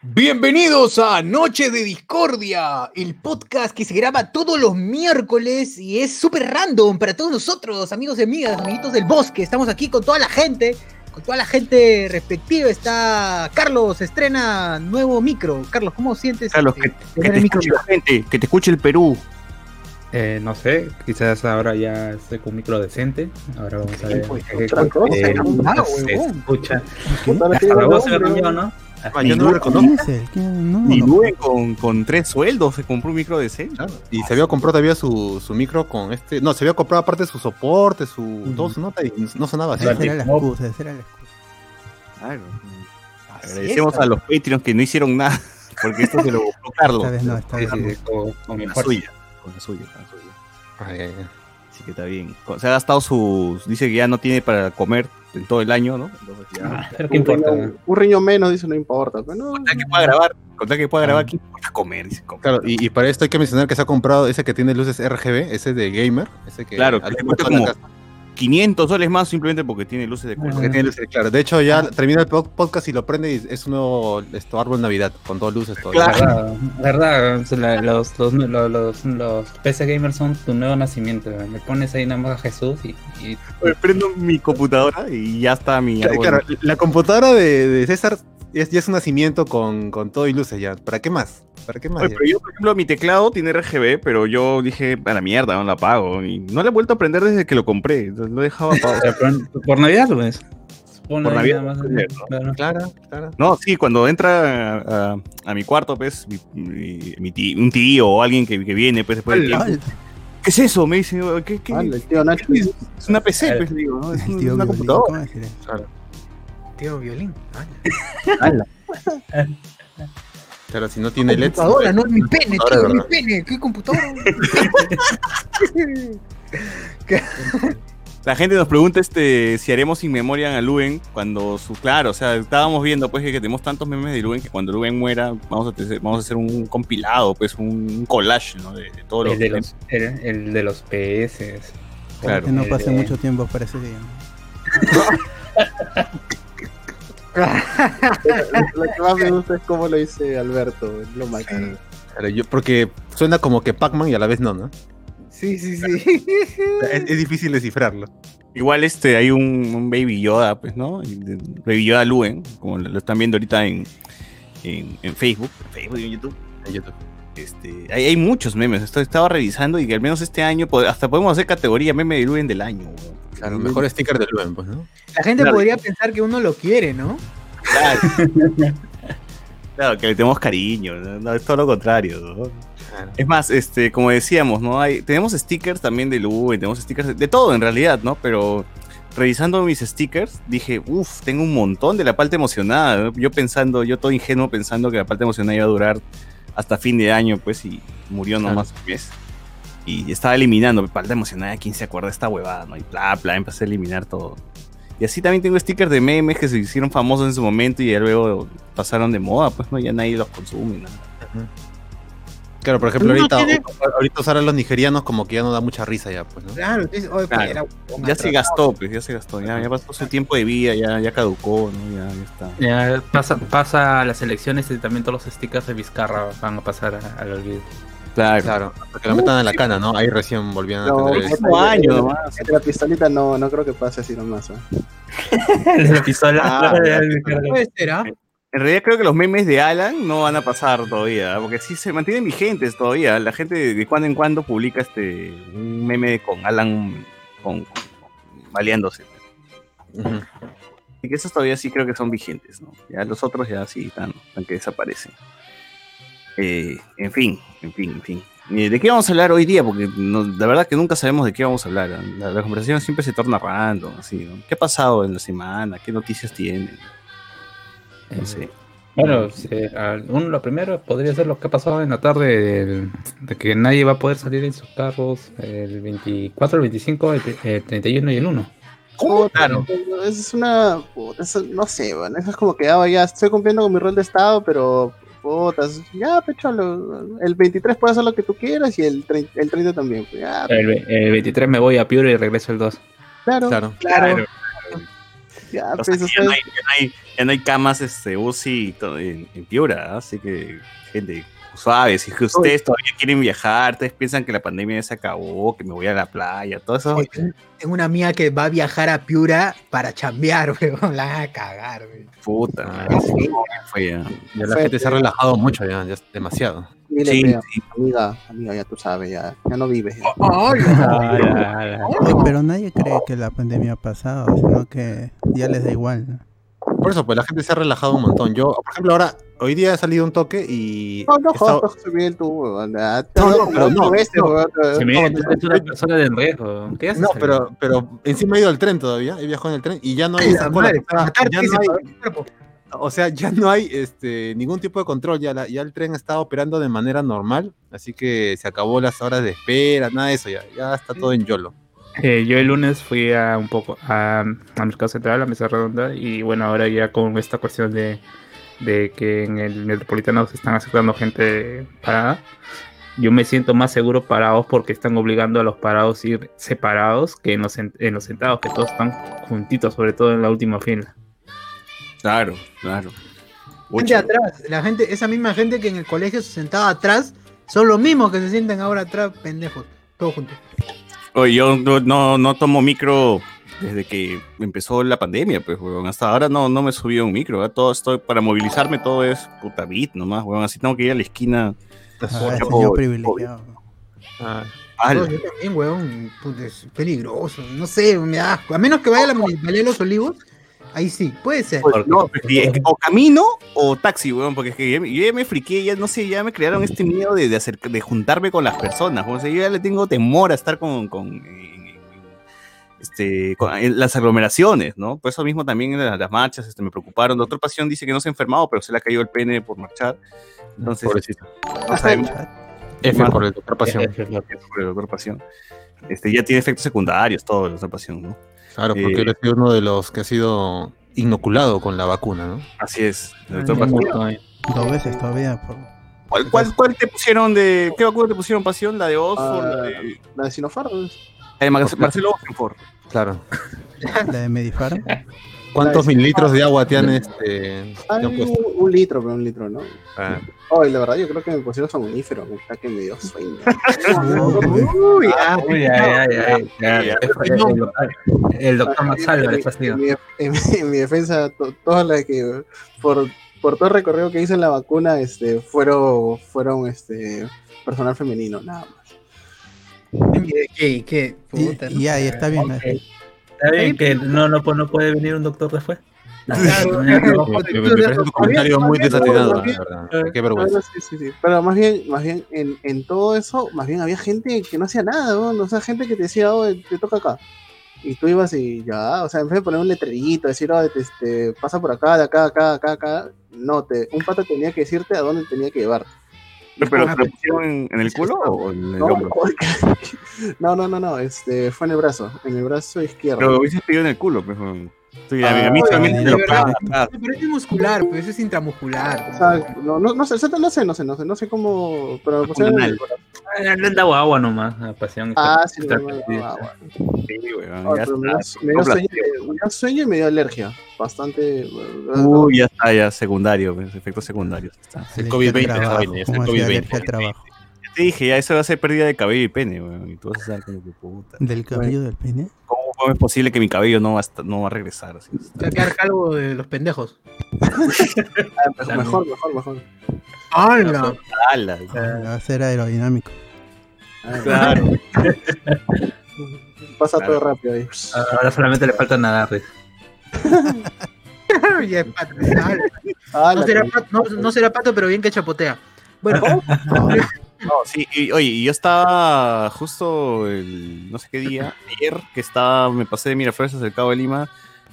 Bienvenidos a Noche de Discordia, el podcast que se graba todos los miércoles y es súper random para todos nosotros, amigos y amigas, amiguitos del bosque. Estamos aquí con toda la gente, con toda la gente respectiva. Está Carlos, estrena nuevo micro. Carlos, ¿cómo sientes? Carlos, este, que, te escuche la gente, que te escuche el Perú. Eh, no sé, quizás ahora ya estoy con un micro decente. Ahora vamos a ver. pues, otra cosa, hermano, se huevón. escucha. Hasta la voz se me ¿no? Ah, yo no. No, Y no. Con, con tres sueldos se compró un micro decente. Claro, Y se había comprado todavía su, su micro con este. No, se había comprado aparte su soporte, su. todo su nota y no sonaba así. Esa era la excusa, esa era la excusa. Claro. Así Agradecemos es, a los Patreons que no hicieron nada, porque esto se lo compró Carlos. Esta vez no, esta Sí, vez sí, no. sí, con, con la suya. Con la suya, con la suya. Ay, ay, ay. Así que está bien. Se ha gastado sus. Dice que ya no tiene para comer en todo el año, ¿no? Entonces ya. Ah, Pero qué Un importa. riñón, un riñón menos, dice, no importa. Pero no, Con tal que pueda grabar, con tal que pueda grabar, ¿qué importa comer? Dice, comer. Claro, y, y para esto hay que mencionar que se ha comprado ese que tiene luces RGB, ese de gamer. Ese que Claro, que te cuesta como- casa. 500 soles más simplemente porque tiene luces de color. Porque tiene luces, claro. De hecho, ya termina el po- podcast y lo prende y es un nuevo esto, árbol de Navidad con dos luces. Todo. Claro. Verdad, los, los, los, los, los PC gamers son tu nuevo nacimiento. Le pones ahí nada más a Jesús y, Prendo mi computadora y ya está mi Claro, árbol. claro, la computadora de, de César es, ya es un nacimiento con, con todo y luces ya. ¿Para qué más? ¿Para qué más? Oye, pero yo, por ejemplo, mi teclado tiene RGB, pero yo dije, a la mierda, no la apago. Y no la he vuelto a prender desde que lo compré. Lo he dejado apagado. o sea, por, por Navidad lo ves. Pon Por Navidad, más, claro. Claro, claro. No, sí, cuando entra a, a- a mi cuarto, pues, mi, mi- mi tí- un tío o alguien que, que viene, pues, después del tiempo. ¿Qué es eso? Me dice, ¿qué, qué- el tío Nacho. es? Es una PC, pues, digo, ¿no? Es un- tío una computadora. ¿cómo decirle? Tío violín. Claro, si no tiene LED. computadora, no es mi pene, tío, mi ¿verdad? pene. ¿Qué computadora? La gente nos pregunta este si haremos in memoriam a Luen cuando su claro, o sea, estábamos viendo pues que, tenemos tantos memes de Luen que cuando Luen muera vamos a hacer, vamos a hacer un compilado, pues un collage, ¿no? De, de todos los El de los, el, el de los PS. Claro. Que no pase de- mucho tiempo para ese día. Lo que más me gusta es cómo lo dice Alberto. es Lo máximo. Claro, yo- porque suena como que Pac-Man y a la vez no, ¿no? Sí, sí, sí. Es, es difícil descifrarlo. Igual este hay un, un Baby Yoda, pues, ¿no? Baby Yoda Luen, como lo, lo están viendo ahorita en, en, en Facebook, en Facebook y en YouTube. en YouTube. Este, hay, hay muchos memes, esto estaba revisando y que al menos este año pod- hasta podemos hacer categoría meme de Luen del año. Claro, mejor sticker de Luen, pues, ¿no? La gente Claro. podría pensar que uno lo quiere, ¿no? Claro. Claro, que le tenemos cariño, no, No, es todo lo contrario. ¿no? Es más, este, como decíamos, ¿no? Hay, tenemos stickers también de Luen, tenemos stickers de, de todo en realidad, ¿no? Pero revisando mis stickers, dije, uff, tengo un montón de la parte emocionada. Yo pensando, yo todo ingenuo pensando que la parte emocionada iba a durar hasta fin de año, pues, y murió nomás un mes. Y estaba eliminando, parte emocionada, ¿quién se acuerda de esta huevada? ¿no? Y bla, bla, empecé a eliminar todo. Y así también tengo stickers de memes que se hicieron famosos en su momento y ya luego pasaron de moda, pues, ¿no? Ya nadie los consume, ¿no? Claro, por ejemplo, ahorita, tiene- ahorita usar a los nigerianos como que ya no da mucha risa ya, pues, ¿no? Claro, entonces, oye, Claro. era- Ya se gastó, pues, ya se gastó, ya, ya pasó su tiempo de vida, ya, ya caducó, ¿no? Ya, ya está. Ya pasa, pasa a las elecciones y también todos los stickers de Vizcarra van a pasar a- al olvido. Claro. Claro, hasta que lo metan en la cana, ¿no? Ahí recién volvían a tener... no, el- años nomás. La pistolita no, no creo que pase así nomás. ¿eh? La pistola. Ah, Puede ser, ¿ah? En realidad creo que los memes de Alan no van a pasar todavía, porque sí se mantienen vigentes todavía. La gente de cuando en cuando publica este un meme con Alan con, con- baleándose. Ujú. Y que esos todavía sí creo que son vigentes, ¿no? Ya los otros ya sí están, están que desaparecen. Eh, en fin, en fin, en fin. Eh, ¿De qué vamos a hablar hoy día? Porque no- la verdad que nunca sabemos de qué vamos a hablar. La, la conversación siempre se torna random, así, ¿no? ¿Qué ha pasado en la semana? ¿Qué noticias tienen? No sé. Bueno, sí, al- uno, lo primero podría ser lo que ha pasado en la tarde del- de que nadie va a poder salir en sus carros el 24, el 25, el, el 31 y el 1. Puta, Claro. Eso es una. puta, eso- no sé, bueno, eso es como que ah, ya estoy cumpliendo con mi rol de Estado, pero. Putas, ya, pecholo. El 23 puede hacer lo que tú quieras y el 30, el 30 también. pues, ya, El, el 23 me voy a Piura y regreso el 2. claro. Claro. Claro. Ya, O pues, ya, no hay, ya no hay- ya no hay camas este, UCI en, en Piura, ¿ah? así que, gente, suave, si es que ustedes todavía quieren viajar, ustedes piensan que la pandemia ya se acabó, que me voy a la playa, todo eso. Oye, Tengo una amiga que va a viajar a Piura para chambear, weón. La van a cagar, weón. Puta, Ah, madre, sí. fue ya. Ya la gente se ha relajado mucho, ya, ya es demasiado. dile, Sí, amiga, amiga, ya tú sabes, ya, ya no vives. ya. Ay, Oye, pero nadie cree que la pandemia ha pasado, sino que ya les da igual. ¿no? Por eso, pues la gente se ha relajado un montón. Yo, por ejemplo, ahora, hoy día he salido un toque y. No, no estado- jodas, tú, No, no, pero no, ocho veces, no. weón, te- Si no, Miguel, no, tú eres una persona de riesgo. ¿Qué haces? No, ahí? pero, pero encima he ido al tren todavía, he viajado en el tren y ya no hay Ay, esa cola, ya no hay- o sea, ya no hay este, ningún tipo de control, ya, la- ya el tren está operando de manera normal, así que se acabó las horas de espera, nada de eso, ya, ya está todo en YOLO. Eh, yo el lunes fui a un poco a, a Mercado Central, a Mesa Redonda, y bueno, ahora ya con esta cuestión de, de que en el Metropolitano se están aceptando gente parada, yo me siento más seguro parados porque están obligando a los parados a ir separados que en los, sen- en los sentados, que todos están juntitos, sobre todo en la última fila. Claro, claro. Gente atrás, la gente, esa misma gente que en el colegio se sentaba atrás, son los mismos que se sientan ahora atrás, pendejos, todos juntos. Oye, yo no, no, no tomo micro desde que empezó la pandemia, pues, weón. Hasta ahora no, no me subí a un micro, ¿eh? Todo estoy, para movilizarme todo es puta bit nomás, weón. Así tengo que ir a la esquina. Ah, po- privilegiado. Ah, No, yo también, weón, puta, es peligroso, no sé, me da asco. A menos que vaya a la municipalidad de los olivos, ahí sí, puede ser. Pues, no, o camino o taxi, weón, porque es que ya, me- yo ya me friqué, ya no sé, ya me crearon este miedo de, de, hacer, de juntarme con las personas, o sea, yo ya le tengo temor a estar con, con, en- en- este, con- en las aglomeraciones, ¿no? Por eso mismo también en las, las marchas este, me preocuparon. Doctor Pasión dice que no se ha enfermado, pero se le ha caído el pene por marchar. Entonces, pobrecito. no sabemos F por el doctor Pasión. Que- sobre el doctor Pasión. Este, ya tiene efectos secundarios, todo el doctor Pasión, ¿no? Claro, porque Eh, él ha sido uno de los que ha sido inoculado con la vacuna, ¿no? Así es. Ay, eh. Dos veces todavía. Por... ¿Cuál, cuál, cuál te pusieron de. ¿Qué vacuna te pusieron, Pasión? ¿La de Oxford? Ah, la de, La de Sinopharm. la de Mar- Marcelo Oxford. Claro. La de Medifarm. ¿Cuántos mililitros de agua te han, este, Ay, un, un litro, pero un litro, ¿no? Ah, Ay, la verdad, yo creo que me pusieron somnífero, me está que me dio sueño. Uy, Uy, ya, ya, ya, ya, ya. El, doctor- el doctor Max en, mi, en mi- en mi defensa, to- todas las que por, por todo el recorrido que hice en la vacuna, este, fueron, fueron este, personal femenino, nada más. ¿Qué? ¿Qué? Y, Puta, y ahí está bien. Ok. Está bien que no, no, no puede venir un doctor después. Claro, me, claro. me- me parece tu comentario muy desatinado. Qué vergüenza. Bueno, sí, sí, sí. Pero más bien, más bien en, en todo eso, más bien había gente que no hacía nada, ¿no? O sea, gente que te decía, oh, te toca acá. Y tú ibas y ya, o sea, en vez de poner un letrerito, decir, oh, este, pasa por acá, de acá, acá, acá, acá, no, te, un pata tenía que decirte a dónde tenía que llevar. ¿Pero, te lo pusieron en, en el culo o en el No, hombro? no, no, no, no, este, fue en el brazo, en el brazo izquierdo. Pero hubieses pedido en el culo, pues. Sí, a mí, a mí Ah, de me lo verdad. Pero es muscular, pues eso es intramuscular. O sea, no, no, no sé, no sé, no sé, no sé, no sé cómo, pero. Ah, Le han dado agua nomás a pasión. Ah, sí, no, ah, bueno. Sí, weón, Ah, ya pero me dio, está. me dio Compla- sueño, me dio sueño y me dio alergia. Bastante. Uy, ya está, ya secundario, pues, efectos secundarios. Está. El Alergia COVID-20 al esa trabajo, vaina, ya está el ¿cómo así COVID-20. alergia al trabajo? Ya te dije, ya eso va a ser pérdida de cabello y pene, weón. Y tú vas a estar como que puta. ¿Del cabello del pene? ¿Cómo, es posible que mi cabello no va a, estar- no va a regresar? Así, Va a quedar calvo de los pendejos. Ah, mejor, mejor, mejor. ¡Hala! ¡Hala! Va a ser aerodinámico. Ah, Claro. Pasa Claro. todo rápido ahí. Ahora solamente le falta nadar. Ah, No será, pato, no, no será pato, pero bien que chapotea. Bueno, No, sí, y, oye, y yo estaba justo el no sé qué día, ayer, que estaba, me pasé de Miraflores hacia el Cabo de Lima,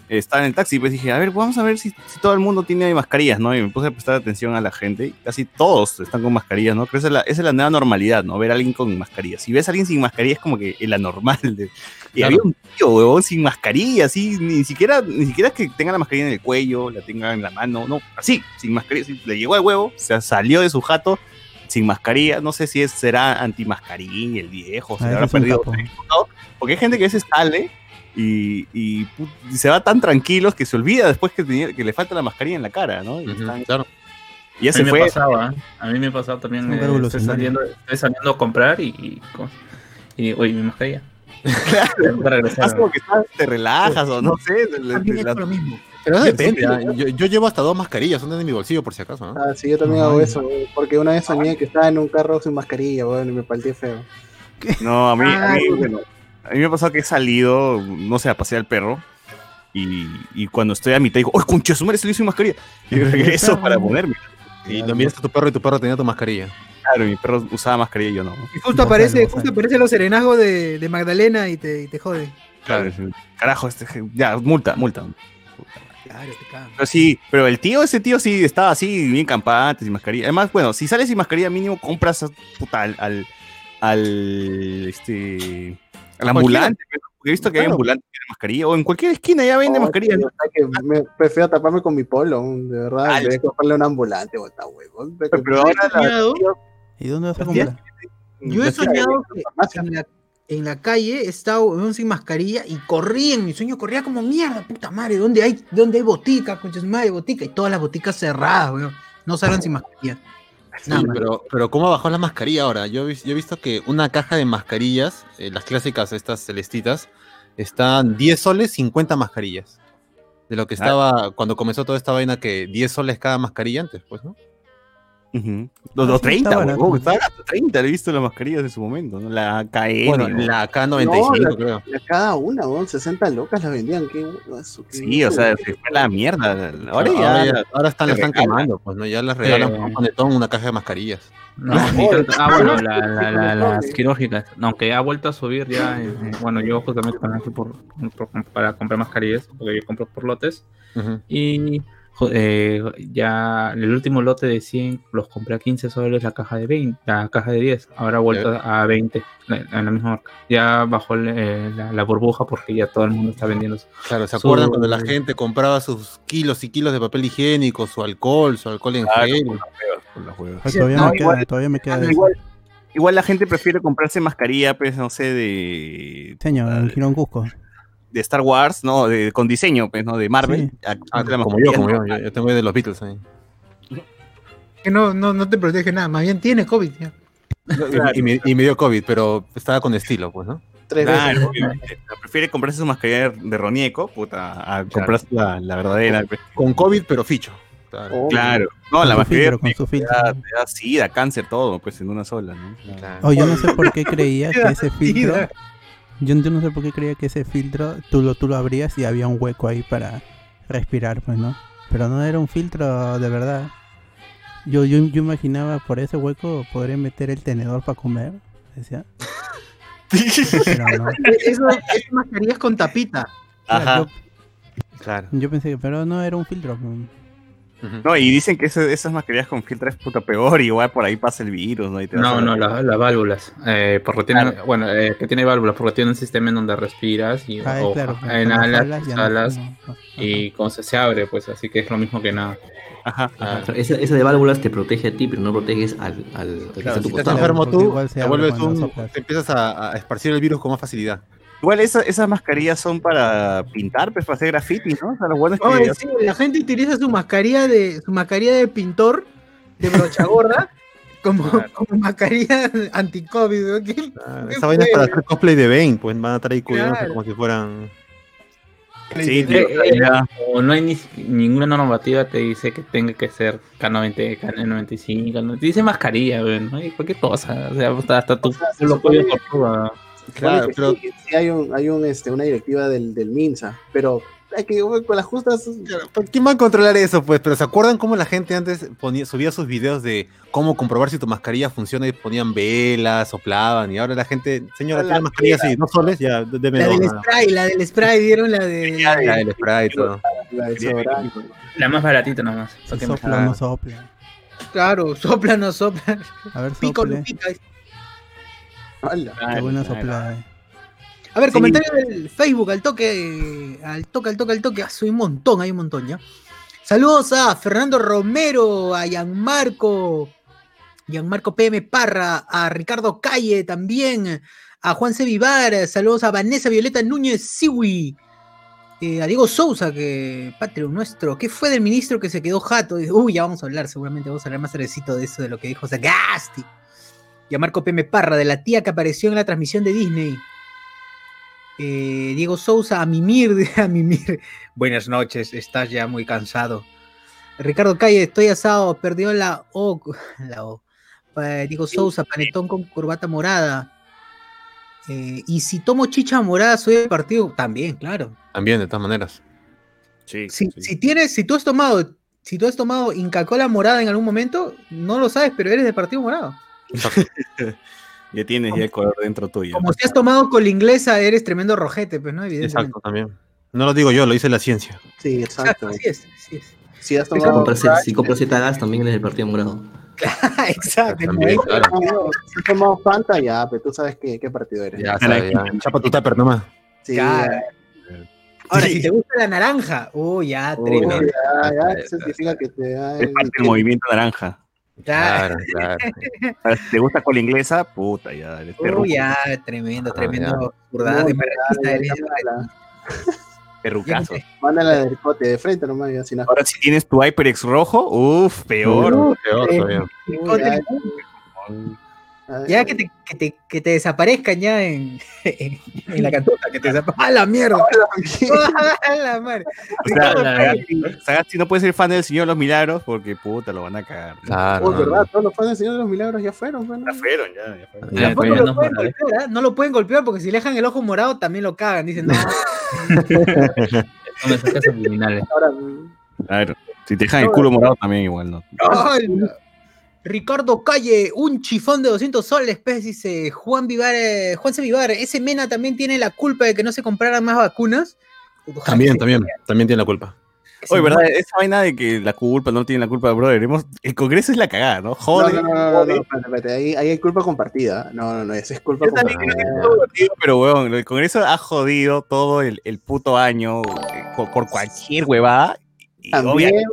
estaba en el taxi, pues dije, a ver, vamos a ver si, si todo el mundo tiene mascarillas, ¿no? Y me puse a prestar atención a la gente, casi todos están con mascarillas, ¿no? Creo que esa es la, esa es la nueva normalidad, ¿no? Ver a alguien con mascarilla. Si ves a alguien sin mascarilla es como que el anormal. de- Y Claro. había un tío, huevón, sin mascarilla, así, ni siquiera, ni siquiera que tenga la mascarilla en el cuello, la tenga en la mano, no, así, sin mascarilla, así, le llegó al huevo, se salió de su jato sin mascarilla, no sé si es, será antimascarilla el viejo, se Ah, le ese habrá es perdido, porque hay gente que a veces sale Y, y, put- y se va tan tranquilos que se olvida después que, tenía- que le falta la mascarilla en la cara, ¿no? Y, están- claro. y ya a se mí me fue. pasaba, ¿eh? a mí me pasaba también. Eh, estoy, saliendo, estoy saliendo a comprar y, y, oye, mi mascarilla. Para regresar. Estás como que estás- te relajas o no sé. También hecho lo mismo. Pero depende. ¿ah? yo, yo llevo hasta dos mascarillas, son de mi bolsillo por si acaso. ¿no? Ah, sí, yo también Ay. hago eso, güey, porque una vez soñé que estaba en un carro sin mascarilla, bueno, y me palteé feo. No, a mí, a mí, Ay. bueno, a mí me ha pasado que he salido, no sé, a pasear al perro. Y, y cuando estoy a mitad digo, ¡oh, concha, su madre hizo mi mascarilla! Y regreso para ponerme. Y lo miras a tu perro y tu perro tenía tu mascarilla. Claro, mi perro usaba mascarilla y yo no. Y justo Bozal, aparece, justo aparece los serenazgos de, de Magdalena y te, y te jode. Claro. Carajo, este, ya, multa, multa. Claro, te. Pero sí, pero el tío, ese tío sí estaba así, bien campante, sin mascarilla. Además, bueno, si sales sin mascarilla, mínimo compras puta, al, al, al, este, al ambulante. Porque he visto que hay ambulantes que tienen mascarilla. O en cualquier esquina ya venden Oh, mascarillas. tío, que me prefiero taparme con mi polo, de verdad, Ah, en vez de comprarle un ambulante, bota huevón. Pero, pero ahora la, soñado- ¿Y dónde vas a comprar? Yo he soñado que farmacia. en la, en la calle weón, sin mascarilla y corría, en mi sueño corría como mierda, puta madre, ¿dónde hay, dónde hay botica, concha su madre, botica? Y todas las boticas cerradas, weón. No salgan sin mascarilla. Sí, pero, pero ¿cómo bajó la mascarilla ahora? Yo, he vis- yo he visto que una caja de mascarillas, eh, las clásicas, estas celestitas, están 10 soles, 50 mascarillas. De lo que estaba cuando comenzó toda esta vaina, que 10 soles cada mascarilla antes, pues, ¿no? Los, Ah, los sí, 30, está barato. huevón, estaba hasta 30, he visto las mascarillas en su momento, ¿no? La KN. La K95, No, la- creo. Y a cada una, weón, 60 locas las vendían. ¿qué, eso, qué- Sí, o sea, se fue la mierda. Ahora ya. ahora, ya- ahora están, las están quemando, pues, ¿no? Ya las regalan Eh. por un panetón, una caja de mascarillas. No, tanto. Ah, bueno, la- la- la- las quirúrgicas. Aunque ha vuelto a subir ya. eh, eh, bueno, yo justamente también fui por, por- para comprar mascarillas, porque yo compro por lotes. Y eh, ya el último lote de 100 los compré a 15 soles la caja de 20, la caja de 10. Ahora ha vuelto a 20 la- en la misma marca. Ya bajó el, eh, la, la burbuja porque ya todo el mundo está vendiendo. Claro, ¿se Su- acuerdan cuando la gente compraba sus kilos y kilos de papel higiénico, su alcohol, su alcohol en Claro, gel? todavía, No, me igual- queda, todavía me queda eso. Igual, igual la gente prefiere comprarse mascarilla, pues, no sé, de, Señor, en Girón Cusco. De Star Wars, ¿no? De, con diseño, pues, ¿no? De Marvel. Sí. a- como yo, como yo, yo, yo tengo de los Beatles ahí. Que no, no, no te protege nada, más bien tiene COVID. ya. Y, y me, y me dio COVID, pero estaba con estilo, pues, ¿no? Tres veces. Claro, obviamente. Prefiere comprarse su mascarilla de Ronieco, puta, a comprarse la, la verdadera. Con COVID, pero ficho. Claro. Oh, Claro. No, Con la mascarilla filtro, con su filtro. te da, te da sida, cáncer, todo, pues, en una sola, ¿no? Claro. Oh, yo no sé por qué creía que ese filtro. Yo, yo no sé por qué creía que ese filtro tú lo, tú lo abrías y había un hueco ahí para respirar, pues, ¿no? Pero no era un filtro de verdad. Yo, yo, yo imaginaba por ese hueco podría meter el tenedor para comer. Decía. Pero no. Eso, eso mascarillas con tapita. Ajá. Claro. Yo pensé que, pero no era un filtro. No, y dicen que ese- esas mascarillas con filtro es puta peor, igual por ahí pasa el virus, ¿no? Y te No, no, la- las válvulas. Eh, porque tiene, bueno, eh, que tiene válvulas, porque tiene un sistema en donde respiras y Ah, o- claro. en alas, no- y cuando se, se abre, pues así que es lo mismo que nada. Ajá. Ah, O sea, esa, esa de válvulas te protege a ti, pero no proteges al, al, al que está a tu si estás costado. enfermo porque tú, igual se te vuelves un, te empiezas a, a esparcir el virus con más facilidad. Igual esa- esas mascarillas son para pintar, pues para hacer graffiti, ¿no? O sea, lo bueno es que Oye, sí, la gente utiliza su mascarilla de su mascarilla de pintor de brocha gorda como, Claro. como mascarilla anti-COVID. ¿no? ¿Qué- Ah, qué esa vaina es para hacer cosplay de Bane, pues van a estar ahí cubriéndose Claro. como si fueran. sí, Eh, tío, eh, ya. o no hay ni, ninguna normativa te dice que tenga que ser K90, K95, no, te dice mascarilla, ¿no? Y cualquier cosa, o sea, hasta, hasta tu O sea, se supone que-. Claro, pero sí, hay, un, hay un, este, una directiva del, del MINSA, pero hay que con las justas. Claro, ¿Quién va a controlar eso, pues? Pero ¿se acuerdan cómo la gente antes ponía, subía sus videos de cómo comprobar si tu mascarilla funciona y ponían velas, soplaban? Y ahora la gente, señora, La tiene mascarilla así, dos soles, ya, deme La del nada. spray, la del spray, ¿vieron? La de... Ya, Ya, el spray y todo. La desodorante. La más baratita nomás. Sopla no sopla. Claro, sopla, no sopla. A ver, Pico, no sople. pica. Hala. Qué buena Claro. soplada. eh. A ver, Sí. comentario del Facebook, al toque, al toque, al toque, al toque. Soy un montón, hay un montón ya. Saludos a Fernando Romero, a Gianmarco, Gianmarco PM Parra, a Ricardo Calle también, a Juan C. Vivar, saludos a Vanessa Violeta Núñez Siwi, eh, a Diego Sousa, que Patreon nuestro, ¿qué fue del ministro que se quedó jato? Uy, ya vamos a hablar, seguramente vamos a hablar más tardecito de eso, de lo que dijo Sagasti. Y a Marco P. Parra, de la tía que apareció en la transmisión de Disney. Eh, Diego Sousa, a Mimir, a Mimir. Buenas noches, estás ya muy cansado. Ricardo Calle, estoy asado, perdió la O. La O. Eh, Diego Sousa, panetón con corbata morada. Eh, y si tomo chicha morada, soy del partido. También, claro. También, de todas maneras. Sí, Si, sí. si tienes, si tú has tomado, si tú has tomado Inca Cola morada en algún momento, no lo sabes, pero eres del partido morado. Ya tienes ya el color dentro tuyo. Como si has tomado con la inglesa, eres tremendo rojete, pues, ¿no? Evidentemente. Exacto, también. No lo digo yo, lo dice la ciencia. Sí, Exacto, exacto. así es, así es. Si has Si tomado compras, si compras Z gas, también eres del partido morado. Exacto. También, claro. Si has tomado Fanta, ya, pero tú sabes qué, qué partido eres. Ya, sabe, ya. Chapa tu tupper nomás. Sí, ya. Ahora, Sí. si te gusta la naranja, oh, ya, Uy, tremendo. ya, ya, Ya, eso ya, significa que te da Es el- parte del movimiento naranja. Claro, claro. Si te gusta con la inglesa, puta, ya. Terruco, ya, tremendo, Ah, tremendo. Burdada No, de eres. ya, mándala. del cote de frente nomás, ya sin nada. Ahora, si tienes tu HyperX rojo, uff, peor. Uh, Peor eh, todavía. Uy, ya, Ya que te, que te, que te desaparezcan ya en, en, en la cantuta, que te desaparezcan. ¡A la mierda! ¡A la madre! O sea, Sagasti, Sagasti no puede ser fan del Señor de los Milagros porque, puta, lo van a cagar. Claro. Oh, no, verdad, todos los fans del Señor de los Milagros ya fueron, bueno. Ya fueron, ya, ya fueron. Ya, pues, lo no pueden ¿eh? golpear, ¿ah? No lo pueden golpear porque si le dejan el ojo morado también lo cagan. Dicen, no, Son mensajes subliminales. Ahora, Claro. Si te dejan el culo morado también igual, ¿no? Ricardo Calle, un chifón de 200 soles, pues, dice Juan Vivar, eh, Juan C. Vivar, ese Mena también tiene la culpa de que no se compraran más vacunas. También, también. También tiene la culpa. Oye, ¿verdad? Esa vaina de que la culpa no tiene la culpa, brother. Hemos- el Congreso es la cagada, ¿no? Joder. no, no, no, no, no, espérate, espérate, ahí, ahí hay culpa compartida. No, no, no, esa es culpa Yo también compartida. creo que es pero weón, el Congreso ha jodido todo el, el puto año eh, por, por cualquier huevada. Y También. obviamente,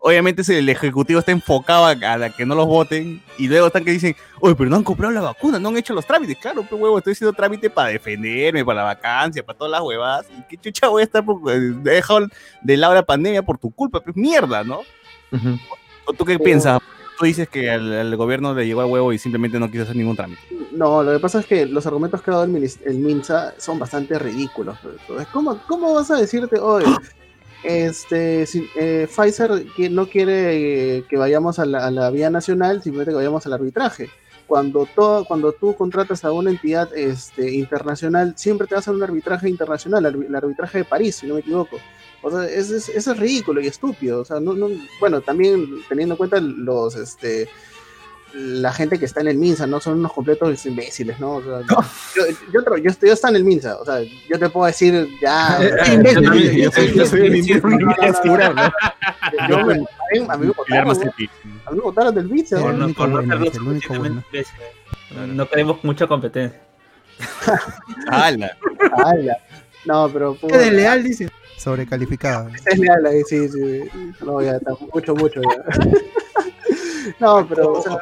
obviamente si el Ejecutivo está enfocado a, la que no los voten y luego están que dicen, oye, pero no han comprado la vacuna, no han hecho los trámites. Claro, pues huevo, estoy haciendo trámite para defenderme, para la vacancia, para todas las huevadas. ¿Y qué chucha voy a estar? Por, eh, he dejado de lado la pandemia por tu culpa, pues mierda, ¿no? Ujú. ¿O tú qué piensas? Tú dices que al, al gobierno le llegó al huevo y simplemente no quiso hacer ningún trámite. No, lo que pasa es que los argumentos que ha dado el, el MINSA son bastante ridículos. Entonces, ¿Cómo, cómo vas a decirte, oye, este, si, eh, Pfizer que no quiere que vayamos a la, vía nacional, simplemente que vayamos al arbitraje? Cuando, todo, cuando tú contratas a una entidad este, internacional, siempre te hacer un arbitraje internacional, el, arbitraje de París, si no me equivoco. O sea, eso es, es ridículo y estúpido. O sea, no, no, bueno, también teniendo en cuenta los, este, la gente que está en el MINSA, ¿no? Son unos completos imbéciles, ¿no? O sea, yo, yo, yo, yo, estoy- yo estoy en el MINSA, o sea, yo te puedo decir, ya... Yo- soy- yo soy el no, no, no, no, ¿no? a mí- me votaron del MINSA, Por el no, por no. No queremos mucha competencia. ¡Hala! Ala. No, pero... Qué desleal, dice. Sobrecalificado. Es leal ahí, sí, sí. No, ya está, mucho, mucho ya. no, pero, o sea,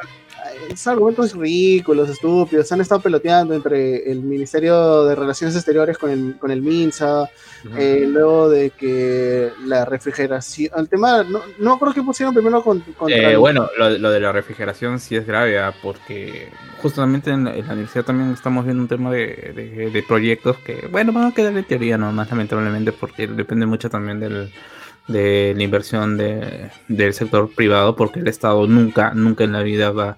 son argumentos ridículos, estúpidos. Se han estado peloteando entre el Ministerio de Relaciones Exteriores con el, con el MINSA, eh, luego de que la refrigeración. El tema, no, no creo que pusieron primero con, contra. Eh, el- bueno, lo, lo de la refrigeración sí es grave, ah, porque justamente en la, en la universidad también estamos viendo un tema de, de- de proyectos que, bueno, van a quedar en teoría nomás, lamentablemente, porque depende mucho también del, de la inversión de- del sector privado, porque el Estado nunca, nunca en la vida va,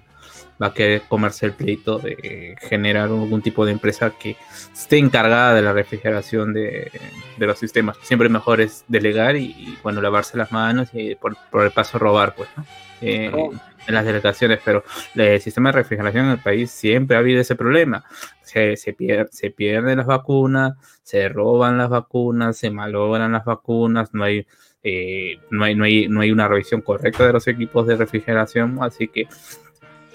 va a querer comerse el pleito de generar algún tipo de empresa que esté encargada de la refrigeración de, de los sistemas. Siempre mejor es delegar y, y, bueno, lavarse las manos y por, por el paso robar, pues, ¿no? Eh, Oh. en las delegaciones, pero el sistema de refrigeración en el país siempre ha habido ese problema. Se, se, pier- se pierden las vacunas, se roban las vacunas, se malogran las vacunas, no hay, eh, no hay, no hay, no hay una revisión correcta de los equipos de refrigeración, así que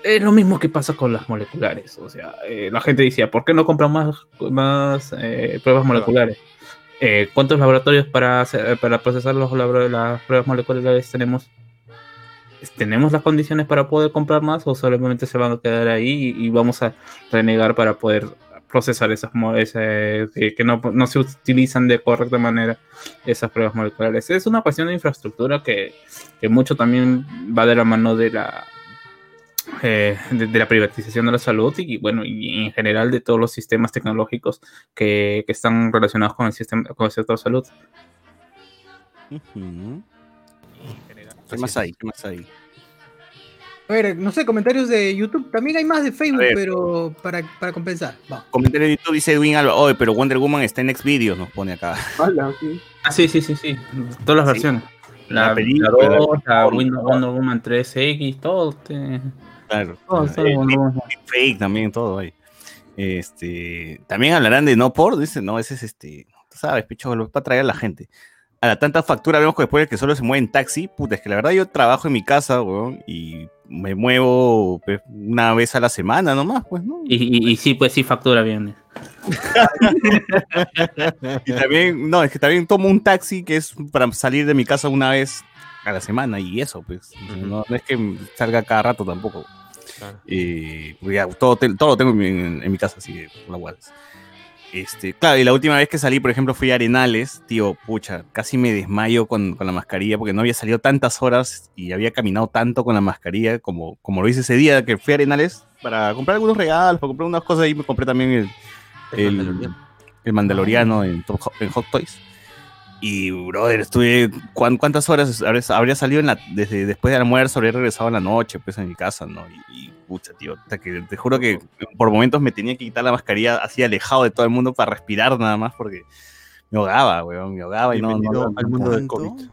es lo mismo que pasa con las moleculares. O sea, eh, la gente decía, ¿por qué no compran más, más eh, pruebas moleculares? Eh, ¿Cuántos laboratorios para, hacer- para procesar los las pruebas moleculares tenemos? ¿Tenemos las condiciones para poder comprar más o solamente se van a quedar ahí y, y vamos a renegar para poder procesar esas ese- que, no, no se utilizan de correcta manera esas pruebas moleculares. Es una cuestión de infraestructura que, que mucho también va de la mano de la eh, de, de la privatización de la salud y bueno y en general de todos los sistemas tecnológicos que, que están relacionados con el sistema con el sector salud. Ujú. ¿Qué más hay? ¿Qué más hay? A ver, no sé, comentarios de YouTube. También hay más de Facebook, pero para, para compensar. Va. Comentario de YouTube dice Edwin Alba, oye, pero Wonder Woman está en Xvideos, nos pone acá. Hola, sí. Ah, sí, sí, sí, sí. Todas las Sí. versiones. La La, la película, 2, la la- Windows Wonder Woman 3X, todo. este, Claro. todo, todo Eh, Wonder Woman. fake también, todo ahí. Este, también hablarán de no por, dice, no, ese es este, tú sabes, picho, lo para traer a la gente. A la tanta factura vemos que después de que solo se mueve en taxi, puta, es que la verdad yo trabajo en mi casa, weón, y me muevo pues, una vez a la semana nomás, pues, ¿no? Y, y, y sí, pues sí factura bien. Y también, no, es que también tomo un taxi que es para salir de mi casa una vez a la semana y eso, pues, no, no es que salga cada rato tampoco. Claro. Eh, porque ya todo, te- todo lo tengo en, mi- en- en mi casa, así que por la guardas. Este, claro, y la última vez que salí, por ejemplo, fui a Arenales, tío, pucha, casi me desmayo con, con la mascarilla porque no había salido tantas horas y había caminado tanto con la mascarilla como, como lo hice ese día que fui a Arenales para comprar algunos regalos, para comprar unas cosas y me compré también el, el, Mandaloriano. el Mandaloriano en, Top Hot- en Hot Toys. Y, brother, estuve. ¿cuán- ¿Cuántas horas habría, salido en la, desde después del almuerzo? Habría regresado en la noche, pues en mi casa, ¿no? Y, y, pucha, tío. que te juro que por momentos me tenía que quitar la mascarilla así alejado de todo el mundo para respirar nada más porque me ahogaba, weón. Me ahogaba y no. no, no- al mundo del. COVID.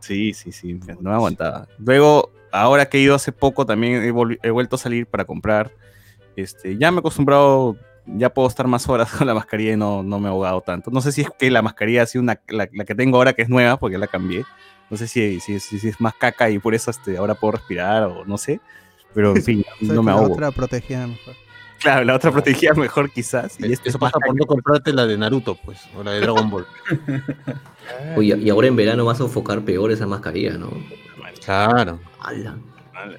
Sí, sí, sí, no me aguantaba. Luego, ahora que he ido hace poco, también he, he vuelto a salir para comprar. Este, ya me he acostumbrado, ya puedo estar más horas con la mascarilla y no, no me he ahogado tanto. No sé si es que la mascarilla ha sido una, la, la que tengo ahora que es nueva, porque la cambié. No sé si, si, si- si es más caca y por eso este, ahora puedo respirar o no sé. Pero en fin, no me la ahogo. otra protegida mejor. Claro, la otra protegía mejor quizás. Y este Eso pasa por no comprarte la de Naruto, pues, o la de Dragon Ball. Oye, y ahora en verano vas a sofocar peor esa mascarilla, ¿no? Claro.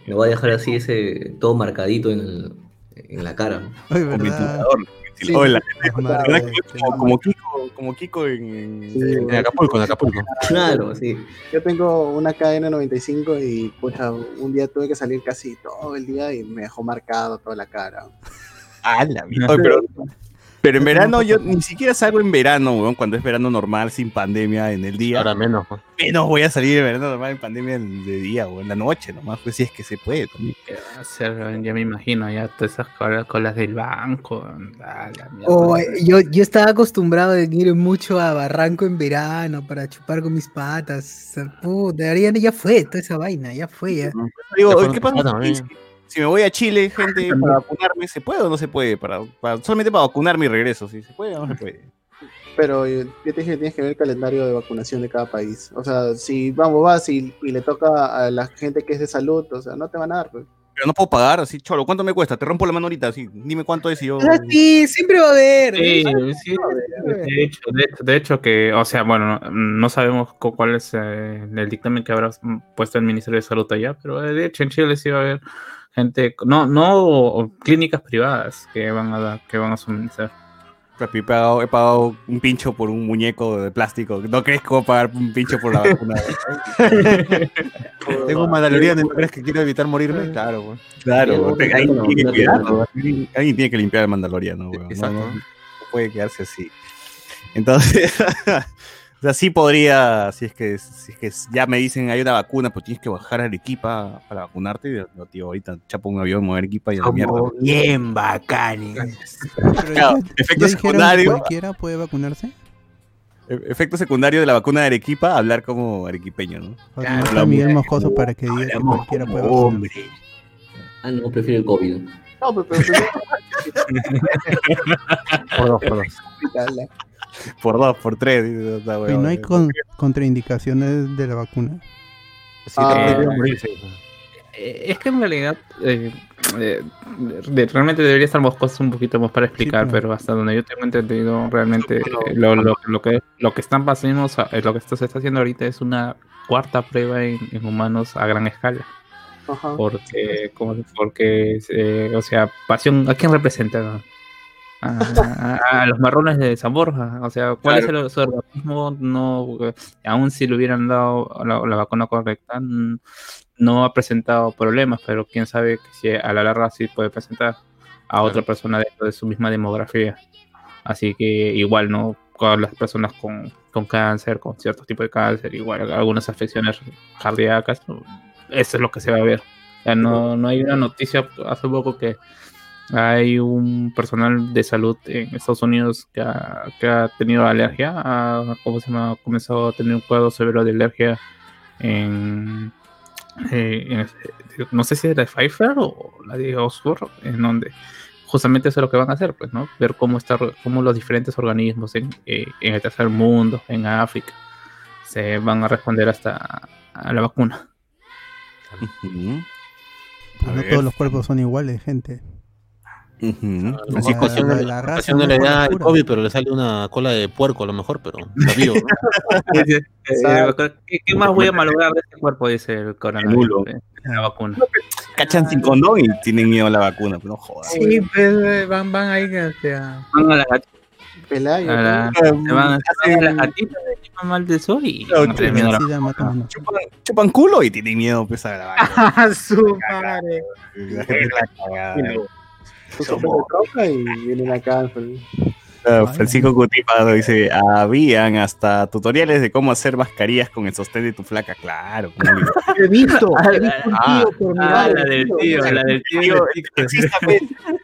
Me voy a dejar así ese todo marcadito en, el- en la cara. como, como Kiko, como Kiko en, en- Sí, En Acapulco, en Acapulco. Claro, sí. Yo tengo una KN95 y pucha, un día tuve que salir casi todo el día y me dejó marcado toda la cara. Ah, la mierda. Pero, pero en verano yo ni siquiera salgo en verano, weón, cuando es verano normal, sin pandemia en el día. Ahora menos. menos voy a salir en verano normal en pandemia en- de día o en la noche nomás, pues si es que se puede también. ¿Qué va a hacer? Ya me imagino, ya todas esas colas, colas del banco. ah. Oh, yo, yo estaba acostumbrado a ir mucho a Barranco en verano para chupar con mis patas. Sea, puta, ya, fue toda esa vaina, ya fue ya. Digo, ¿qué pasa temprano, si, me voy a Chile, gente, para vacunarme, ¿se puede o no se puede? Para, para- solamente para vacunarme y regreso, si se puede o no se puede. Pero eh, yo te dije que tienes que ver el calendario de vacunación de cada país. O sea, si vamos, vas y, y le toca a la gente que es de salud, o sea, no te van a dar. pues. Pero no puedo pagar, así, cholo, ¿cuánto me cuesta? Te rompo la mano ahorita, así, dime cuánto es y yo... Ah, sí, siempre va a haber. Sí, sí, de hecho, de, hecho- de hecho que, o sea, bueno, no, no sabemos cu- cuál es eh, el dictamen que habrá puesto el Ministerio de Salud allá, pero eh, de hecho en Chile sí va a haber gente, no, no clínicas privadas que van a dar, que van a suministrar. He pagado, he pagado un pincho por un muñeco de plástico. ¿No crees que voy a pagar un pincho por la vacuna? Tengo un Mandaloriano, ¿no crees que quiero evitar morirme? Claro, pues. Claro, alguien tiene que una cuidarlo, teoría. alguien alguien tiene que limpiar el mandaloriano, weón, no, Exacto. no- no puede quedarse así. Entonces, o sea, sí podría, si es que si es que ya me dicen hay una vacuna, pues tienes que bajar a Arequipa para vacunarte. y yo, tío, ahorita chapo un avión, a Arequipa y a la mierda. Bien bacanes. Pero Claro, efecto secundario, ¿Cualquiera puede vacunarse? e- efecto secundario de la vacuna de Arequipa, hablar como arequipeño, ¿no? Claro, no la Miguel Mojoso para que diga que cualquiera puede vacunarse. hombre. Ah, no, prefiero el COVID. No, pero, pero, pero- Por dos, por tres. Y no hay con- contraindicaciones de la vacuna. Sí, Ah, eh, Es que en realidad eh, eh, realmente debería estar Moscoso un poquito más para explicar, pero hasta donde yo tengo entendido, realmente eh, lo, lo- lo que, lo que están pasando, eh, lo que esto se está haciendo ahorita es una cuarta prueba en, en humanos a gran escala. Ajá. Porque, como- porque eh, o sea, pasión, ¿a quién representa? A, a los marrones de San Borja. O sea, ¿cuál es el, organismo? No, eh, aún si le hubieran dado la, la vacuna correcta, no ha presentado problemas, pero quién sabe que si a la larga sí puede presentar a otra persona dentro de su misma demografía. Así que igual, ¿no? Con las personas con, con cáncer, con ciertos tipos de cáncer, igual algunas afecciones cardíacas, eso es lo que se va a ver. O sea, no, no hay una noticia hace poco que hay un personal de salud en Estados Unidos que ha, que ha tenido alergia, a, ¿cómo se llama? Ha comenzado a tener un cuadro severo de alergia en, eh, en- no sé si es la de Pfizer o la de Oxford, en donde justamente eso es lo que van a hacer, pues, ¿no? Ver cómo está, cómo los diferentes organismos en, eh, en el tercer mundo, en África, se van a responder hasta a la vacuna. Ujú. Pues no todos los cuerpos son iguales, gente. Ujú. La- Así la- la- la raza no le da el. COVID, pero le sale una cola de puerco a lo mejor, pero está vivo. ¿no? Eh, ¿qué, qué más voy a malograr de este cuerpo? Dice el coronavirus. nulo. eh, La vacuna. cachan sin condón y tienen miedo a la vacuna, pero no jodas. Sí, pues van, van ahí o sea, Van a la gatita, Pelayo. a la- se van, se van a la gatita de mal del sol y miedo la El chupan culo y tienen miedo pues, a la vacuna. ¡Ah, su madre! Troca y vienen acá. Ah, Francisco Cutipado dice, habían hasta tutoriales de cómo hacer mascarillas con el sostén de tu flaca, claro. He visto, he visto un Ah, tío por Ah, mirar. la del tío, la del tío. Tío, el taxista,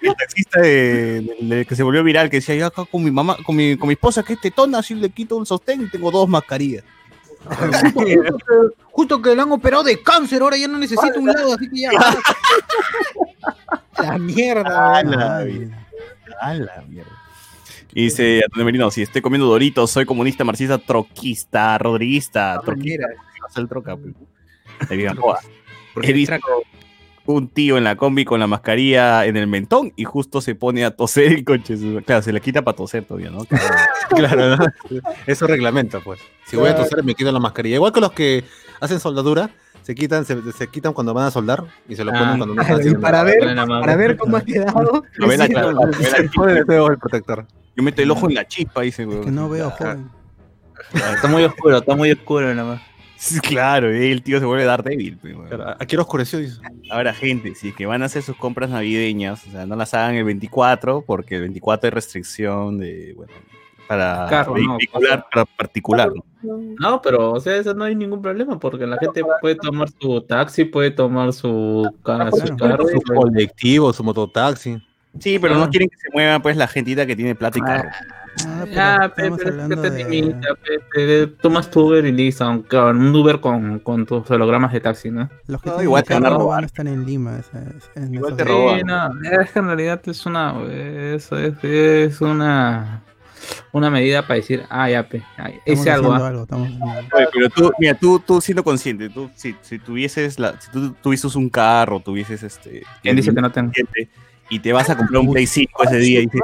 el taxista de- de- de- que se volvió viral, que decía, yo acá con mi mamá, con mi, con mi esposa que es tetona, así le quito un sostén y tengo dos mascarillas. Justo que, justo que le han operado de cáncer, ahora ya no necesito un lado, así que ya. La mierda. A la. A la mierda. Y dice Antonio Merino, si estoy comiendo Doritos, soy comunista, marxista, troquista, rodriguista, troquista, Mira, vas al troca, pues. He visto un tío en la combi con la mascarilla en el mentón y justo se pone a toser el coche. Claro, se le quita para toser todavía, ¿no? claro, ¿no? Eso reglamenta, pues. Si voy a toser, me quito la mascarilla. Igual que los que hacen soldadura, se quitan, se, se quitan cuando van a soldar y se lo ponen Ah, cuando no están haciendo para nada. ver, para ver cómo ha quedado. No, nuevo el protector. Yo meto el ojo en la chispa, dice, Es weón. que no veo, joven. Está muy oscuro, está muy oscuro nada más. Claro, el tío se vuelve a dar débil. Claro, Aquí lo oscureció, dice. Ahora, gente, si es que van a hacer sus compras navideñas, o sea, no las hagan el 24, porque el 24 hay restricción de, bueno, para Carro, no, vehicular, para particular, ¿no? No, pero, o sea, eso no hay ningún problema, porque la gente puede tomar su taxi, puede tomar su, ca- su claro. carro. Su puede- colectivo, su mototaxi. Sí, pero Ah. no quieren que se mueva, pues, la gentita que tiene plata y carro. Ah, pero Ya, pe, pero es que hablando te de- limita, pe, te- tomas tu Uber y listo, aunque un Uber con, con tus hologramas de taxi, ¿no? Los que No, igual te van a no robar. estar en Lima. es- en Igual te roban. Sí, no, es que en realidad es una, es, es, es una, una medida para decir, ah, ya, pe, hice algo, algo, estamos. Oye, pero tú, mira, tú, tú siendo consciente, tú, si, si tuvieses, la, si tú tuvieses un carro, tuvieses este... ¿Quién dice que no tengo? y te vas a comprar un Play 5 ese día y dices,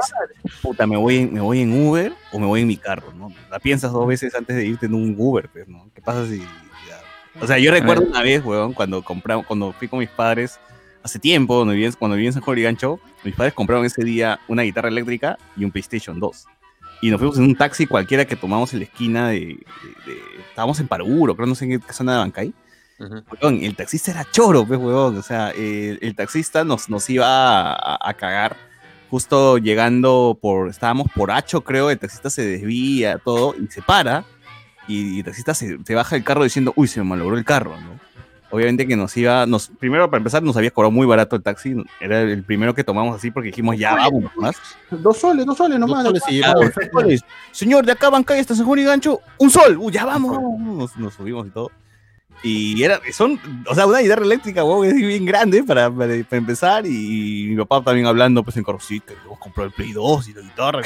puta, ¿me voy, en, ¿me voy en Uber o me voy en mi carro? ¿no? La piensas dos veces antes de irte en un Uber, pues, ¿no? ¿Qué pasa si...? ya? O sea, yo recuerdo una vez, weón, cuando, compramos, cuando fui con mis padres, hace tiempo, cuando viví, en- cuando viví en San Juan y Gancho, mis padres compraron ese día una guitarra eléctrica y un PlayStation 2. Y nos fuimos en un taxi cualquiera que tomamos en la esquina de... de- de- estábamos en Paruguro, creo, no sé en qué zona de Bancay. El taxista era choro, pues, weón. O sea, el, el taxista nos, nos iba a, a- a cagar. Justo llegando por, estábamos por Hacho, creo, el taxista se desvía, todo, y se para, y, y el taxista se, se baja del carro diciendo, uy, se me malogró el carro, ¿no? Obviamente que nos iba, nos, primero para empezar, nos había cobrado muy barato el taxi, era el primero que tomamos así porque dijimos, ya, vamos, más. Dos soles, dos soles nomás. Dos soles Ah, dos. Señor, de acá Bancay hasta San Juan y Gancho, un sol, Uy, ya vamos. Nos, nos subimos y todo. Y era, son, o sea, una guitarra eléctrica, wow, es bien grande para, para, para empezar. Y mi papá también hablando, pues en que hemos comprado el Play 2 y la guitarra.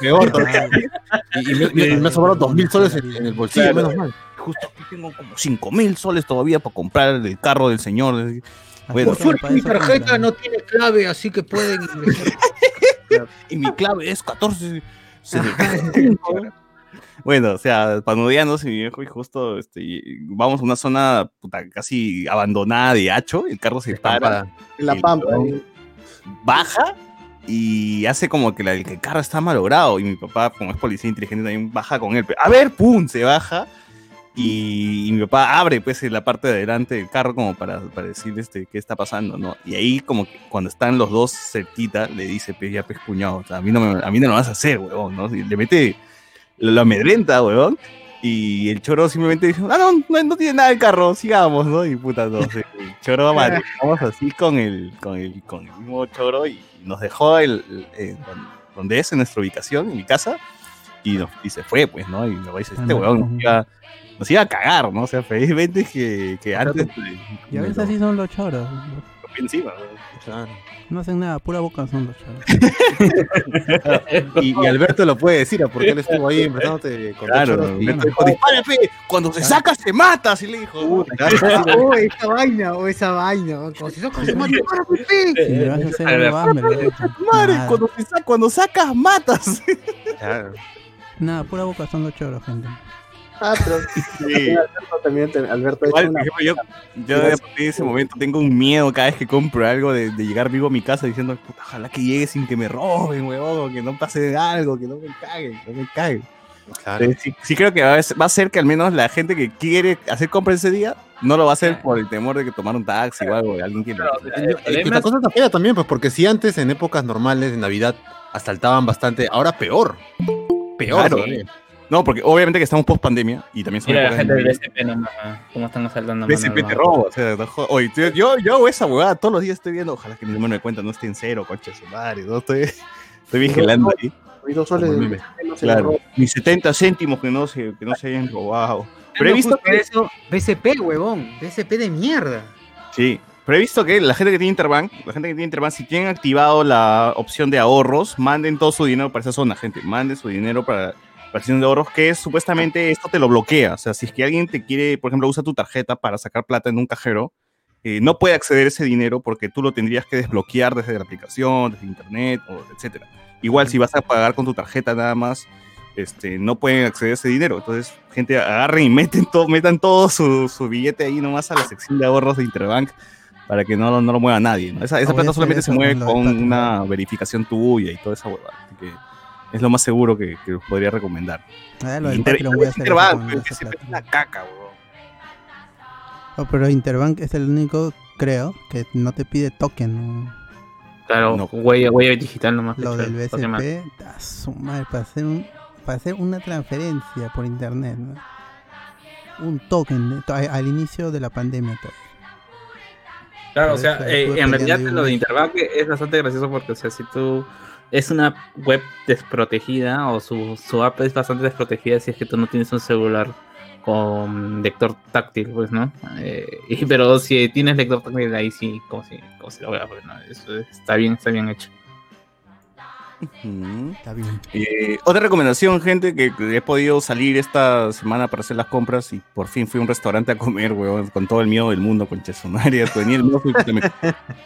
Peor. Y, y me, me- sobrado dos mil soles en, en el bolsillo, Claro. menos mal. Justo aquí tengo como 5 mil soles todavía para comprar el carro del señor. Bueno, Por suerte mi tarjeta no tiene clave, así que pueden y mi clave es 14. Bueno, o sea, panudeándose mi viejo y justo este, y vamos a una zona puta, casi abandonada de hacho, el carro se para. En la Y pampa. baja y hace como que, la, el, que el carro está malogrado. Y mi papá, como es policía inteligente, también baja con él. A ver, pum, se baja. Y, y, mi papá abre pues la parte de adelante del carro como para, para decirle este, qué está pasando, ¿no? Y ahí como que cuando están los dos cerquita, le dice, pues ya pues cuñado, o sea, a mí no me, a mí no lo vas a hacer, huevón, ¿no? Y le mete, lo amedrenta, huevón. Y el choro simplemente dice, ah, no, no, no tiene nada el carro, sigamos, ¿no? Y puta, no el choro vamos así con el, con el, con el mismo choro y nos dejó el, el, el donde es, en nuestra ubicación, en mi casa, y, nos, y se fue, pues, ¿no? Y me dice, este huevón nos iba, nos iba a cagar, ¿no? O sea, felizmente que, que antes... Y a veces así son los choros. Encima, claro. No hacen nada, pura boca son los choros. y, y, Alberto lo puede decir, porque él estuvo ahí empezándote con Claro, Alberto dijo, dispare, fe, cuando se saca se mata, así le dijo. oh, esa vaina, o oh, esa vaina, cuando se saca se mata, dispare, fe. Si me vas a hacer algo, házmelo. Madre, cuando, se cuando sacas, matas. Claro. Nada, pura boca son los choros, gente. Ah, pero Sí. Alberto también, Alberto Igual, una... yo, yo a partir de ese momento tengo un miedo cada vez que compro algo de, de llegar vivo a mi casa diciendo, "Puta, ojalá que llegue sin que me roben, huevón, o que no pase algo, que no me caguen, no me caguen. Claro. Eh, sí, sí creo que va a, va a ser que al menos la gente que quiere hacer compras ese día no lo va a hacer por el temor de que tomar un taxi o algo, de alguien que la cosa está fea también, pues porque si antes en épocas normales, en Navidad, asaltaban bastante, ahora peor. Peor. Claro. No, porque obviamente que estamos post pandemia y también son Mira la gente de del. BCP nomás, cómo están asaltando. BCP te no. robo, o sea, no jodas. Oye, tío, yo, yo hago esa huevada todos los días estoy viendo, ojalá que mi número de cuenta no esté en cero, concha de su madre, ¿no? Estoy, estoy vigilando ahí. soles Como de el meme. no se le Claro, roba. mis 70 céntimos que no se, que no se hayan robado. Pero he visto que, eso, BCP, huevón, BCP de mierda. sí, pero he visto que la gente que tiene Interbank, la gente que tiene Interbank, si tienen activado la opción de ahorros, manden todo su dinero para esa zona, gente, manden su dinero para la opción de ahorros, que es, supuestamente esto te lo bloquea. O sea, si es que alguien te quiere, por ejemplo, usa tu tarjeta para sacar plata en un cajero, eh, no puede acceder a ese dinero porque tú lo tendrías que desbloquear desde la aplicación, desde internet, o etcétera. Igual si vas a pagar con tu tarjeta nada más, este, no pueden acceder a ese dinero. Entonces, gente, agarren y meten todo, metan todo su, su billete ahí nomás a la sección de ahorros de Interbank para que no, no lo mueva nadie. ¿no? Esa, esa a plata solamente se mueve con una verificación tuya y toda esa huevada. Así que es lo más seguro que, que os podría recomendar. Ah, lo del Inter- Patreon voy a hacer eso Interbank, pero esa que siempre es una caca. Oh, pero Interbank es el único, creo, que no te pide token. Claro, No. huella, huella digital nomás. Lo del. BCP, a su madre, para hacer, un, para hacer una transferencia por internet. ¿no? Un token a- al inicio de la pandemia. todavía. Claro, o sea, eh, en realidad lo de Interbank es bastante gracioso porque, o sea, si tú es una web desprotegida o su, su app es bastante desprotegida si es que tú no tienes un celular con lector táctil, pues, ¿no? Eh, y- pero si tienes lector táctil ahí sí, como si, como si lo veas, pues, ¿no? Eso está bien, está bien hecho. Está bien. Eh, otra recomendación, gente, que, que he podido salir esta semana para hacer las compras y por fin fui a un restaurante a comer, weón, con todo el miedo del mundo, con chesumaria. Venía el y puta, me,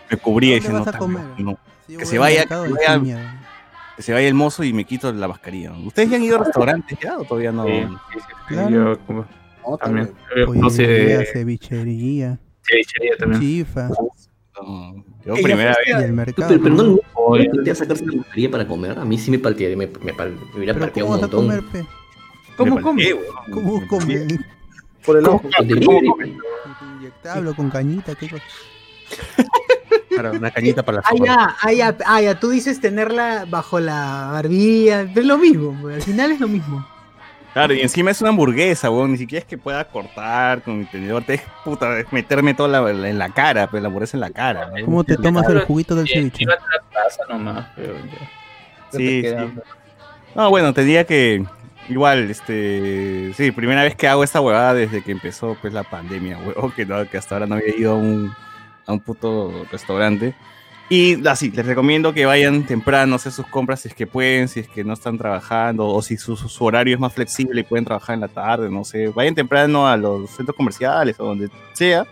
me cubría y ¿Dónde no, vas a tan- comer? no, Que se vaya, mercado que vaya- miedo. que se vaya el mozo y me quito la mascarilla. ¿Ustedes ya han ido a restaurantes ya o todavía no? Sí, sí, sí, sí, Claro. Yo como, No, también. también. Pollería, conocí cevichería, cevichería también. chifa No, Yo Ella primera vez. el mercado. Pero, pero no le Oye. plantea sacarse la mascarilla para comer. A mí sí me paltearía, me, me, pal- me hubiera ¿cómo un montón. comer, pe? ¿Cómo me come? ¿Cómo Me come? Por el ojo. Con. Inyectable con cañita, qué cosa. Claro, una cañita para la Ah, sopa. ya, ah, ya, ah, ya, tú dices tenerla bajo la barbilla, es lo mismo, al final es lo mismo. Claro, y encima es una hamburguesa, weón. Ni siquiera es que pueda cortar con mi tenedor. Te es puta, es meterme toda la, la- en la cara, pues la hamburguesa en la cara. ¿no? ¿Cómo te tomas el juguito del ceviche? Nomás, pero ya. Sí, No sí. Bueno, tendría que. Igual, este. Sí, primera vez que hago esta huevada desde que empezó pues la pandemia, huevón, que, no- que hasta ahora no había ido a un, a un puto restaurante. Y así, les recomiendo que vayan temprano a hacer sus compras si es que pueden, si es que no están trabajando, o si su, su horario es más flexible y pueden trabajar en la tarde, no sé. Vayan temprano a los centros comerciales o donde sea.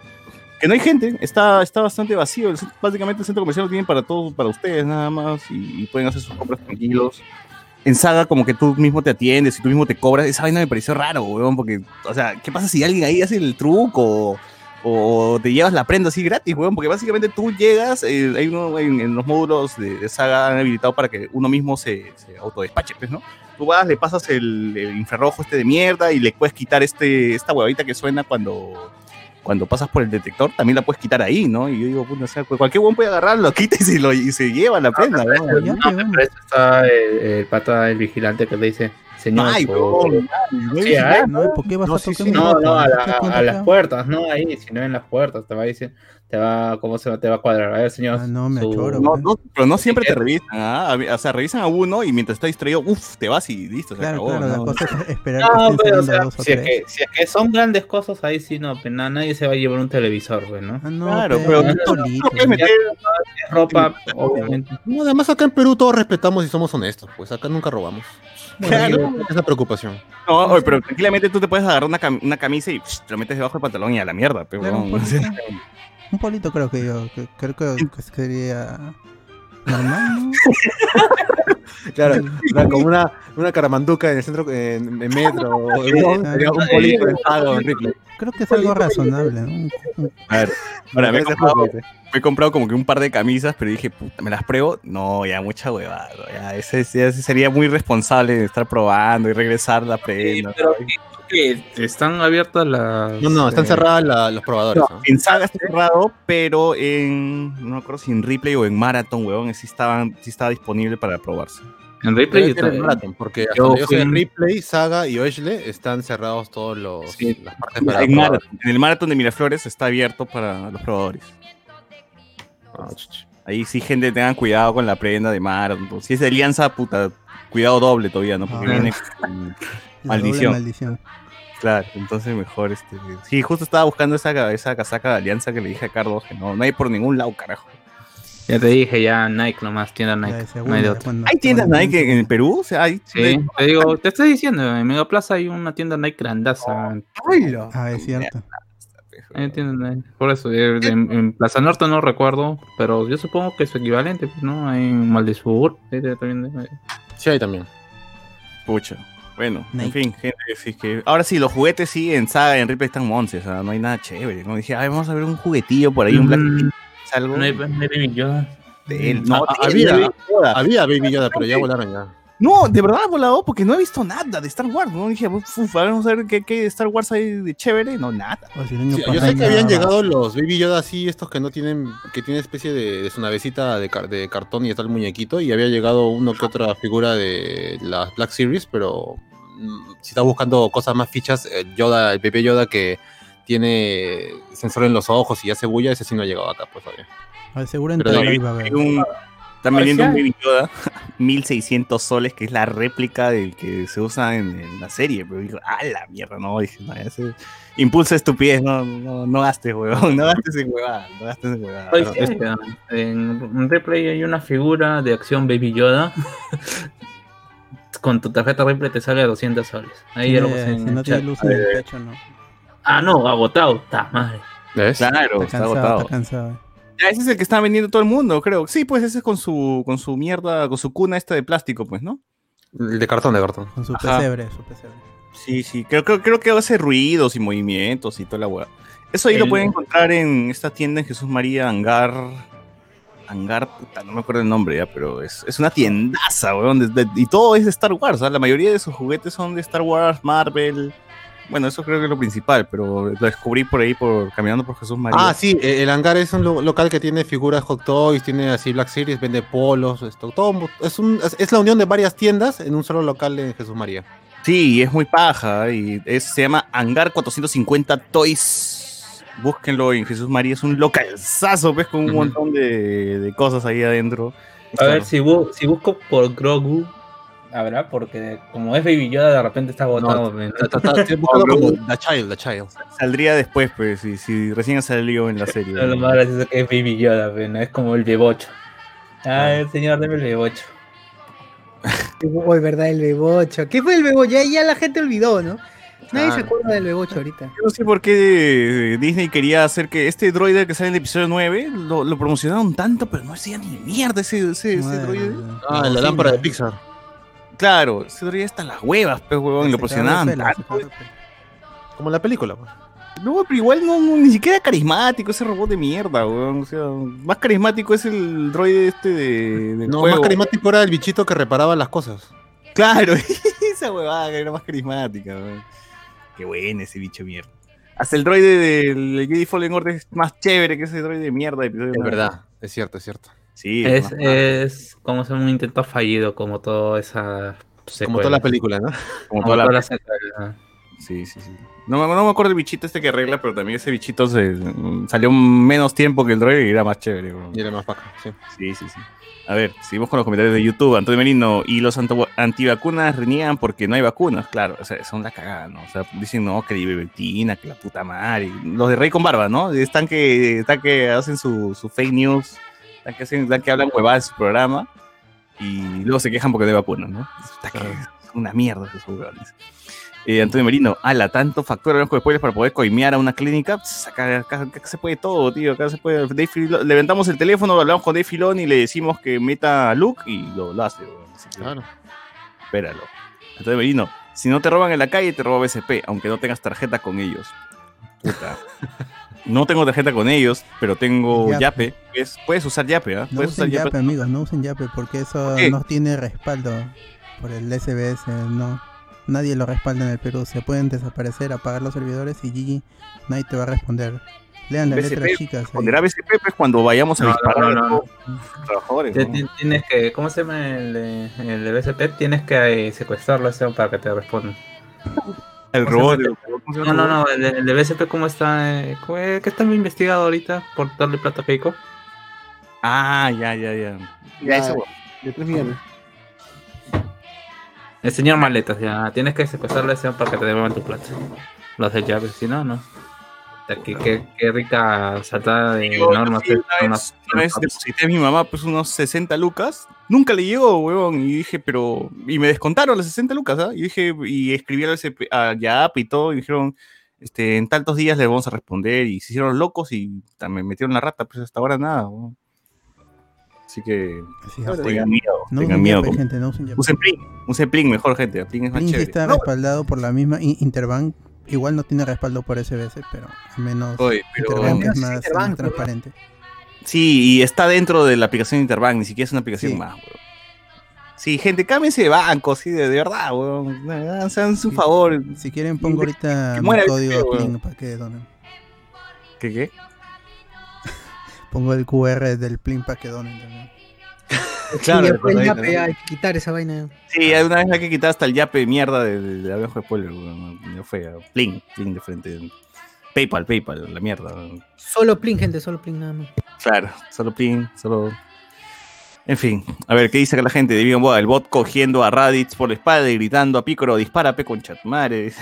Que no hay gente, está, está bastante vacío. Básicamente el centro comercial lo tienen para todos, para ustedes nada más, y, y pueden hacer sus compras tranquilos en Saga como que tú mismo te atiendes y tú mismo te cobras, esa vaina me pareció raro, weón, porque, o sea, ¿qué pasa si alguien ahí hace el truco? O, te llevas la prenda así gratis, weón, porque básicamente tú llegas, eh, hay uno en, en los módulos de, de saga han habilitado para que uno mismo se, se autodespache, pues, ¿no? Tú vas, le pasas el, el infrarrojo este de mierda y le puedes quitar este, esta huevita que suena cuando, cuando pasas por el detector, también la puedes quitar ahí, ¿no? Y yo digo, puta, o sea, cualquier huevón puede agarrarlo, quita y se, lo, y se lleva la prenda, pero ¿no? No, weón. está el, el pata, el vigilante que le dice, señor, Ay, por- no Sí, ¿eh? No, ¿por qué vas No, a sí, tocar sí, mi No, ropa? no, a, ¿Te la- a las puertas, no ahí, si no en las puertas, te va a decir, te va, ¿cómo se va, te va a cuadrar? A ver, señor. Ah, no, me su- achoro. No, no, pero no siempre te revisan, ¿ah? O sea, revisan a uno y mientras está distraído, uff, te vas y listo, se Claro, acabó. claro, la ¿no? cosa es esperar No, que estén pero, o saliendo sea, dos o si es, que, si es que son grandes cosas, ahí sí no, pues, na- nadie se va a llevar un televisor, pues, ¿no? Ah, no, Claro, pero, pero polito, puedes ¿no? meter- Es ropa, obviamente. No, además acá en Perú todos respetamos y somos honestos, pues acá nunca robamos. Claro. Esa preocupación. No, oye, pero tranquilamente tú te puedes agarrar una, cam- una camisa y psh, te lo metes debajo del pantalón y a la mierda, pero Claro, polito. Un polito creo que yo, que- creo que, que sería normal, ¿no? Claro, claro, como una, una caramanduca en el centro, en, en metro, o en- un polito dejado en Ripley. Creo que es algo razonable, ¿no? A ver, ahora me he, comprado, juego, dice. me he comprado como que un par de camisas, pero dije, puta, ¿me las pruebo? No, ya mucha huevada, ya, ese, ese sería muy responsable de estar probando y regresar la prenda. pero ¿no? Que están abiertas las... No, no, están eh, cerradas la- los probadores. No, ¿no? en Saga está cerrado, pero en, no me acuerdo si en Replay o en Marathon, huevón, sí, estaban, sí estaba disponible para probarse. En ser está- en Marathon, porque Yo yo fui- Ripley, Saga y Oeshle están cerrados todos los Sí. las partes para En. Marathon, en el Marathon de Miraflores está abierto para los probadores. Ah, ch. Ahí sí, gente, tengan cuidado con la prenda de Marathon. Si es de Alianza, puta, cuidado doble todavía, ¿no? Porque Ah. viene con- Maldición. doble maldición. Claro, entonces mejor este. Sí, justo estaba buscando esa, esa casaca de Alianza que le dije a Carlos que no, no hay por ningún lado, carajo. Ya te dije, ya Nike nomás, tienda Nike. segunda, no hay de ya otra. cuando- ¿Hay tiendas Nike en, Perú? O sea, hay. Sí, te digo, te estoy diciendo, en Megaplaza hay una tienda Nike grandaza. ¡Hola! Ah, es cierto. Hay tienda Nike. Por eso, en, en Plaza Norte no recuerdo, pero yo supongo que es equivalente, pues, ¿no? Hay en Maldesur, sí, también. Sí, hay también. Pucha. Bueno, en fin, gente, sí que. Ahora sí, los juguetes sí en Saga, en Ripley están monces, o sea, no hay nada chévere. No dije, ay, vamos a ver un juguetillo por ahí, un Black Mm, algo No hay, no hay Baby Yoda. él. No, Ah, él, había- de Yoda. Había Baby Yoda, pero ya volaron ya. No, de verdad he volado porque no he visto nada de Star Wars. No dije, uf, vamos a ver qué, qué Star Wars hay de chévere. No, nada. Sí, yo sé que habían llegado los Baby Yoda así, estos que no tienen, que tienen especie de, de su navecita de, car- de cartón y está el muñequito, y había llegado uno que otra figura de las Black Series, pero si estás buscando cosas más fichas, el Yoda, el Pepe Yoda que tiene sensor en los ojos y hace bulla, ese sí no ha llegado acá, pues todavía. Ah, seguro en Pero Taiwán Hay iba a haber. un- están vendiendo un Baby Yoda 1600 soles, que es la réplica del que se usa en, en la serie. Pero digo, ah, la mierda, no. Dije, no, ese impulso estupidez, no, no, no gastes, huevón. No gastes en huevada. No gastes en huevada. No. en en Replay hay una figura de acción Baby Yoda. Con tu tarjeta Replay te sale a 200 soles. Ahí ya lo puse Eh, en si no chat. luz en el pecho, no. Ah, no, agotado. Está madre. ¿Ves? Claro, Está está cansado, agotado. está cansado. Ya, ese es el que está vendiendo todo el mundo, creo. Sí, pues ese es con su, con su mierda, con su cuna esta de plástico, pues, ¿no? El de cartón, de cartón. Con su Ajá. pesebre, su pesebre. Sí, sí, creo, creo, creo que hace ruidos y movimientos y toda la hueá. Eso ahí lo pueden encontrar en esta tienda en Jesús María Hangar. Hangar, puta, no me acuerdo el nombre ya, pero es, es una tiendaza, weón. de- de- y todo es de Star Wars, ¿ah? La mayoría de sus juguetes son de Star Wars, Marvel. Bueno, eso creo que es lo principal, pero lo descubrí por ahí, por caminando por Jesús María. Ah, sí, eh, el hangar es un lo- local que tiene figuras Hot Toys, tiene así Black Series, vende polos, esto, todo. Es, un, es, es la unión de varias tiendas en un solo local en Jesús María. Sí, es muy paja y es, se llama Hangar 450 Toys. Búsquenlo en Jesús María, es un localzazo, ves, con un montón de, de cosas ahí adentro. A ver, si, bu- si busco por Grogu, habrá, porque como es Baby Yoda, de repente está ta- ta- búscalo como The Child, The Child. Saldría después, pues, si, si recién salió en la serie. Lo más gracioso que es Baby Yoda, men, es como el bebocho. Ah, el señor, deme el bebocho. Uy, verdad, el bebocho. ¿Qué fue el bebocho? Ya, ya la gente olvidó, ¿no? Nadie se Claro. acuerda del bebocho ahorita. Yo no sé por qué eh, Disney quería hacer que este droide que sale en el episodio 9 lo, lo promocionaron tanto, pero no hacía ni mierda ese, ese, ese droide. Ah, en la lámpara de Pixar. Claro, ese droide está en las huevas, pues, huevón, y lo Se promocionaban tanto. se pelo. Como la película. pues. No, pero igual no, no, ni siquiera carismático ese robot de mierda, weón. O sea, más carismático es el droide este de. del No, juego. más carismático era el bichito que reparaba las cosas. Claro, esa huevada que era más carismática, weón. Qué bueno ese bicho mierda. Hasta el droide del Jedi Fallen Order es más chévere que ese droide de mierda. de episodio Es verdad, es cierto, es cierto. Sí, Es, es como ser un intento fallido, como toda esa. Como toda la película, ¿no? como Como toda la- toda la secuela. Sí, sí, sí. No, me- no me acuerdo del bichito este que arregla, pero también ese bichito se, salió menos tiempo que el droide y era más chévere. Y era más paja, sí. Sí, sí, sí. A ver, seguimos con los comentarios de YouTube. Antonio Merino, y los antivacunas reniegan porque no hay vacunas. Claro, o sea, son la cagada, ¿no? O sea, dicen, no, que la ivermectina, que la puta madre. Los de Rey con Barba, ¿no? Están que, están que hacen su, su fake news, están que, hacen, están que hablan huevadas en su programa y luego se quejan porque no hay vacunas, ¿no? Está que son una mierda esos huevones. Eh, Antonio Merino, ala, tanto factor de spoilers para poder coimear a una clínica. Acá, acá- acá se puede todo, tío. Acá se puede. Dave Filoni- levantamos el teléfono, hablamos con Dave Filoni y le decimos que meta a Luke y lo, lo hace, Claro. Espéralo. Antonio Merino, si no te roban en la calle, te roba BSP, aunque no tengas tarjeta con ellos. Puta. No tengo tarjeta con ellos, pero tengo Yape. Yape. Es- puedes usar Yape, ¿ah? No Puedes usar usen Yape, amigos, no usen Yape porque eso no tiene respaldo por el SBS, no. Nadie lo respalda en el Perú. Se pueden desaparecer, apagar los servidores y GG, nadie te va a responder. Lean las BCP, letras chicas. ahí. Pondrá BSP pues, cuando vayamos a No, disparar Tienes que, ¿cómo se llama el de, el de BSP? Tienes que eh, secuestrarlo ese para que te respondan. El ¿cómo robot. se el- ¿cómo se llama No, no, no, el de, el de BSP, ¿cómo está? eh, ¿cómo es- ¿Qué está investigado ahorita por darle plata a Keiko? Ah, ya, ya, ya. Ya, Ya, eso. De 3 millones. El señor Maletas, ya. Tienes que secuestrarlo ese para que te devuelvan tu plata. Lo hace llave, si no, no. Qué, qué, qué rica saltada de normas. sí, una vez, una vez deposité a mi mamá pues unos 60 lucas. Nunca le llegó, huevón. Y dije, pero. Y me descontaron las 60 lucas, ¿ah? Y dije, y escribí al SP a Yap y todo. Y dijeron, este, en tantos días les vamos a responder. Y se hicieron locos y también metieron la rata, pues hasta ahora nada, huevón. Así que. Así, Bueno, apoyen. Tengan miedo, No tengan usen miedo. Yape, gente, no usen. Usen Plin, usen Plin mejor, gente. Plin es más Plin chévere. está No, respaldado por la misma Interbank. Igual no tiene respaldo por SBS, pero al menos oye, pero- Interbank es sí, más, Interbank, más transparente. Sí, y está dentro de la aplicación Interbank, ni siquiera es una aplicación Sí. más, weón. Sí, gente, cámbiense de banco, sí, de, de verdad, weón. Hagan su Sí. favor. Si quieren pongo ahorita mi código. Plin para que donen. ¿Qué qué? Pongo el QR del Plin para que donen también. Claro, sí, después después ahí ya, también. pe, hay que quitar esa vaina. Sí, hay una vez hay que quitar hasta el yape de mierda de, de, de abajo de spoiler, weón. Ya fue, Plin, Plin de frente. PayPal, PayPal, la mierda. Solo Plin, gente, solo Plin nada más. Claro, solo Plin, solo. En fin, a ver, ¿qué dice acá la gente? De Boa, el bot cogiendo a Raditz por la espalda y gritando a Picoro, dispara, pe con chatmare.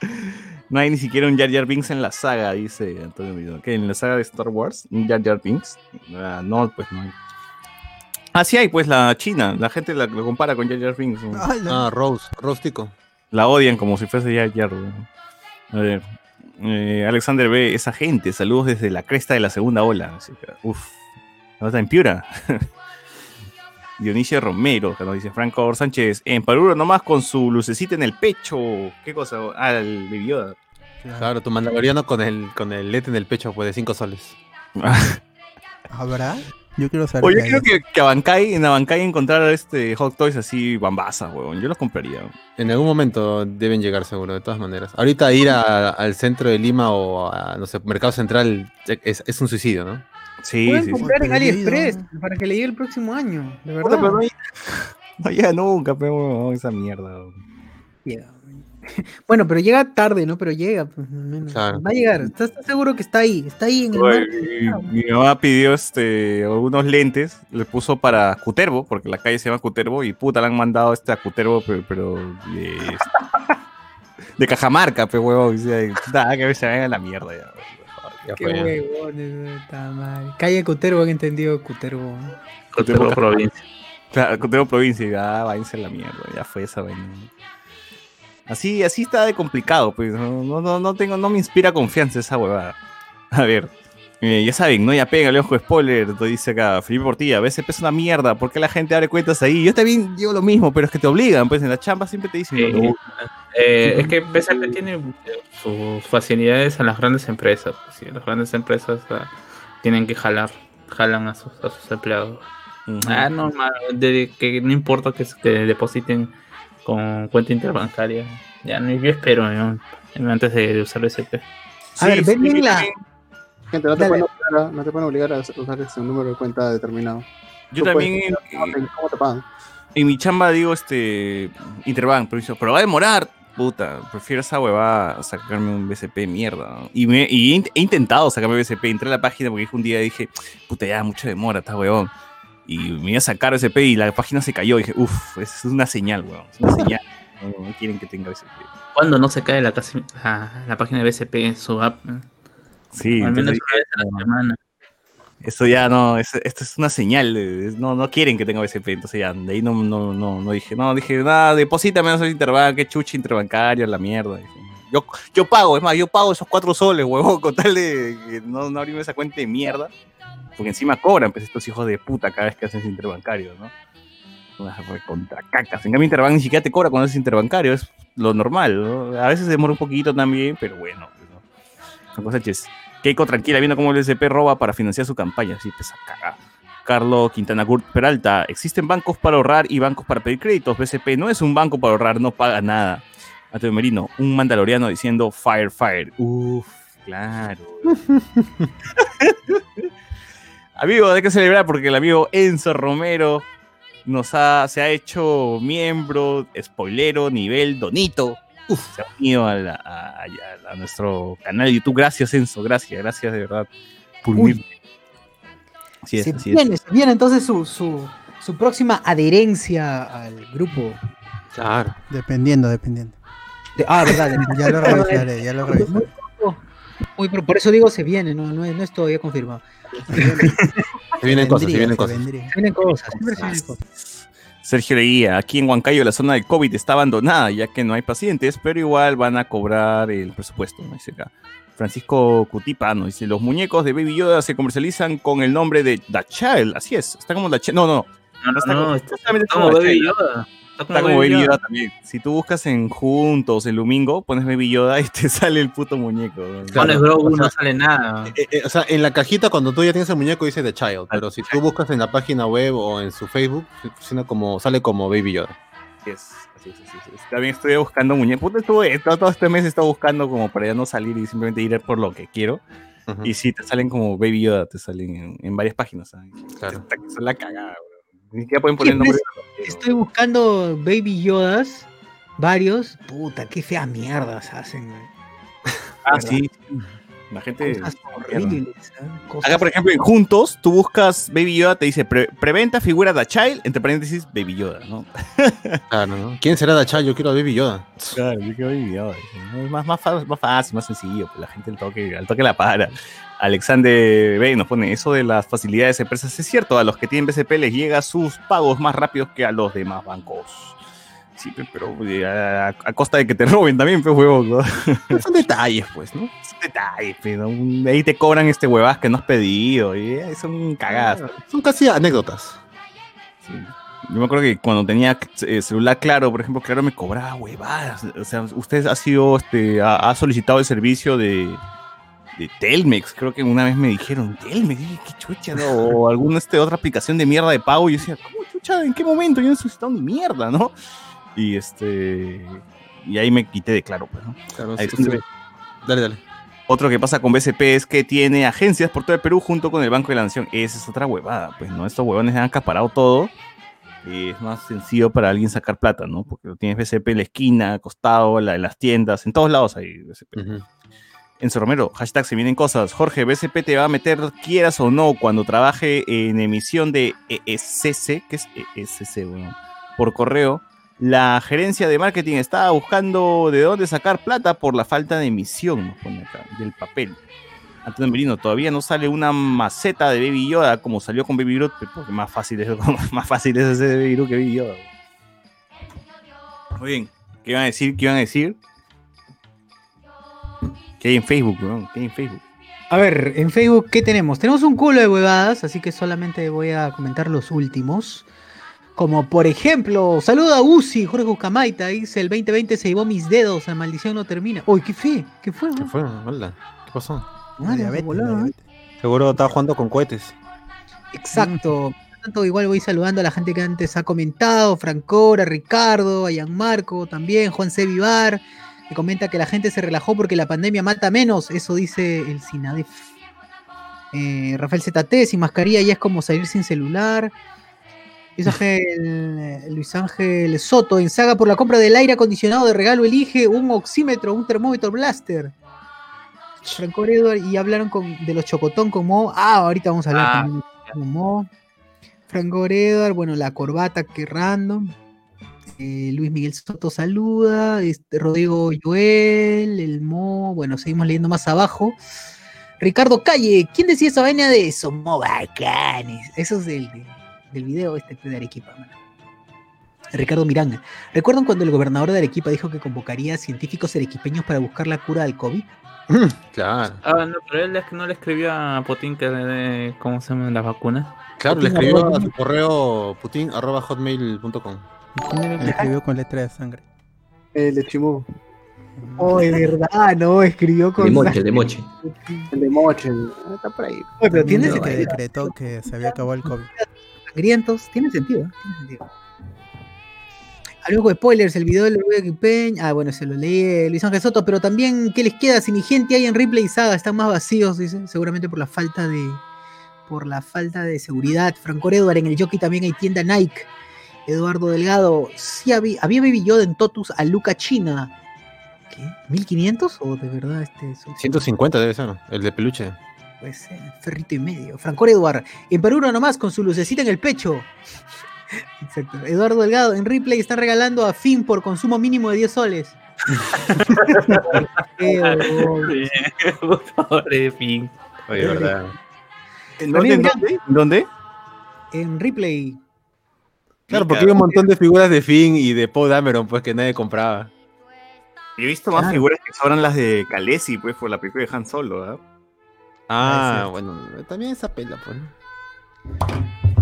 No hay ni siquiera un Jar Jar Binks en la saga, dice Antonio Millo. ¿Qué? ¿En la saga de Star Wars? ¿Un Jar Jar Binks? Ah, no, pues no hay. Ah, sí hay, pues la China. La gente la, lo compara con Jar Jar Binks. ¿no? ¡Hala! Ah, Rose, Rose Tico. La odian como si fuese Jar Jar. A ver. eh, Alexander B. Esa gente. Saludos desde la cresta de la segunda ola. Así que, Uf. ¿No está en Piura? Dionisio Romero, que nos dice Franco Sánchez. En Paruro nomás con su lucecita en el pecho. ¿Qué cosa? Ah, el Baby Yoda. Claro, tu mandaloriano con el, con el LED en el pecho, pues de 5 soles. ¿Habrá? Yo quiero saber. Oye, qué yo creo que, que a Bankai, en Abancay encontrar este Hot Toys así bambasas, weón. Yo los compraría. En algún momento deben llegar seguro, de todas maneras. Ahorita ir a- al centro de Lima o a, no sé, Mercado Central es, es un suicidio, ¿no? Sí, Pueden sí, sí. comprar en AliExpress para que le llegue el próximo año, de Puta, verdad. pero no, no llega nunca, pero esa mierda. Bueno, pero llega tarde, ¿no? Pero llega, pues. Claro. Va a llegar. ¿Estás, seguro que está ahí? Está ahí en el Oye, mar. mi, mi mamá pidió este, algunos lentes, le puso para Cutervo, porque la calle se llama Cutervo, y puta, le han mandado este a Cutervo, pero, pero de, de Cajamarca. Dice, "Da, que se vayan a la mierda ya. Ya Qué ya". huevones, está mal. Calle Cutervo, han entendido Cutervo. Cotero provincia. Claro, Cutervo provincia, y, ah, váyanse a la mierda, ya fue esa vaina. Así, así está de complicado, pues. No, no, no, no tengo, no me inspira confianza esa huevada. A ver. Eh, ya saben, no ya pega, ojo spoiler, te dice acá, Felipe Portilla, a veces es una mierda, ¿por qué la gente abre cuentas ahí? Yo también digo lo mismo, pero es que te obligan, pues en la chamba siempre te dicen, Sí. "No, Eh, es que BCP tiene eh, sus facilidades en las grandes empresas. pues, sí, las grandes empresas ah, tienen que jalar, jalan a sus, a sus empleados. Ah, normal, de que no importa que, que depositen con cuenta interbancaria. Ya no, yo espero ¿no? antes de, de usar BCP. A ver, ven bien la. Gente, no te, pueden obligar a, no te pueden obligar a usar ese número de cuenta determinado. Yo Tú también puedes- en, ¿Cómo te, cómo te pagan? en mi chamba digo, este, Interbank, pero, dice, pero va a demorar. Puta, prefiero esa huevada a sacarme un BCP mierda. ¿no? Y, me, y he, int- he intentado sacarme BCP. Entré a la página porque un día dije, puta, ya, mucho demora, está huevón. Y me iba a sacar BCP y la página se cayó. Y dije, uff, es una señal, huevón. Es una señal. No, no quieren que tenga BCP. Cuando no se cae la, la, la página de BCP en su app. Sí, al menos una vez a la semana. Eso ya no, es- esto es una señal, es- no, no quieren que tenga BCP, entonces ya, de ahí no, no, no, no dije, no, dije, nada, deposítame en Interbank, que chucha interbancaria, la mierda. dije. Yo, yo pago, es más, yo pago esos cuatro soles, huevón, con tal de que no, no abrirme esa cuenta de mierda, porque encima cobran, pues, estos hijos de puta cada vez que haces interbancario, ¿no? Unas contra cacas. En cambio, Interbank ni siquiera te cobra cuando haces interbancario, es lo normal, ¿no? A veces demora un poquito también, pero bueno, cosas ches. Keiko tranquila viendo cómo el BCP roba para financiar su campaña. Sí, pues. Carlos Quintana Gurt Peralta. Existen bancos para ahorrar y bancos para pedir créditos. BCP no es un banco para ahorrar, no paga nada. Antonio Merino, un mandaloriano diciendo fire, fire. Uf, claro. amigo, hay que celebrar porque el amigo Enzo Romero nos ha, se ha hecho miembro, spoilero, nivel Donito. Uf, se ha unido a, la- a- a- a nuestro canal de YouTube. Gracias, Enzo. Gracias, gracias de verdad. Por. Así es, se así es. viene, se viene entonces su, su, su próxima adherencia al grupo. Claro. Dependiendo, dependiendo. De- ah, verdad. Ya lo revisaré, ya lo revisaré. Uy, pero por eso digo se viene, no, no, es, no es todavía confirmado. Se vienen cosas, se vienen se cosas. vendría. Se vienen cosas, siempre se vienen cosas. Sergio Leguía, aquí en Huancayo la zona del COVID está abandonada ya que no hay pacientes, pero igual van a cobrar el presupuesto, ¿no? Dice acá. Francisco Cutipa nos dice, los muñecos de Baby Yoda se comercializan con el nombre de The Child, así es, está como The Child, no, no, No, no, está como- está, justamente está como como Baby Yoda. Yoda. Está como Baby Yoda también. Si tú buscas en Juntos, en Lumingo, pones Baby Yoda y te sale el puto muñeco. Claro, Grogu, o sea- no sale nada. Eh, eh, o sea, en la cajita cuando tú ya tienes el muñeco dice The Child, pero si tú buscas en la página web o en su Facebook, suena como, sale como Baby Yoda. Así es, así es, así es, así es. También estoy buscando muñecos. Estuve- todo, todo este mes he estado buscando como para ya no salir y simplemente ir por lo que quiero. Ujú, Y sí, te salen como Baby Yoda, te salen en, en varias páginas. ¿sabes? Claro. Puta, que son la cagada, bro. Ni siquiera pueden poner el nombre. de los Estoy buscando Baby Yodas, varios. Puta, qué feas mierdas hacen. güey. Ah, ¿verdad? sí. La gente. Cosas horribles. ¿eh? Cosas- Acá, por ejemplo, en Juntos, tú buscas Baby Yoda, te dice pre- preventa figura de Child, entre paréntesis, Baby Yoda, ¿no? Claro, ¿no? ¿Quién será The Child? Yo quiero a Baby Yoda. Claro, yo quiero Baby Yoda. ¿no? Es más, más, más fácil, más sencillo, pues la gente al toque, al toque la para. Alexander B nos pone eso de las facilidades de empresas. Es cierto, a los que tienen BCP les llega sus pagos más rápidos que a los demás bancos. Sí, pe- pero eh, a, a costa de que te roben también, pues, huevo. ¿no? Son detalles, pues, ¿no? Es un detalle, pe, ¿no? Un- Ahí te cobran este huevas que no has pedido. Y eh, son cagadas. Son casi anécdotas. Sí. Yo me acuerdo que cuando tenía eh, celular claro, por ejemplo, claro me cobraba huevadas. O sea, usted ha sido, este, ha, ha solicitado el servicio de, de Telmex. Creo que una vez me dijeron, Telmex, qué chucha, ¿no? O alguna este, otra aplicación de mierda de pago. Y yo decía, ¿cómo chucha? ¿En qué momento? Yo no he solicitado ni mierda, ¿no? Y este. Y ahí me quité de claro, pues, ¿no? Claro, Ahí sí. Dale, dale. Otro que pasa con BCP es que tiene agencias por todo el Perú junto con el Banco de la Nación. Esa es otra huevada, pues, ¿no? Estos huevones han acaparado todo. Y es más sencillo para alguien sacar plata, ¿no? Porque lo tienes BCP en la esquina, acostado, la- en las tiendas, en todos lados hay BCP. Enzo Romero, hashtag se vienen cosas. Jorge, BCP te va a meter, quieras o no, cuando trabaje en emisión de ESC, que es ESC, bueno, por correo. La gerencia de marketing estaba buscando de dónde sacar plata por la falta de emisión, nos pone acá, del papel. Antonio Merino, todavía no sale una maceta de Baby Yoda como salió con Baby Groot, porque más fácil es, más fácil es hacer Baby Groot que Baby Yoda. Muy bien, ¿qué iban a decir? ¿Qué iban a decir? ¿Qué hay en Facebook, bro? ¿Qué hay en Facebook? A ver, en Facebook, ¿qué tenemos? Tenemos un culo de huevadas, así que solamente voy a comentar los últimos. Como por ejemplo, saluda a Uzi, Jorge Buscamaita, dice el 2020 se llevó mis dedos, la maldición no termina. Uy, ¿qué fue? ¿Qué fue? ¿Qué fue? Hola. ¿Qué pasó? Ah, se diabetes, voló, ¿eh? Seguro estaba jugando con cohetes. Exacto. Por lo tanto, igual voy saludando a la gente que antes ha comentado, Francora, Ricardo, a Marco también, Juan C. Vivar, que comenta que la gente se relajó porque la pandemia mata menos, eso dice el Sinadef. Eh, Rafael ZT, sin mascarilla ya es como salir sin celular. Luis Ángel, Luis Ángel Soto, en saga por la compra del aire acondicionado de regalo, elige un oxímetro, un termómetro blaster. Franco Edward y hablaron con, de los chocotón con Mo. Ah, ahorita vamos a hablar Ah, también Mo. Franco Edward, bueno, la corbata que random. Eh, Luis Miguel Soto saluda. Este, Rodrigo Joel, el Mo. Bueno, seguimos leyendo más abajo. Ricardo Calle, ¿quién decía esa vaina de somos bacanes? Eso es del, del, video este de Arequipa, mano. Ricardo Miranda, ¿recuerdan cuando el gobernador de Arequipa dijo que convocaría a científicos arequipeños para buscar la cura del COVID? Claro. Ah, no, pero él es que no le escribió a Putin que le dé, ¿cómo se llaman las vacunas? Claro, le escribió arroba a su correo putin arroba hotmail.com. ¿Y quién era el que escribió con letra de sangre? El de Chimú, Oh, de verdad, no, escribió con. De moche, de moche. el de Moche, ah, está por ahí. Oye, pero tiene sentido. que decretó que se había acabado el COVID. Sangrientos, tiene sentido, ¿eh? tiene sentido. Algo de spoilers, el video de Luis Peña. Ah, bueno, se lo leí eh, Luis Ángel Soto, pero también, ¿qué les queda? Si ni gente hay en Ripley y Saga, están más vacíos, dice, seguramente por la falta de. Por la falta de seguridad. Franco Edward, en el jockey también hay tienda Nike. Eduardo Delgado, sí había, había Baby Yoda en Totus a Luca China. ¿Qué? ¿1500? ¿O de verdad este? son- 150 debe ser, el de peluche. Pues eh, ferrito y medio. Franco Edward, en Perú uno nomás con su lucecita en el pecho. Exacto. Eduardo Delgado, en Ripley están regalando a Fin por consumo mínimo de 10 soles. Pobre. Oye, verdad. ¿En dónde? ¿En dónde? ¿En dónde? Claro, porque hay un montón de figuras de Finn y de Poe Dameron, pues que nadie compraba. Yo he visto más Claro. figuras que sobran las de Calesi, pues, por la película de Han Solo, ¿ah? Ah, Ah, sí. bueno, también esa pela, pues.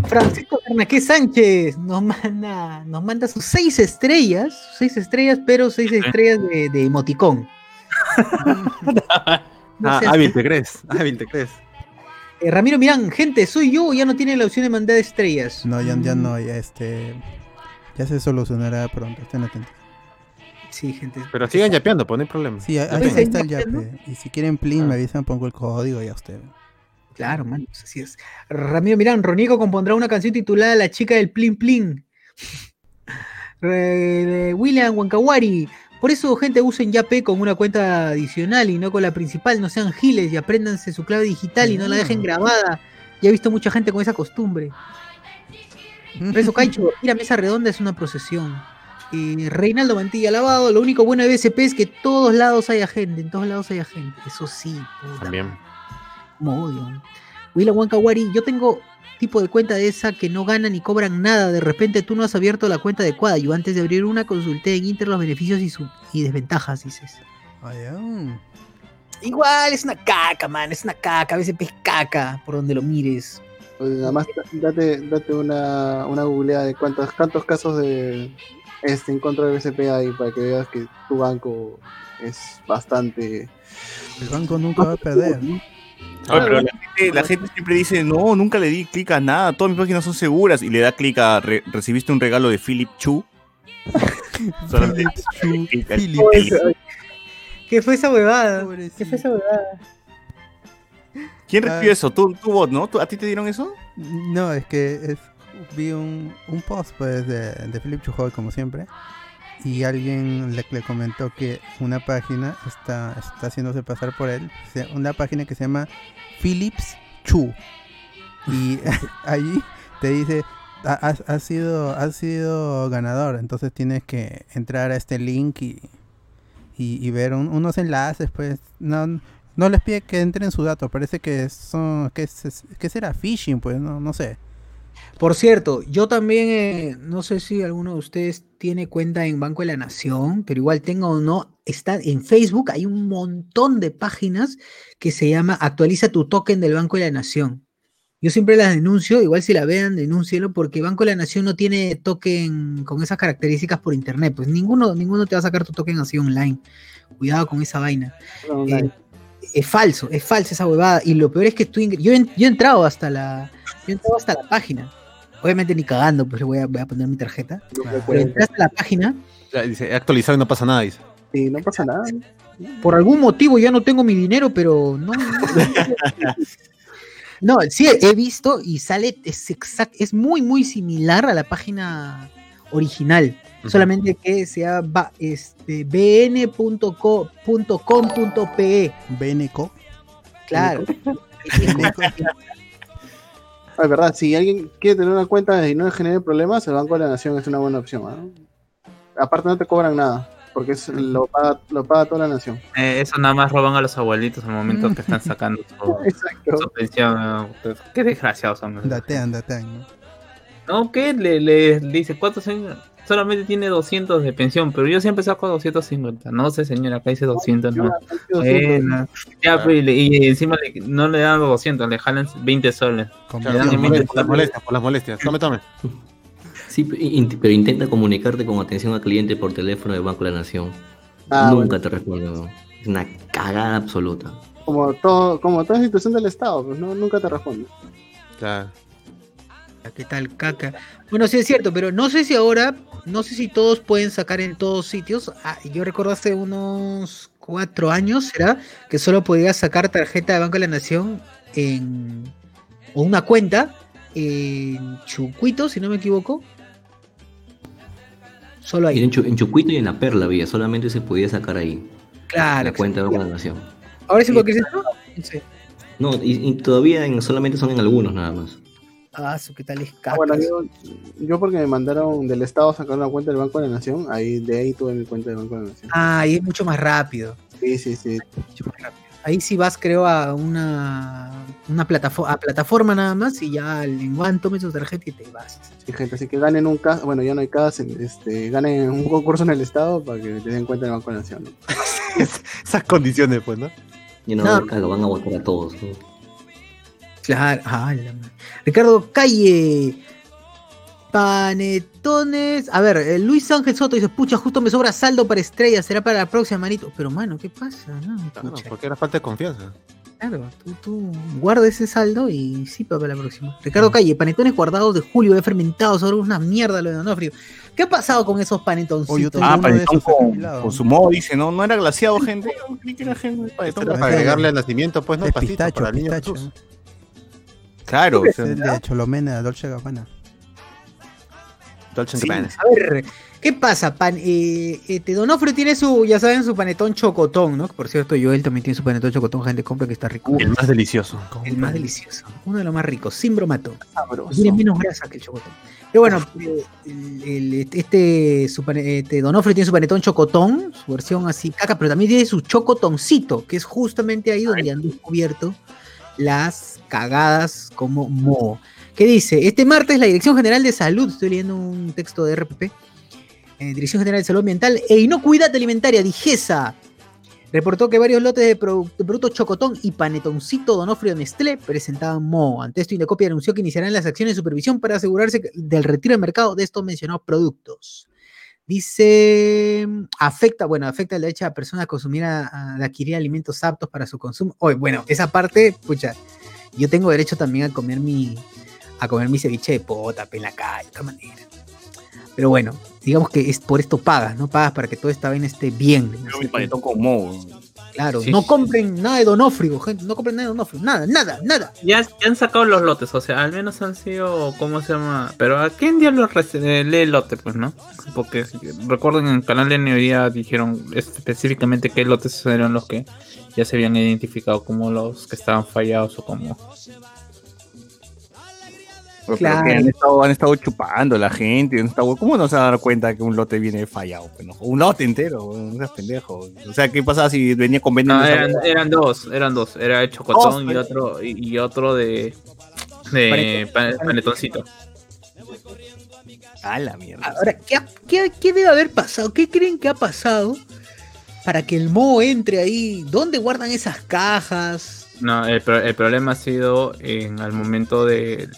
Francisco Bernaqué Sánchez nos manda, nos manda sus seis estrellas, sus seis estrellas, pero seis estrellas de, de emoticón. No Ah, hábil te crees, hábil te crees. Eh, Ramiro Mirán, gente, soy yo, ya no tiene la opción de mandar estrellas. No, ya, ya Mm, no, ya este. Ya se solucionará pronto, estén atentos. Sí, gente. Pero sigan yapeando, pues no hay problema. Sí, ahí, ves, está el yape. Y si quieren plin, me avisan, pongo el código y a usted. Claro, mano, pues así es. Ramiro Mirán, Ronico compondrá una canción titulada La chica del plin plin. William Wankawari. Por eso, gente, usen Yape con una cuenta adicional y no con la principal. No sean giles y apréndanse su clave digital y no la dejen grabada. Ya he visto mucha gente con esa costumbre. Rezo Caicho, ir a mesa redonda es una procesión. Eh, Reinaldo Mantilla Lavado, lo único bueno de BSP es que todos lados haya gente, en todos lados haya gente. Eso sí, puta También. como odio. William Wankawari, yo tengo tipo de cuenta de esa que no ganan ni cobran nada. De repente tú no has abierto la cuenta adecuada. Yo antes de abrir una consulté en Inter los beneficios y, su- y desventajas, dices. Ay, ah. Igual es una caca, man, es una caca. A veces es caca por donde lo mires. Pues nada más date, date una, una googleada de cuántos, cuántos casos de este en contra del BCP hay para que veas que tu banco es bastante. El banco nunca va a perder. Oye, pero la gente, la gente siempre dice, no, nunca le di clic a nada, todas mis páginas son seguras, y le da clic a, re- recibiste un regalo de Philip Chu. Solamente Chu, Philip. el- ¿Qué fue esa huevada? Pobrecito. ¿Qué fue esa huevada? ¿Quién Ah. recibió eso? ¿Tú, tú bot, no? ¿Tú- ¿A ti te dieron eso? No, es que es, vi un, un post pues de, de Philip Chujoy como siempre y alguien le, le comentó que una página está, está haciéndose pasar por él, una página que se llama Philips Chu y allí te dice "Ha- has, has sido has sido ganador, entonces tienes que entrar a este link y, y, y ver un- unos enlaces pues no no les pide que entren su dato, parece que son que, que será phishing pues no no sé. Por cierto, yo también, eh, no sé si alguno de ustedes tiene cuenta en Banco de la Nación, pero igual tengo o no, está en Facebook, hay un montón de páginas que se llama Actualiza tu token del Banco de la Nación. Yo siempre las denuncio, igual si la vean, denúncielo, porque Banco de la Nación no tiene token con esas características por internet. Pues ninguno, ninguno te va a sacar tu token así online. Cuidado con esa vaina. Eh, es falso, es falsa esa huevada. Y lo peor es que tú yo, he- yo he entrado hasta la. Yo he entrado hasta la página. Obviamente ni cagando, pues le voy a, voy a poner mi tarjeta. Pero entré hasta la página. Ya, Dice, he actualizado y no pasa nada, dice. Sí, no pasa nada. Por algún motivo ya no tengo mi dinero, pero no. No, no, sí, he visto y sale, es exact, es muy, muy similar a la página original. Solamente que sea ba- este, bn.com.pe. BNCO. Claro. Es verdad, si alguien quiere tener una cuenta y no le genere problemas, el Banco de la Nación es una buena opción. ¿ah? Aparte no te cobran nada, porque es, lo, paga, lo paga toda la nación. Eh, eso nada más roban a los abuelitos al momento que están sacando su, su pensión. ¿no? Pues, Qué desgraciados son. Datean, datean. ¿no? No, ¿qué? Le, le, le dice, ¿cuántos años? Solamente tiene 200 de pensión, pero yo siempre saco 250. No sé, señora, acá dice 200, no. Bueno, ya, pues, y, le- y encima le- no le dan los 200, le jalan 20 soles. Como- Le dan Por 20 las soles. molestias, por las molestias. Tome, tome. Sí, pero intenta comunicarte con atención al cliente por teléfono del Banco de la Nación. Ah, Nunca te responden. ¿no? Es una cagada absoluta. Como, todo, como toda institución del Estado, pues no, nunca te responde. Claro. ¿Qué tal, caca? Bueno, sí es cierto, pero no sé si ahora, no sé si todos pueden sacar en todos sitios. Ah, yo recuerdo hace unos cuatro años, ¿será? Que solo podías sacar tarjeta de Banco de la Nación en. o una cuenta en Chucuito, si no me equivoco. Solo ahí. en, Chu- en Chucuito y en La Perla había, solamente se podía sacar ahí. Claro. la cuenta de Banco de la Nación. Ahora sí, porque. No sé. No, y, y todavía en- solamente son en algunos nada más. Ah, su qué tal es Ah, caca. bueno, yo, yo porque me mandaron del Estado a sacar una cuenta del Banco de la Nación, ahí de ahí tuve mi cuenta del Banco de la Nación. Ah, y es mucho más rápido. Sí, sí, sí. mucho más rápido. Ahí sí vas, creo, a una, una plataforma, a plataforma nada más y ya en One tomes tu tarjeta y te vas. Sí, gente, así que ganen un caso, bueno, ya no hay caso, este, ganen un concurso en el Estado para que te den cuenta del Banco de la Nación. ¿no? Esas condiciones, pues, ¿no? Y no, No. acá lo van a votar a todos. ¿no? Claro, ah, la. Ricardo Calle. Panetones. A ver, eh, Luis Ángel Soto dice, pucha, justo me sobra saldo para estrellas, será para la próxima, manito. Pero mano, ¿qué pasa? No, Claro, porque era falta de confianza. claro, tú, tú guarda ese saldo y sí, para la próxima. Ricardo Calle, panetones guardados de julio, de fermentados, ahora una mierda lo de Donofrio. ¿Qué ha pasado con esos panetoncitos? Oye, yo tengo Ah, panetón con, su modo, dice, ¿no? No era glaciado, gente. Creí que era gente, panetón Era para agregarle al nacimiento, pues, ¿no? Pistacho, para pistacho. Jesús. Claro, Es el de Cholomena, Dolce Gabbana. Dolce Sí, Gabbana. a ver, ¿qué pasa? Pan, eh, este Donofrio tiene su, ya saben, su panetón chocotón, ¿no? Por cierto, Joel también tiene su panetón chocotón, gente, compra que está rico. El más delicioso. El más delicioso, uno de los más ricos, sin bromato. Sabroso. Tiene menos grasa que el chocotón. Pero bueno, el- el- este, su este Donofrio tiene su panetón chocotón, su versión así caca, pero también tiene su chocotoncito, que es justamente ahí donde han descubierto las cagadas como moho. ¿Qué dice? Este martes la Dirección General de Salud, estoy leyendo un texto de RPP, eh, Dirección General de Salud Ambiental e Inocuidad Alimentaria, Digesa, reportó que varios lotes de, produ- productos Chocotón y Panetoncito Donofrio Nestlé presentaban moho. Ante esto, Indecopia anunció que iniciarán las acciones de supervisión para asegurarse del retiro del mercado de estos mencionados productos. Dice, afecta, bueno, afecta el derecho a personas a consumir, adquirir alimentos aptos para su consumo. Oye, bueno, esa parte, pucha, yo tengo derecho también a comer mi, a comer mi ceviche de pota, pe, en la calle, de otra manera. Pero bueno, digamos que es por esto pagas, ¿no? Pagas para que toda esta vaina esté bien. Panetón con moho. claro, Sí, no sí. compren nada de Donofrio, gente, no compren nada de Donofrio, nada, nada, nada. Ya, ya han sacado los lotes, o sea, al menos han sido, ¿cómo se llama? Pero ¿a quién diablos eh, lee el lote, pues, no? Porque recuerden en el canal de Neoría dijeron específicamente qué lotes eran los que ya se habían identificado como los que estaban fallados o como... Pero Claro. que han estado, han estado chupando la gente. han estado- ¿Cómo no se van a dar cuenta que un lote viene fallado? pues, no? Un lote entero, no seas pendejo. O sea, ¿qué pasaba si venía con veneno? No, esa eran, eran dos, eran dos. Era el chocotón Dos, y otro, y, y otro de, de pan- panetoncito. A la mierda. Ahora, ¿qué, ha- qué- qué debe haber pasado? ¿Qué creen que ha pasado para que el moho entre ahí? ¿Dónde guardan esas cajas? No, el, pro- el problema ha sido en el momento de.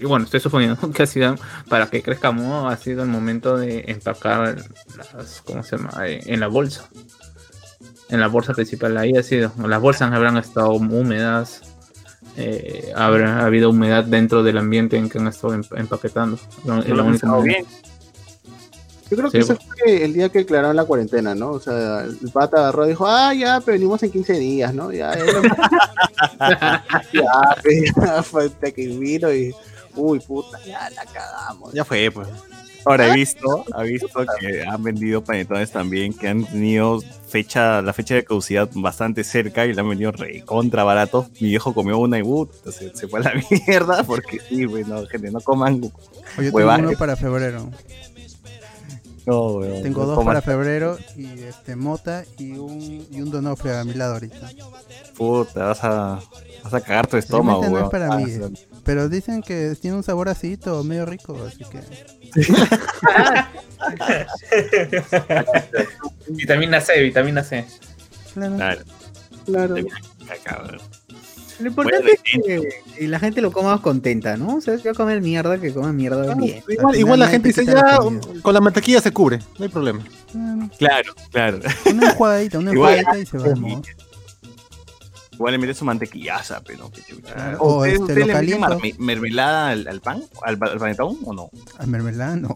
Y bueno, estoy suponiendo que ha sido para que crezcamos, ha sido el momento de empacar las. ¿Cómo se llama? Eh, En la bolsa. En la bolsa principal, ahí ha sido. Las bolsas habrán estado húmedas. eh, habrá habido humedad dentro del ambiente en que han estado em- empaquetando. No la lo bien. Yo creo que Sí, ese fue el día que declararon la cuarentena, ¿no? O sea, el pata agarró y dijo, ah, ya, pero venimos en 15 días, ¿no? Ya, ya, ya, pues, fue hasta que vino y, uy, puta, ya la cagamos. Ya fue, pues. Ahora he visto, he visto que han vendido panetones también que han tenido fecha, la fecha de caducidad bastante cerca y la han vendido recontra baratos. Mi viejo comió una y uh, se, se fue a la mierda porque sí, bueno, gente, no coman. O yo tengo uno para febrero. No, weón, Tengo dos para febrero y este mota y un y un donofre a mi lado ahorita. puta, vas a, vas a cagar tu estómago, Realmente no weón. es para mí. Ah, sí. Pero dicen que tiene un sabor así, todo medio rico, así que Vitamina C, vitamina C. claro. Claro, Claro. Lo importante Bueno, es que la gente lo coma contenta, ¿no? O sea, si va a comer mierda, que coma mierda bien. Igual, igual la gente dice, ya, ¿qué te has con la mantequilla se cubre, no hay problema. Claro. Claro, claro. Una enjuagadita, una enjuagadita y se va. ¿no? Igual le metes su mantequillaza, pero qué chucha. Claro, ¿O ¿Ustedes, este, ustedes lo le marme- mermelada al, al pan? ¿Al, al panetón o no? A mermelada no.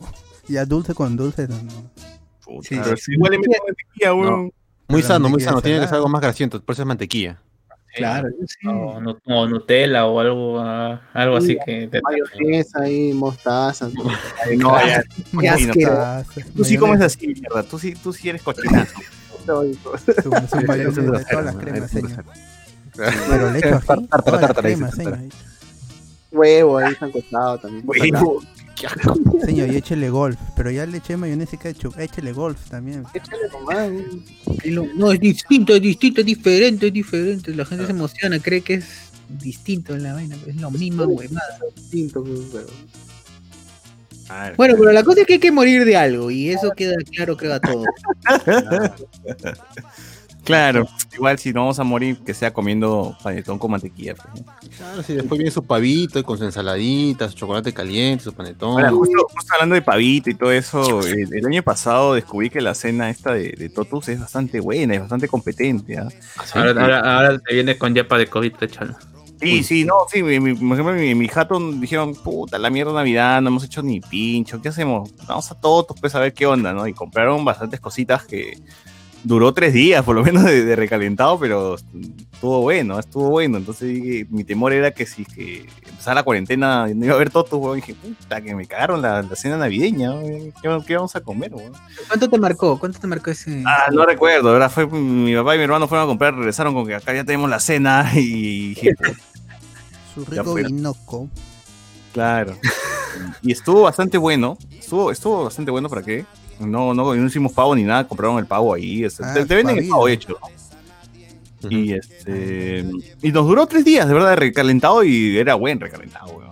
Ya dulce con dulce, no. Puta, Sí, pero sí. igual le meten mantequilla, weón. Muy sano, muy sano, tiene que ser algo más grasiento, por eso es mantequilla. Claro, sí. O, nu- o Nutella o algo, ah, algo así que te Mayonesa ahí, mostaza. No, ya. Qué Cochino. asqueroso. Tú sí comes así, mierda. Tú sí, tú sí eres cochinazo. Huevo ahí sancochado también. Huevo. Señor, y échele golf. Pero ya le eché mayonesa y ketchup. Échele golf también. Échale nomás, eh. No, es distinto, es distinto, es diferente, es diferente. La gente se emociona, cree que es distinto en la vaina, pero es lo mismo, huevada. distinto, pues, pero- Bueno, pero la cosa es que hay que morir de algo, y eso queda claro, creo, a todos. Claro, igual si no vamos a morir, que sea comiendo panetón con mantequilla. pues, ¿no? Claro, sí, después viene su pavito con su ensaladita, su chocolate caliente, su panetón. Ahora, justo, justo hablando de pavito y todo eso, el, el año pasado descubrí que la cena esta de, de Totus es bastante buena, es bastante competente. ¿ah? Ahora, ahora, ahora te viene con yapa de COVID, échalo. Sí, sí, no, sí, mi, mi, por ejemplo, mi, mi jato dijeron, puta, la mierda Navidad, no hemos hecho ni pincho, ¿qué hacemos? Vamos a Totus, pues a ver qué onda, ¿no? Y compraron bastantes cositas que duró tres días, por lo menos, de, de recalentado, pero estuvo bueno, estuvo bueno. Entonces dije, mi temor era que si que empezara la cuarentena y no iba a haber Totus, weón, dije, puta, que me cagaron la, la cena navideña, weón, ¿Qué, qué vamos a comer, weón? ¿Cuánto te marcó? ¿Cuánto te marcó ese? Ah, no recuerdo, ¿verdad? Fue mi papá y mi hermano fueron a comprar, regresaron con que acá ya tenemos la cena y dije, Su rico vinoco. Claro. Y estuvo bastante bueno. Estuvo, estuvo bastante bueno para qué. No, no, no hicimos pavo ni nada, compraron el pavo ahí. o sea, Ah, te, te venden el pavo hecho. Ujú. Y este. Y nos duró tres días, de verdad, recalentado y era buen recalentado, weón.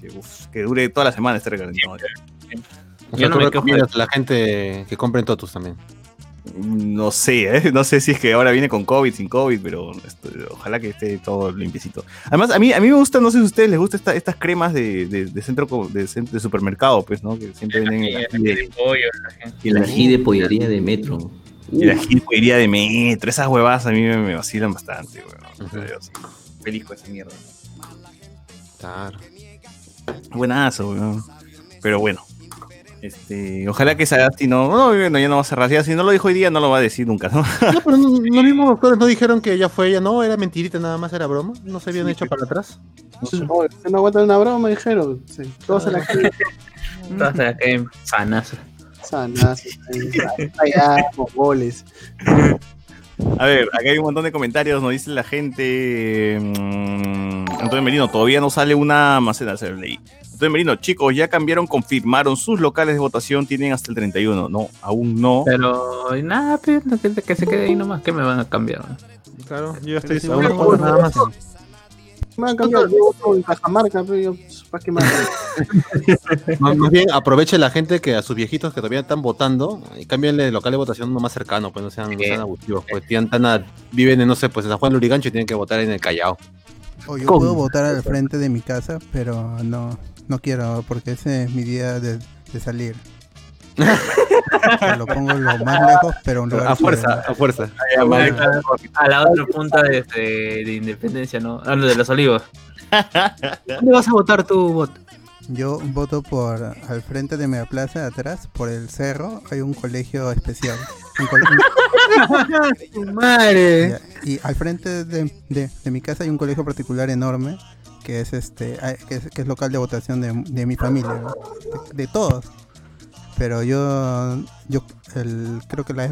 Que, uf, que dure toda la semana este recalentado. O Yo sea, no tú me quejo recomiendas a la gente que compren totus también. No sé, ¿eh? no sé si es que ahora viene con COVID, sin COVID, pero esto- ojalá que esté todo limpiecito. Además, a mí, a mí me gusta, no sé si a ustedes les gusta esta- estas cremas de, de- de centro de, de supermercado, pues, ¿no? Que siempre venden el ají de- y El ají de pollería de metro. y la iría de metro, esas huevadas a mí me, me vacilan bastante, weón. Sí, Feliz con esa mierda. Claro. Buenazo, weón. Pero bueno. Este, ojalá que Sagasti no, no, bueno, ya no va a cerrar. Ya, si no lo dijo hoy día, no lo va a decir nunca, ¿no? No, pero no- los mismos doctores no dijeron que ella fue ella, no, era mentirita nada más, era broma. No se habían hecho para atrás. Oh, se no aguanta una broma, dijeron. Sí, todos se la quieren Todas se queden sanas. sanas. Allá, goles. A ver, acá hay un montón de comentarios, nos dice la gente. mm, Antonio Merino, todavía no sale una maceta, se leí. Antonio Merino, chicos, ya cambiaron, confirmaron sus locales de votación, tienen hasta el 31. No, aún no. Pero nada, pues, que, que se quede ahí nomás, que me van a cambiar. Claro, yo Pero estoy votar, nada más. Me van a cambiar yo voto en Cajamarca, pero yo ¿Para qué más? Más, bien, aproveche la gente que a sus viejitos que todavía están votando y cámbienle de local de votación uno más cercano, pues no sean, no sean abusivos. Pues tienen tan a- viven en, no sé, pues en San Juan Lurigancho y tienen que votar en el Callao. O yo ¿Cómo? puedo votar al frente de mi casa, pero no, no quiero porque ese es mi día de, de salir. lo pongo lo más lejos, pero un lugar A fuerza, a fuerza. A la otra punta de, de- de Independencia, ¿no? Ah, no, de los olivos. ¿Dónde vas a votar tú, bot? Yo voto por al frente de mi plaza, atrás, por el cerro, hay un colegio especial. Un cole- un- Madre. Y al frente de, de- de mi casa hay un colegio particular enorme que es este ah, que es, que es local de votación de, de mi familia, ¿no? de, de todos. Pero yo yo el, creo que la,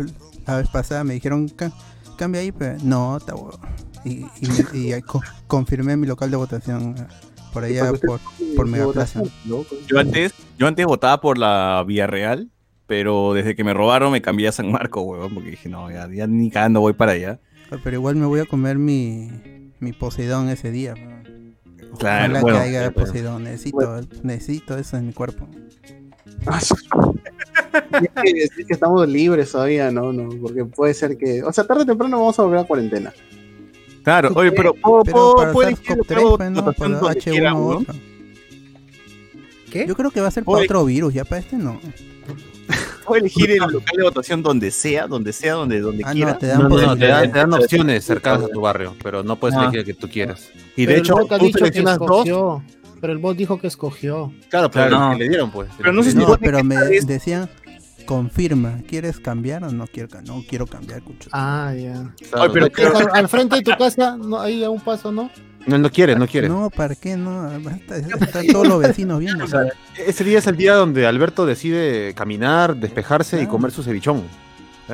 la vez pasada me dijeron "Ca- cambia ahí, pero no, está huevo". Y, y, me- y co- confirmé mi local de votación eh, por allá por, por Megaplaza. Yo antes, yo antes votaba por la Villarreal, pero desde que me robaron me cambié a San Marco, huevón, porque dije, no, ya, ya ni cagando voy para allá. Pero igual me voy a comer mi, mi Poseidón ese día. ¿no? Claro, Ojalá bueno, que haya pues. Poseidón. Necesito, necesito eso en mi cuerpo. Ah. Hay que decir que estamos libres todavía, ¿no? no Porque puede ser que. O sea, tarde o temprano vamos a volver a cuarentena. Claro, oye, pero puedo, Pero para puedo SARS-CoV-3, elegir el local de ¿no? votación Para donde quiera, H1 u huevón. otro. ¿Qué? Yo creo que va a ser para otro virus, ya para este no. Puedo elegir el local de votación donde sea, donde sea, donde, donde Ah, quiera. no, te dan No, no, te dan, te dan opciones cercanas a tu barrio, pero no puedes Ah. elegir el que tú quieras. Y de hecho, el bot ha tú dicho que seleccionas dos. escogió. Pero el bot dijo que escogió. Claro, pero Claro. que le dieron, pues. Pero no sé si No, pero me decían, confirma, ¿quieres cambiar o no quiero, no quiero cambiar, cucho? Ah, ya. Claro, Ay, pero- Porque al, al frente de tu casa, no, ahí a un paso, ¿no? no, no quiere, no quiere. No, ¿para qué no? Basta, Están todos los vecinos viendo. O sea, ese día es el día donde Alberto decide caminar, despejarse y Ah. comer su cevichón.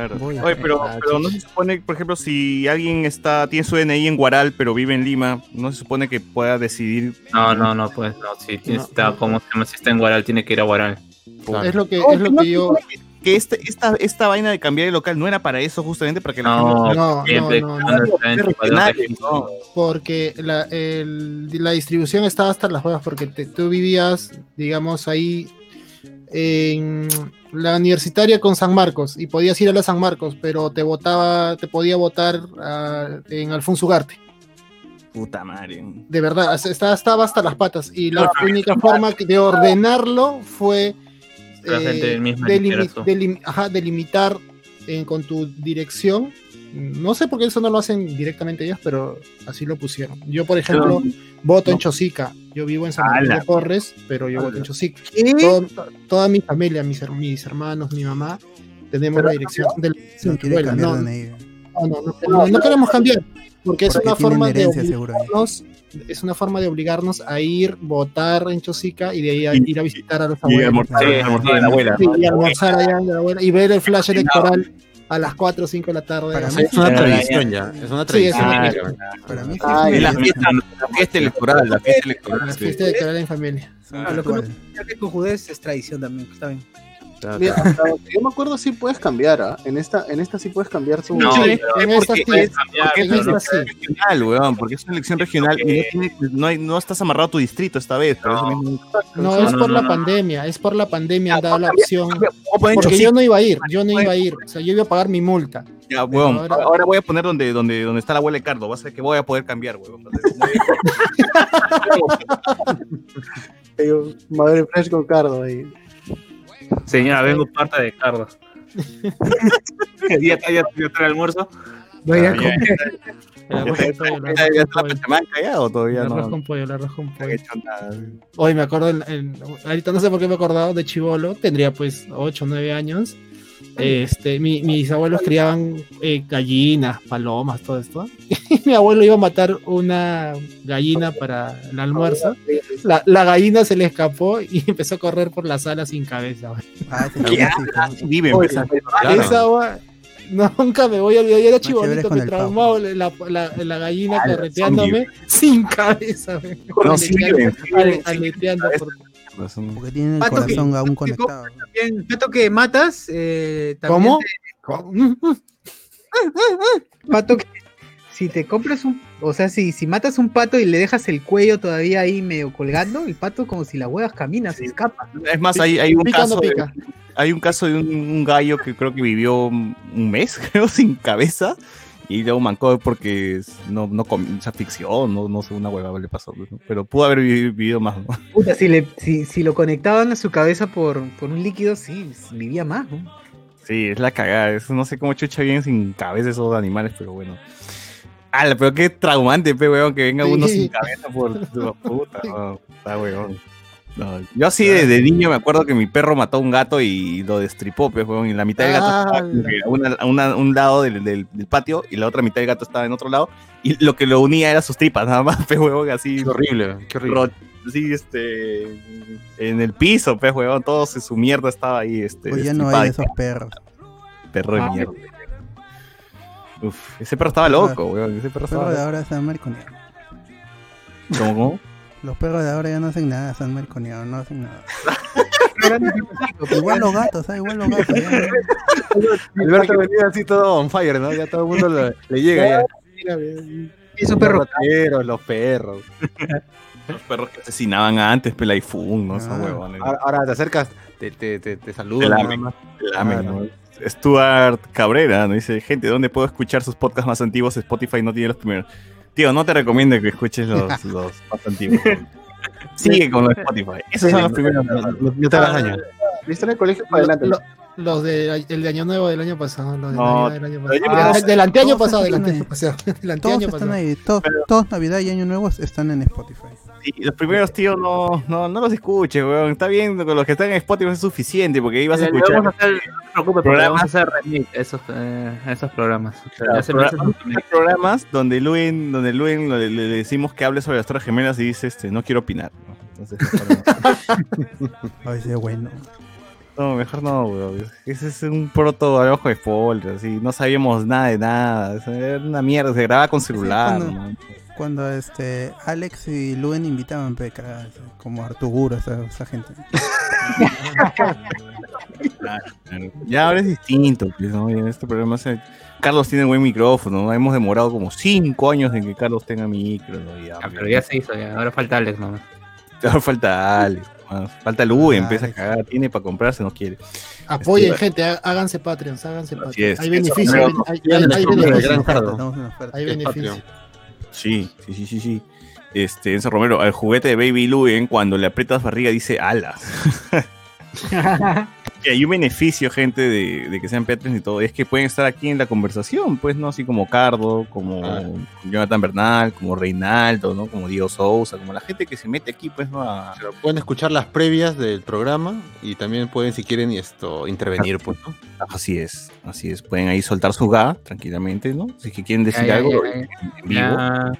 Claro. Oye, pero, Ah, pero no se supone, por ejemplo, si alguien está tiene su DNI en Guaral, pero vive en Lima, no se supone que pueda decidir. No, no, no, pues no. Si está, como si está en Guaral, tiene que ir a Guaral. Claro. Es lo que, No, es lo que yo. que- este, esta, esta vaina de cambiar de local no era para eso, justamente para que la No, gente. No, siempre no, no. Porque la, el- la distribución estaba hasta las huevas, porque te- tú vivías, digamos, ahí en la universitaria con San Marcos y podías ir a la San Marcos, pero te votaba, te podía votar ah, en Alfonso Ugarte. Puta madre. De verdad, estaba, estaba hasta las patas. Y la No, única forma que- de ordenarlo fue delimi- delim- ajá, delimitar eh, con tu dirección. No sé por qué eso no lo hacen directamente ellos, pero así lo pusieron. Yo, por ejemplo, voto en Chosica. Yo vivo en San Martín de pero yo voto en Chosica. Toda mi familia, mis, her- mis hermanos, mi mamá, tenemos la dirección de la No No, de no, DNI. no, no, no, no queremos cambiar, porque es una forma de obligarnos, es una forma de obligarnos a ir, votar en Chosica y de ahí a Y- ir a visitar a los Y abuelos. almorzar, Sí, almorzar a la abuela. Sí, ¿no? y almorzar allá de la abuela y ver el flash electoral a las 4 o 5 de la tarde. Para mí Es una tradición ya. Es una Sí, es tradición. prácticamente. Para mí es La fiesta, la fiesta electoral, la fiesta electoral. la fiesta electoral en familia. Ah, lo que no- ritual. Ya que con judez es tradición también, está bien. Claro, Mira, claro. hasta donde yo me acuerdo sí puedes cambiar, ¿ah? En esta, en esta sí puedes cambiar tu. No, Sí, En esta sí, porque- es- Porque es en una elección regional, weón, porque es una elección regional y no, tiene- no, hay- no estás amarrado a tu distrito esta vez. Eso No. mismo. No, No, es por no, la no. pandemia, es por la pandemia han dado la opción. Porque yo no iba a ir, yo no iba a ir. O sea, yo iba a pagar mi multa. ya, weón. ahora- voy a poner donde, donde, donde está la abuela de Cardo. Vas a ver que voy a poder cambiar, weón. Madre Fresh con Cardo ahí. Señora, vengo parte de Carlos. ya está, ya, ya está el almuerzo. Voy a Ah, comer. ¿Ya, está la pollo. Pachamanca ya o todavía El arroz no? con pollo, el arroz con No pollo. hecho nada. Hoy me acuerdo, en- en- ahorita no sé por qué me he acordado de Chivolo, tendría pues 8 o 9 años. Este, mi- mis abuelos criaban eh, gallinas, palomas, todo esto. Y mi abuelo iba a matar una gallina para el almuerzo. La, la gallina se le escapó y empezó a correr por la sala sin cabeza. Ah, ese ¿Qué clásico. Así viven, Oye, pues. Claro. Esa agua, nunca me voy a olvidar. Yo era chibolito, me traumó la, la, la gallina Ah, correteándome sin cabeza. No, sí viven, aleteando por- Porque tienen el Pato, corazón que- aún conectado. También, Pato que matas, eh, también ¿Cómo? te- ¿Cómo? Pato que si te compras un, o sea, si, si matas un pato y le dejas el cuello todavía ahí medio colgando, el pato como si la huevas camina, se escapa. Es más, hay, hay un Pica, no caso de, hay un caso de un, un gallo que creo que vivió un mes, creo, sin cabeza. Y luego mancó porque no, no comió, se asfixió, no, no sé, una hueva le pasó. ¿no? Pero pudo haber vi- vivido más, ¿no? Puta, si, le, si, si lo conectaban a su cabeza por, por un líquido, sí, vivía más, ¿no? Sí, es la cagada. es- no sé cómo chucha bien sin cabeza esos animales, pero bueno. Ala, pero qué traumante, pe, weón, que venga uno Sí. sin cabeza por tu puta. no, está weón. No, yo así de, de niño me acuerdo que mi perro mató a un gato y lo destripó, pues, weón, y la mitad del gato estaba como que a una- a una- a un lado del, del- del patio y la otra mitad del gato estaba en otro lado y lo que lo unía era sus tripas, nada más, weón, así. Qué horrible, qué horrible. Así, este, en el piso, pe, weón, todo se- su mierda estaba ahí, este. Pues ya no hay esos perros. Perro de Ah. mierda. Uf, ese perro estaba loco, weón. Ese perro Los perros estaba de loco. ahora mariconeado. ¿Cómo, cómo? Los perros de ahora ya no hacen nada, se han mariconeado, no hacen nada. igual los gatos, ¿ah? igual los gatos. ya. Alberto venía así todo on fire, ¿no? Ya todo el mundo le, le llega ya. Esos Los perros. los perros. Los perros que asesinaban antes, Pelaifun, ¿no? Esos Ah. huevones. Ahora, ahora te acercas, te, te, te, te Te saludan. te lamen, Ah, ¿no? Stuart Cabrera nos dice, gente, ¿dónde puedo escuchar sus podcasts más antiguos? Spotify no tiene los primeros. Tío, no te recomiendo que escuches los, los más antiguos. Sigue con los Spotify. Esos son los primeros. No, te hagas daño. La historia del colegio para adelante. Lo- los de, el de Año Nuevo del año pasado. Los de No, Navidad del año pasado. Ah, del anteaño pasado, del anteaño pasado. Todos están ahí, todos, todos Navidad y Año Nuevo están en Spotify. Los primeros, tío, no, no, no los escuches, weón. Está bien, con los que están en Spotify es suficiente, porque ahí vas a le escuchar. vamos a hacer, no te preocupes, programas. vamos a hacer remix esos, eh, esos programas. Claro, programas donde Luen, donde Luen le, le decimos que hable sobre las Torres Gemelas y dice, este, no quiero opinar. ¿no? Entonces, mejor A veces bueno. no, mejor no, weón. Ese es un proto abajo de spoiler, así, no sabíamos nada de nada. Era una mierda, se grababa con celular. cuando- ¿no? Cuando este Alex y Luen invitaban peca, como Arturo, esa, esa gente. Ya ahora es distinto, pues, ¿no? Y en este programa se- Carlos tiene buen micrófono, ¿no? Hemos demorado como cinco años en que Carlos tenga micro, ¿no? Ya, Ah, pero ya se hizo, ya. ahora falta Alex nomás. Ahora falta Alex, más. falta Lu, Ah, empieza a cagar, tiene para comprarse, no quiere. Apoyen, Este, gente, há- háganse Patreons, háganse Patreons. Hay beneficios, hay, beneficios. Sí, sí, sí, sí, sí. Este, Enzo Romero, al juguete de Baby Luen, cuando le aprietas barriga, dice alas. Y hay un beneficio, gente, de, de que sean Patreons y todo, es que pueden estar aquí en la conversación, pues, ¿no? Así como Cardo, como Ah. Jonathan Bernal, como Reinaldo, ¿no? Como Diego Sousa, como la gente que se mete aquí, pues, ¿no? A- Pero pueden escuchar las previas del programa y también pueden, si quieren, y esto intervenir, pues, ¿no? Así es, así es. Pueden ahí soltar su ga tranquilamente, ¿no? Si es que quieren decir Ya, algo ya, en vivo.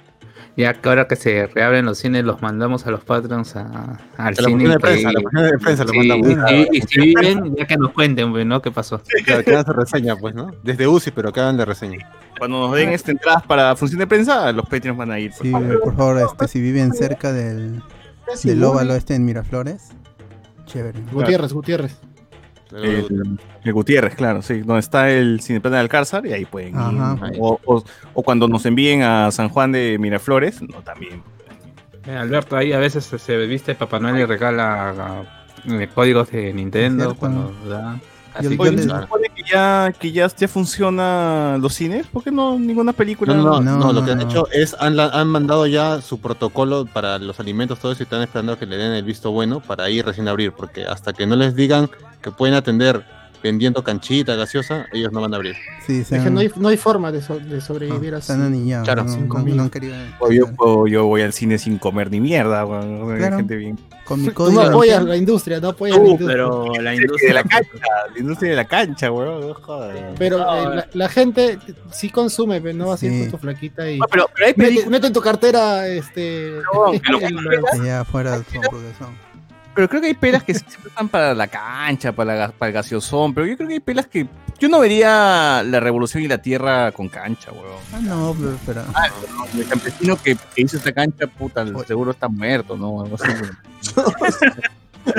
Ya, que ahora que se reabren los cines, los mandamos a los patrons a, al A la cine. función de y prensa, a la de prensa lo Sí, mandamos. y, y- y si viven, ya que nos cuenten, pues, ¿no? ¿Qué pasó? Claro, que hagan su reseña, pues, ¿no? Desde UCI, pero que hagan de reseña. Cuando nos den este, entradas para función de prensa, los Patreons van a ir. por Sí, favor. por favor, este, si viven cerca del, del óvalo este en Miraflores, chévere. Gutiérrez, Gutiérrez. El, el Gutiérrez, claro, sí, donde está el Cineplan de Alcázar y ahí pueden ir. O, o- o cuando nos envíen a San Juan de Miraflores, no, también. Eh, Alberto, ahí a veces se- viste Papá Noel y regala eh, códigos de Nintendo cuando da. Así Oye, que, ¿no les- se supone que ya, que ya, ya funciona los cines? ¿Por qué no ninguna película? No, no, no, No, lo que han no. hecho es, han, la- han mandado ya su protocolo para los alimentos, todo eso, y están esperando que le den el visto bueno para ahí recién abrir, porque hasta que no les digan que pueden atender vendiendo canchita, gaseosa, ellos no van a abrir. Sí, Es que han, no hay, no hay forma de, so- de no, sobrevivir así. se han aniñado. Claro, no, cinco no- mil. no han querido O yo, o yo voy al cine sin comer ni mierda. weón. Hay Claro. gente bien. Con mi Tú código no apoyas la industria, no apoyas la Uh, industria. pero la de la industria. cancha, la industria de la cancha, weón. no. Pero No, eh, la, la gente sí consume, pero no va a ser Sí. con tu flaquita y No, pero, pero hay mete, mete en tu cartera este pero- el- allá afuera son porque son. Pero creo que hay pelas que siempre están para la cancha, para, la, para el gaseosón, pero yo creo que hay pelas que yo no vería la revolución y la tierra con cancha, weón. Ah, no, pero, pero- El campesino que, que hizo esta cancha, puta, seguro está muerto, ¿no? Algo así, weón. No,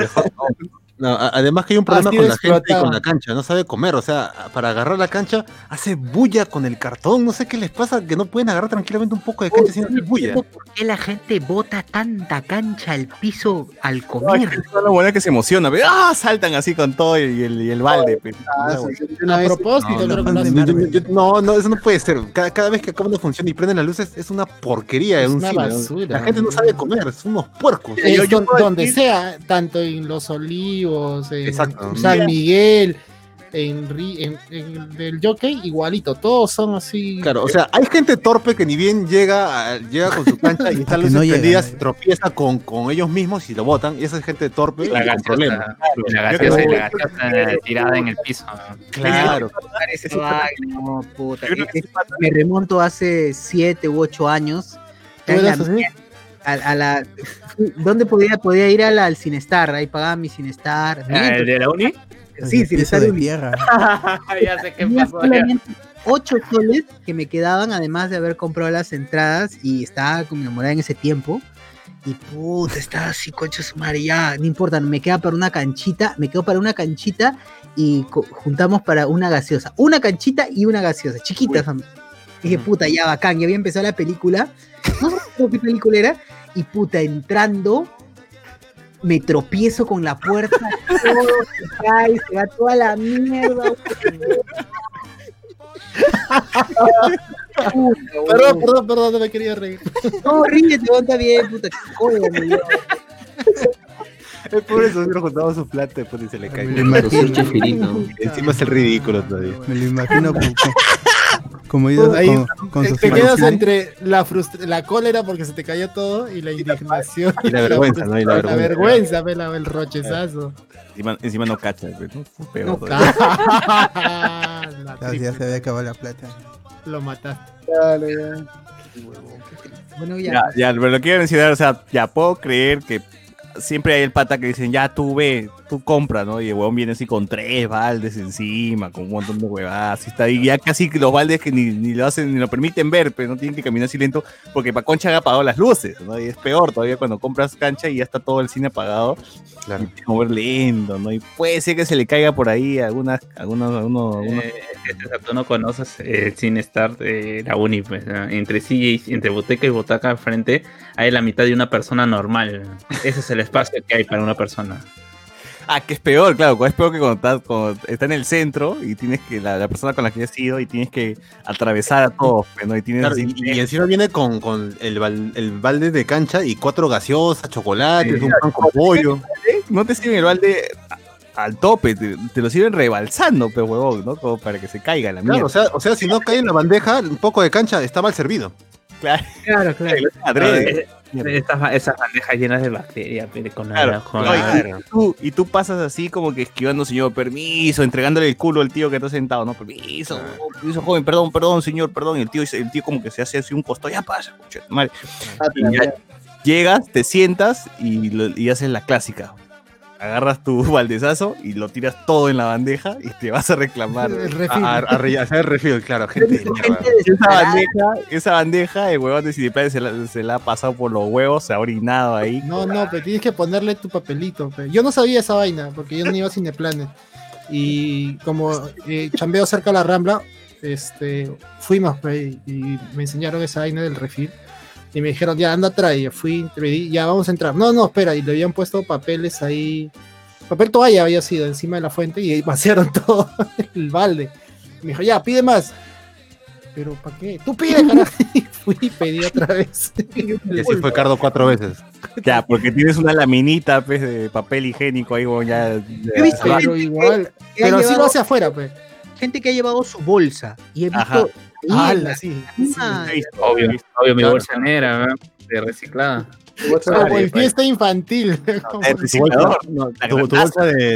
a- además que hay un problema Así con la gente y con la cancha, no sabe comer, o sea, para agarrar la cancha hace bulla con el cartón, no sé qué les pasa, que no pueden agarrar tranquilamente un poco de cancha sin hacer bulla. ¿Por qué la gente bota tanta cancha al piso al No, es comer? que es una buena que se emociona, pe. ¡ah! Saltan así con todo y el, y el balde. pe. Ah, Una sí, sí, una A propósito, No, creo no, no, no, eso no puede ser. Cada, cada vez que acaba una función y prenden las luces es una porquería Es un una cine. basura. La gente no sabe comer, son unos puercos. Es Yo- yo don- puedo donde decir- sea, tanto en Los Olivos, en Exacto. San Miguel, en, en, en el del Jockey, igualito, todos son así. Claro, o sea, hay gente torpe que ni bien llega, a- llega con su cancha y está Que luces no llega, ¿no? tropieza con, con ellos mismos y lo botan. Y esa es gente torpe La y con problemas. gaseosa, la gaseosa, creo- y la gaseosa tirada en el piso. Claro. Que Es- me remonto hace siete u ocho años. ¿Tú En la- eras así? A, a la, ¿Dónde podía, podía ir a la, al Cinestar? Ahí pagaba mi Cinestar. Ah, ¿El de la uni? Sí, Cinestar de Uni. tierra. ya sé qué pasó. ocho soles que me quedaban además de haber comprado las entradas y estaba con mi enamorada en ese tiempo. Y puta, estaba así, concha su madre, ya, no importa, me queda para una canchita, me quedo para una canchita y juntamos para una gaseosa. Una canchita y una gaseosa, chiquitas. Dije, puta, ya bacán, ya había empezado la película. No sé qué película era. Y puta, entrando, me tropiezo con la puerta, todo se cae, se va toda la mierda. Puta, Perdón, perdón, perdón, no me quería reír. No, ríete, está bien, puta. El pobre sobrino juntaba su plata después y se le cae. Me lo imagino, encima es el ridículo todavía. me lo imagino como, como ido Ahí, con, con Te te quedas entre la, frustra- la cólera porque se te cayó todo y la indignación. y la vergüenza, ¿no? Y la La vergüenza. ve, la- el rochezazo. Encima, encima no cachas, pe, ¿no? Peor No ya se había acabado la plata. Lo mataste. Dale, ya. Bueno, ya. Ya, ya, pero lo quiero mencionar, o sea, ya puedo creer que siempre hay el pata que dicen, ya tú ve, tú compra, ¿no? Y el huevón viene así con tres baldes encima, con un montón de huevadas, y está ahí, ya casi los baldes que ni, ni lo hacen, ni lo permiten ver, pero no tienen que caminar así lento, porque para Concha ha apagado las luces, ¿no? Y es peor todavía cuando compras cancha y ya está todo el cine apagado, Claro. y mover lento, ¿no? Y puede ser que se le caiga por ahí algunas, algunos, algunos, algunos- Eh, este, tú no conoces eh, Sin Star de la uni, pues, ¿no? entre y entre boteca y botaca enfrente hay la mitad de una persona normal. Ese es el espacio que hay para una persona. Ah, que es peor, claro, es peor que cuando estás cuando está en el centro y tienes que, la, la persona con la que has ido y tienes que atravesar a todos, pues, ¿no? Y tienes Claro, así- y, y encima viene con, con el, bal- el balde de cancha y cuatro gaseosas, chocolates, Sí. un pan con pollo. no te sirven el balde al tope, te, te lo sirven rebalsando, pues, huevón, ¿no? Como para que se caiga la Claro, mierda. o sea, o sea, si no cae en la bandeja, un poco de cancha está mal servido. claro, Claro, claro. adrede. Esas, esas bandejas llenas de bacterias, pero con Claro, no, y- tú, y tú pasas así como que esquivando, señor, permiso, entregándole el culo al tío que está sentado, ¿no? Permiso, permiso, joven, perdón, perdón, señor, perdón. Y el tío, el tío como que se hace así un costado, ya pasa, madre. Y ya llegas, te sientas y, lo- y haces la clásica. Agarras tu baldezazo y lo tiras todo en la bandeja y te vas a reclamar. El A, refil. a- a hacer refill, claro, gente de Esa bandeja, esa bandeja, el huevón de Cineplanet se la, se la ha pasado por los huevos, se ha orinado ahí. No, no, pero tienes que ponerle tu papelito. pe. Yo no sabía esa vaina porque yo no iba a Cineplanet. Y como eh, chambeo cerca de la Rambla, este, fuimos pe, y me enseñaron esa vaina del refil. Y me dijeron, ya anda atrás. Y yo fui, pedí, ya vamos a entrar. No, no, espera. Y le habían puesto papeles ahí. Papel toalla había sido encima de la fuente y ahí vaciaron todo el balde. Y me dijo, ya, pide más. Pero ¿para qué? Tú pide, carajo. Y fui y pedí otra vez. Y así fue Cardo cuatro veces. Ya, porque tienes una laminita pues, de papel higiénico ahí, huevón, ya. Pero gente igual. Pero así lo hace afuera, pues. Gente que ha llevado su bolsa y he visto Sí. Obvio, obvio, mi Claro. bolsa negra, de reciclada. Como en fiesta infantil.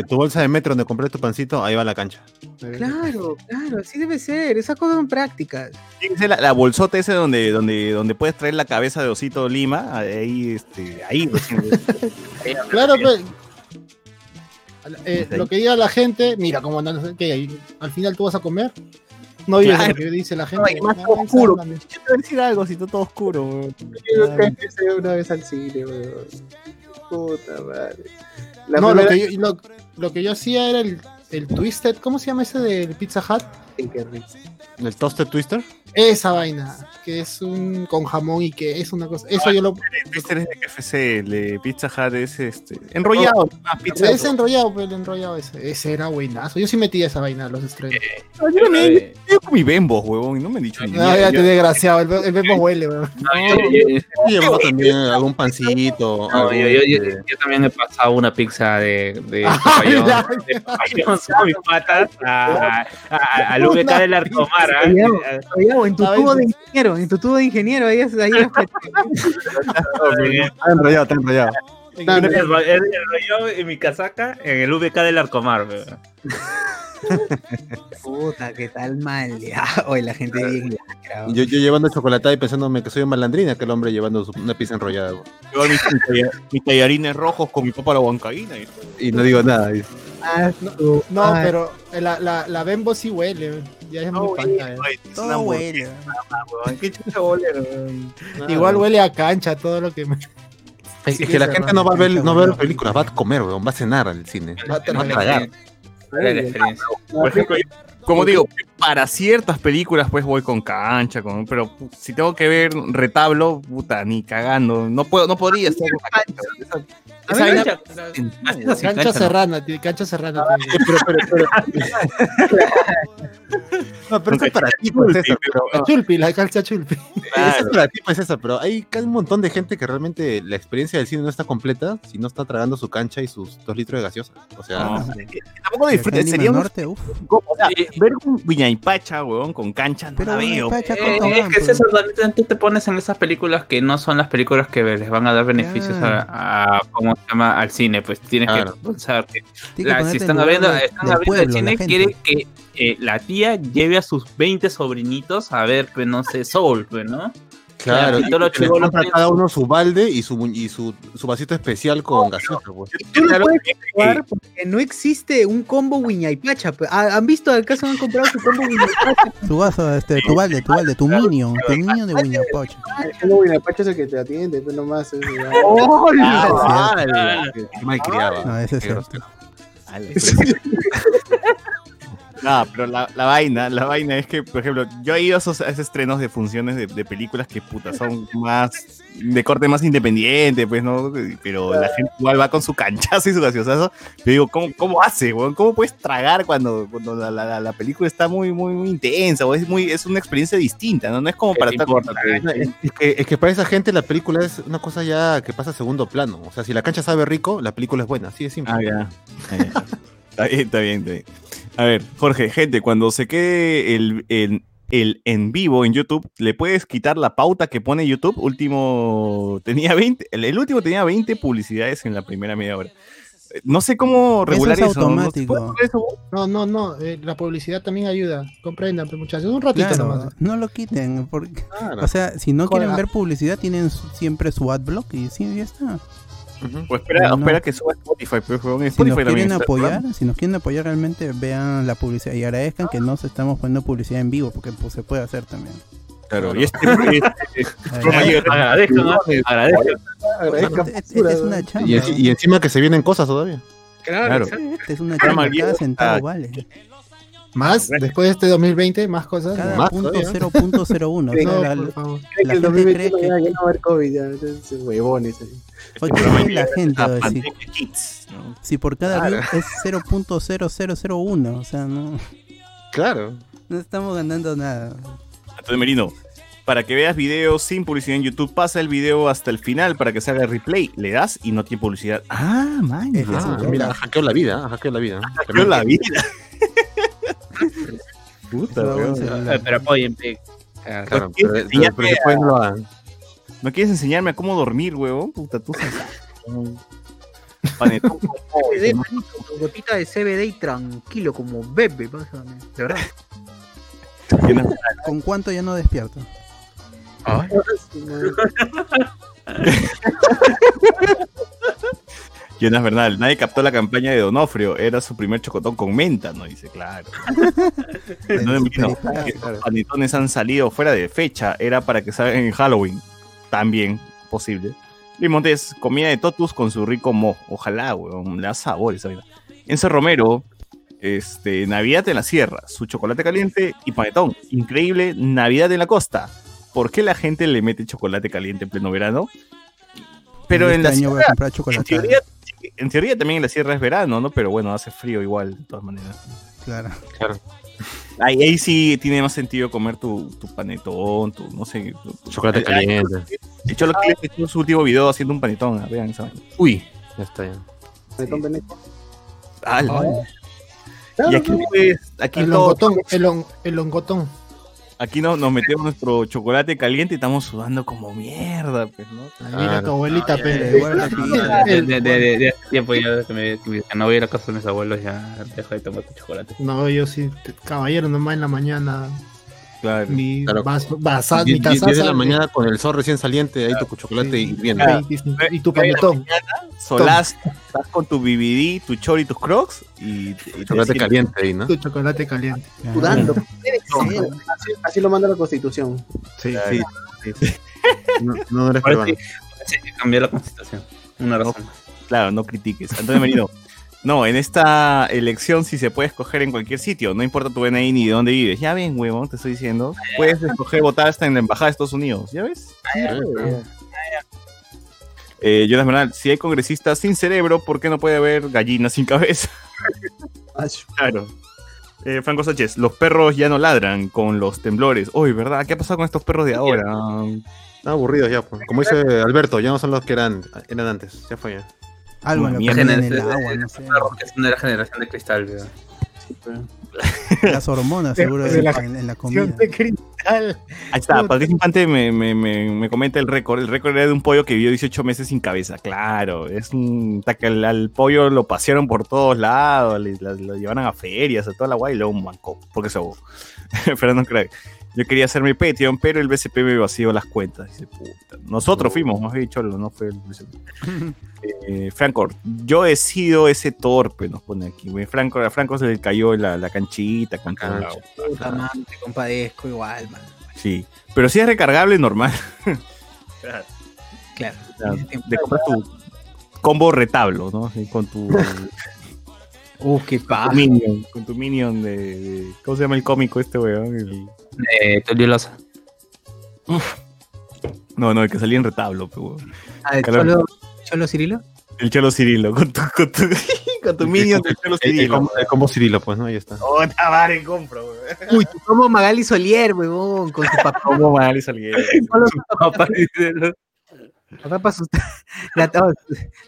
Tu bolsa, de, metro donde compré tu pancito, ahí va la cancha. Claro, claro, así debe ser. Esas cosas son prácticas. Ser la, la bolsota esa donde, donde, donde puedes traer la cabeza de Osito Lima, ahí, este, ahí. recién. Claro, pues. Eh, lo que diga la gente, mira, como ahí, al final tú vas a comer. No vives Claro. lo que dice la gente. más No, todo esa oscuro. Yo te voy a decir algo, si todo oscuro. Yo que que una vez al cine, weón. Puta madre. La no, lo que, yo, lo, lo que yo hacía era el, el Twisted, ¿cómo se llama ese del Pizza Hut? ¿El Toasted Twister? Esa vaina, que es un con jamón y que es una cosa. Eso yo lo. El Twister es de KFC, el de Pizza Hut es este. Enrollado. más pizza. Ese enrollado, pues, el enrollado ese. Ese era buenazo. Yo sí metía esa vaina a los estrenos. No, yo también. Yo con mi bembo, huevón, y no me han dicho ni No, ya te desgraciado, el, el Bembo huele, weón. Yo llevaba también algún pancito. No, algún, yo, yo, yo, este, yo también he pasado una pizza de, de Ah, papayón, ya. de papayón con mis patas a, a, a- al VK del Arcomar. ¿ah? Oye, en tu A tubo de ingeniero, en tu tubo de ingeniero, ahí es, ahí es Está enrollado, está enrollado. Rollo en mi casaca en el VK del Arcomar. weón. Puta, qué tal mal. Oye, la gente bien lacra. Yo, yo llevando chocolatada y pensándome que soy un malandrina, que el hombre llevando su- una pizza enrollada. güey. Yo mis, mis tallarines rojos con mi papa la huancaína. Y... Y no digo nada. Ah, No, no, Ay. pero la, la, la Bembo sí huele. Ya es muy panca, eh. Es una Todo huele. ¿Qué chucha huele? Igual huele a cancha todo lo que me. Es Sí, que la es gente no va a ver, no va a ver películas, va a comer, weón, va a cenar al cine. Va a tragar. la experiencia. Por ejemplo, como digo, para ciertas películas pues voy con cancha, con, pero si tengo que ver retablo, puta, ni cagando. No puedo, no podría estar con cancha. Cancha- Cancha serrana, cancha serrana. tío. Pero, pero, pero. No, pero eso es para ti, pues, pero, La chulpi, la cancha chulpi. Eso es para ti, pues, César, pero hay hay un montón de gente que realmente la experiencia del cine no está completa si no está tragando su cancha y sus dos litros de gaseosa. O sea, No, tampoco Lima sería un Norte, uf. o sea, ver un Viñaypacha, weón, con cancha, no Pero la veo. Eh, ¿cuánto es que? César, tú te pones en esas películas que no son las películas que les van a dar beneficios a, a- ¿cómo se llama? al cine, pues tienes Claro. que pensar que la- si están del- están el cine, gente. quiere que eh, la tía lleve a sus 20 sobrinitos a ver, pues no sé, Soul, pues, ¿no? claro, y los que compra cada uno su balde y su, y su, su vasito especial con gaseosa. pues. Tú no Claro, puedes jugar porque no existe un combo Wiñaypacha. pues. Ah, ¿Han visto acaso han comprado su combo Wiñaypacha? Tu vaso, este, tu balde, tu balde, tu minion, tu minion de Wiñapoche. El Guinapacho es el que te atiende, pues nomás. es- ya. Ah, qué malcriado. No, ese es cierto. No, pero la, la vaina, la vaina es que, por ejemplo, yo he ido a esos, a esos estrenos de funciones de, de películas que puta son más de corte más independiente, pues, ¿no? Pero la gente igual va con su canchazo y su gaseosazo. Yo digo, ¿cómo, cómo hace, weón? ¿Cómo puedes tragar cuando, cuando la, la- la- la película está muy, muy, muy intensa? O es muy, es una experiencia distinta, ¿no? No es como ¿Qué para estar con- Es es que, es que para esa gente la película es una cosa ya que pasa a segundo plano. O sea, si la cancha sabe rico, la película es buena. Así de simple. Ah, ya. Está bien, está bien, está bien. A ver, Jorge, gente, cuando se quede el, el, el en vivo en YouTube, ¿le puedes quitar la pauta que pone YouTube? Último, tenía 20, el, el último tenía 20 publicidades en la primera media hora. Eh, No sé cómo regular es eso. ¿no? ¿No se automático. eso? No, no, no. eh, la publicidad también ayuda. Comprendan, pues, muchachos. Un ratito Claro, nomás. no lo quiten. Porque, Claro. o sea, si no quieren ver publicidad, tienen siempre su adblock y sí, ya está. Ujú. O espera, No. espera que suba Spotify, weón, en Si nos Spotify también quieren está- apoyar, si nos quieren apoyar realmente, vean la publicidad y agradezcan que no se estamos poniendo publicidad en vivo, porque pues, se puede hacer también. Claro, y este, este- Agradezcan. Agradezco, ¿no? Agradezco. Agradezca Es, una. Y, y encima que se vienen cosas todavía. claro. Esta es una chamba, cada centavo ah, vale. Más, después de este 2020, más cosas. Cada más punto todavía. 0.01. o sea, No, la- por favor. Cree La que el gente 2021 cree que- ya no va a haber COVID, ya. entonces, huevones. ahí. Oye, programa ¿qué la gente? a o sea, si, por cada Claro. view es 0.0001, o sea, no, Claro. no estamos ganando nada. Entonces, Merino, para que veas videos sin publicidad en YouTube, pasa el video hasta el final para que se haga replay. Le das y no tiene publicidad. Ah, man. Ah, mira, hackeó la vida, hackeó la vida. Hackeó la vida. Puta, weón. Pero apoyen, pe. Ah, Claro, pero, pero- pero después no lo hagan. ¿No quieres enseñarme a cómo dormir, huevón? Puta, tú sabes. Panetón CBD, manito, con gotita de CBD y tranquilo, como bebé. pásame, De verdad. ¿Con cuánto ya no despierto? Jonas Bernal, nadie captó la campaña de Donofrio. Era su primer chocotón con menta, ¿no? Dice, claro. No me imagino que estos panetones han salido fuera de fecha. Era para que salgan en Halloween. También posible. Luis Montes, comida de totus con su rico mo. Ojalá, weón, le da sabor esa vida. Enzo Romero, este, Navidad en la Sierra, su chocolate caliente y panetón. Increíble, Navidad en la costa. ¿Por qué la gente le mete chocolate caliente en pleno verano? Pero Este en la año voy a sierra, comprar en teoría, en teoría también en la sierra es verano, ¿no? Pero bueno, hace frío igual, de todas maneras. Claro. Claro. Ahí, ahí sí tiene más sentido comer tu, tu panetón, tu, no sé. tu- tu- Chocolate caliente. De hecho, lo que le hizo su último video haciendo un panetón, ah, vean. Uy, ya está ya. Panetón Veneto. Ala. Claro, Y aquí, pues, aquí, El todo- longotón, el, el longotón. Aquí no- nos metemos nuestro chocolate caliente y estamos sudando como mierda, pues, ¿no? Ay, Mira tu abuelita, la pizza. De, tiempo ya que, me, que no voy a ir a casa de mis abuelos, ya dejo de tomar chocolate. No, yo sí, caballero, nomás en la mañana. Claro. Mi Claro. vaso, vasa- mi 10 de la mañana con el sol recién saliente, ahí tu chocolate Sí. hirviendo. Claro. y, tu panetón. Solás, estás con tu BBD, tu chor y tus crocs y, y te Chocolate caliente ahí, ¿no? Tu chocolate caliente. Sudando. Así, así lo manda la constitución. Sí, sí. sí. No, no eres peruano. sí, sí, cambiar la constitución. Una razón. Claro, no critiques. Antonio Merino. No, en esta elección sí se puede escoger en cualquier sitio, no importa tu DNI ni de dónde vives. Ya ven, huevón, te estoy diciendo. Puedes escoger votar hasta en la embajada de Estados Unidos, ¿ya ves? Eh, Jonas Bernal, si hay congresistas sin cerebro, ¿por qué no puede haber gallinas sin cabeza? claro. Eh, Franco Sánchez, los perros ya no ladran con los temblores. Uy, ¿verdad? ¿Qué ha pasado con estos perros de ahora? Están aburridos ya, pues. Como dice Alberto, ya no son los que eran, eran antes. Ya fue ya. Algo en lo el agua, no sé. Es una de la generación de cristal, ¿verdad? Las hormonas, seguro, de la en, en la comida. de cristal. Ahí está, Patricio Infante me, me, me, me comenta el récord. El récord era de un pollo que vivió 18 meses sin cabeza. Claro, es un. Al, al pollo lo pasearon por todos lados, le- la- lo llevaron a ferias, a toda la guay y luego mancó, porque se ahogó. Fernando Craig. Yo quería hacer mi Patreon, pero el BCP me vació las cuentas. Dice, puta. Nosotros fuimos, más bien Cholo, no fue el BCP. Eh, Franco, yo he sido ese torpe, nos pone aquí. güey. Franco, a Franco se le cayó la, la canchita con cancha. Puta madre, te compadezco igual, man. Sí, pero si es recargable, normal. Claro. O sea, En ese tiempo. de comprar tu combo retablo, ¿no? Con tu, Uh, qué tu paja. minion, con tu minion de, de- ¿cómo se llama el cómico este weón? El- Eh, Tulio Loza. no, no, el que salía en retablo, pe, weón. Ah, ¿el. Cholo, Cholo Cirilo? El Cholo Cirilo, con tu, con tu, con tu minion del Cholo El, el Cirilo. combo, el combo Cirilo, pues, ¿no? Ahí está. Oh, tabare, compro, weón. Uy, tú como Magali Solier, huevón, con su papá. ¿Cómo mal Salguero? Solo su papá, la papa asustada, la, oh,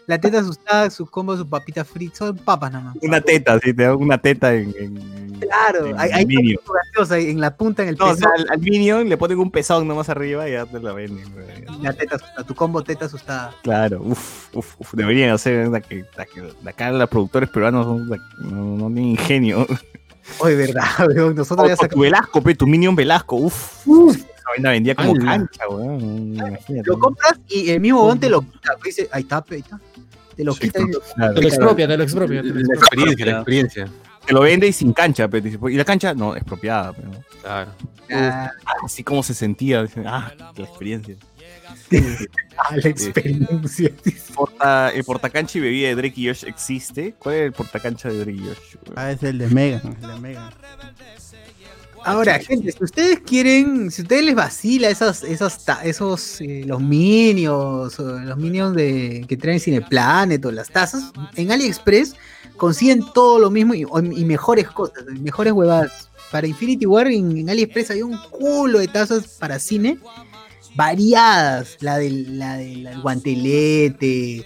la teta asustada, su combo, su papita frita, son papas nada más. Una teta, sí, te da una teta en. en Claro, en hay, hay gaseosa ahí en la punta, en el No, o peso, sea, al, al minion le ponen un pezón nomás arriba y ya te la venden, la teta asustada, tu combo teta asustada. Claro, uff, uff, uf, deberían hacer la que, la que de acá los productores peruanos son no, no tienen ingenio. Oye, verdad, nosotros O, ya o tu sacamos. Velasco, pe, tu Minion Velasco, uff. Vaina vendía como cancha, weón. Lo compras y el mismo weón te lo quita, pues, dice, ahí está, ahí está. Te lo Sí, quita y lo claro. Te lo expropia, te lo expropia. te lo La experiencia, la experiencia. Te lo vende y sin cancha, pe. Dice, y la cancha, no, expropiada, pero Claro. Ah, así como se sentía. Ah, la experiencia. ah, la experiencia. Porta, el portacancha y bebida de Drake y Josh existe. ¿Cuál es el portacancha de Drake y Josh? Ah, es el de Megan, el de Megan. Ahora, gente, si ustedes quieren, si ustedes les vacila esas, esas, esos, eh, los minions, los minions de, que traen Cineplanet o las tazas, en AliExpress consiguen todo lo mismo y, mejores cosas, mejores huevadas. Para Infinity War en, en AliExpress había un culo de tazas para cine, variadas, la del, la del guantelete,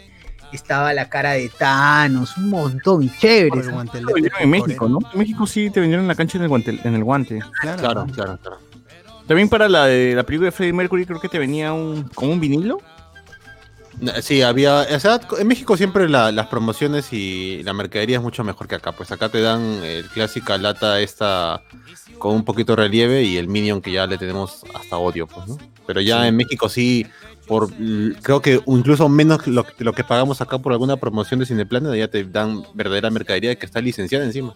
estaba la cara de Thanos, un montón, y Por chéveres. el guantelete en México. ¿no? En México sí te vendieron la cancha en el guante. En el guante. Claro, Claro, claro, claro. También para la de la película de Freddie Mercury creo que te venía un como un vinilo. Sí, había. O sea, en México siempre la- las promociones y la mercadería es mucho mejor que acá. Pues acá te dan el clásica lata esta con un poquito de relieve y el Minion que ya le tenemos hasta odio, pues, ¿no? Pero ya en México sí, por creo que incluso menos lo, que- lo que pagamos acá por alguna promoción de Cineplanet, ya te dan verdadera mercadería que está licenciada encima.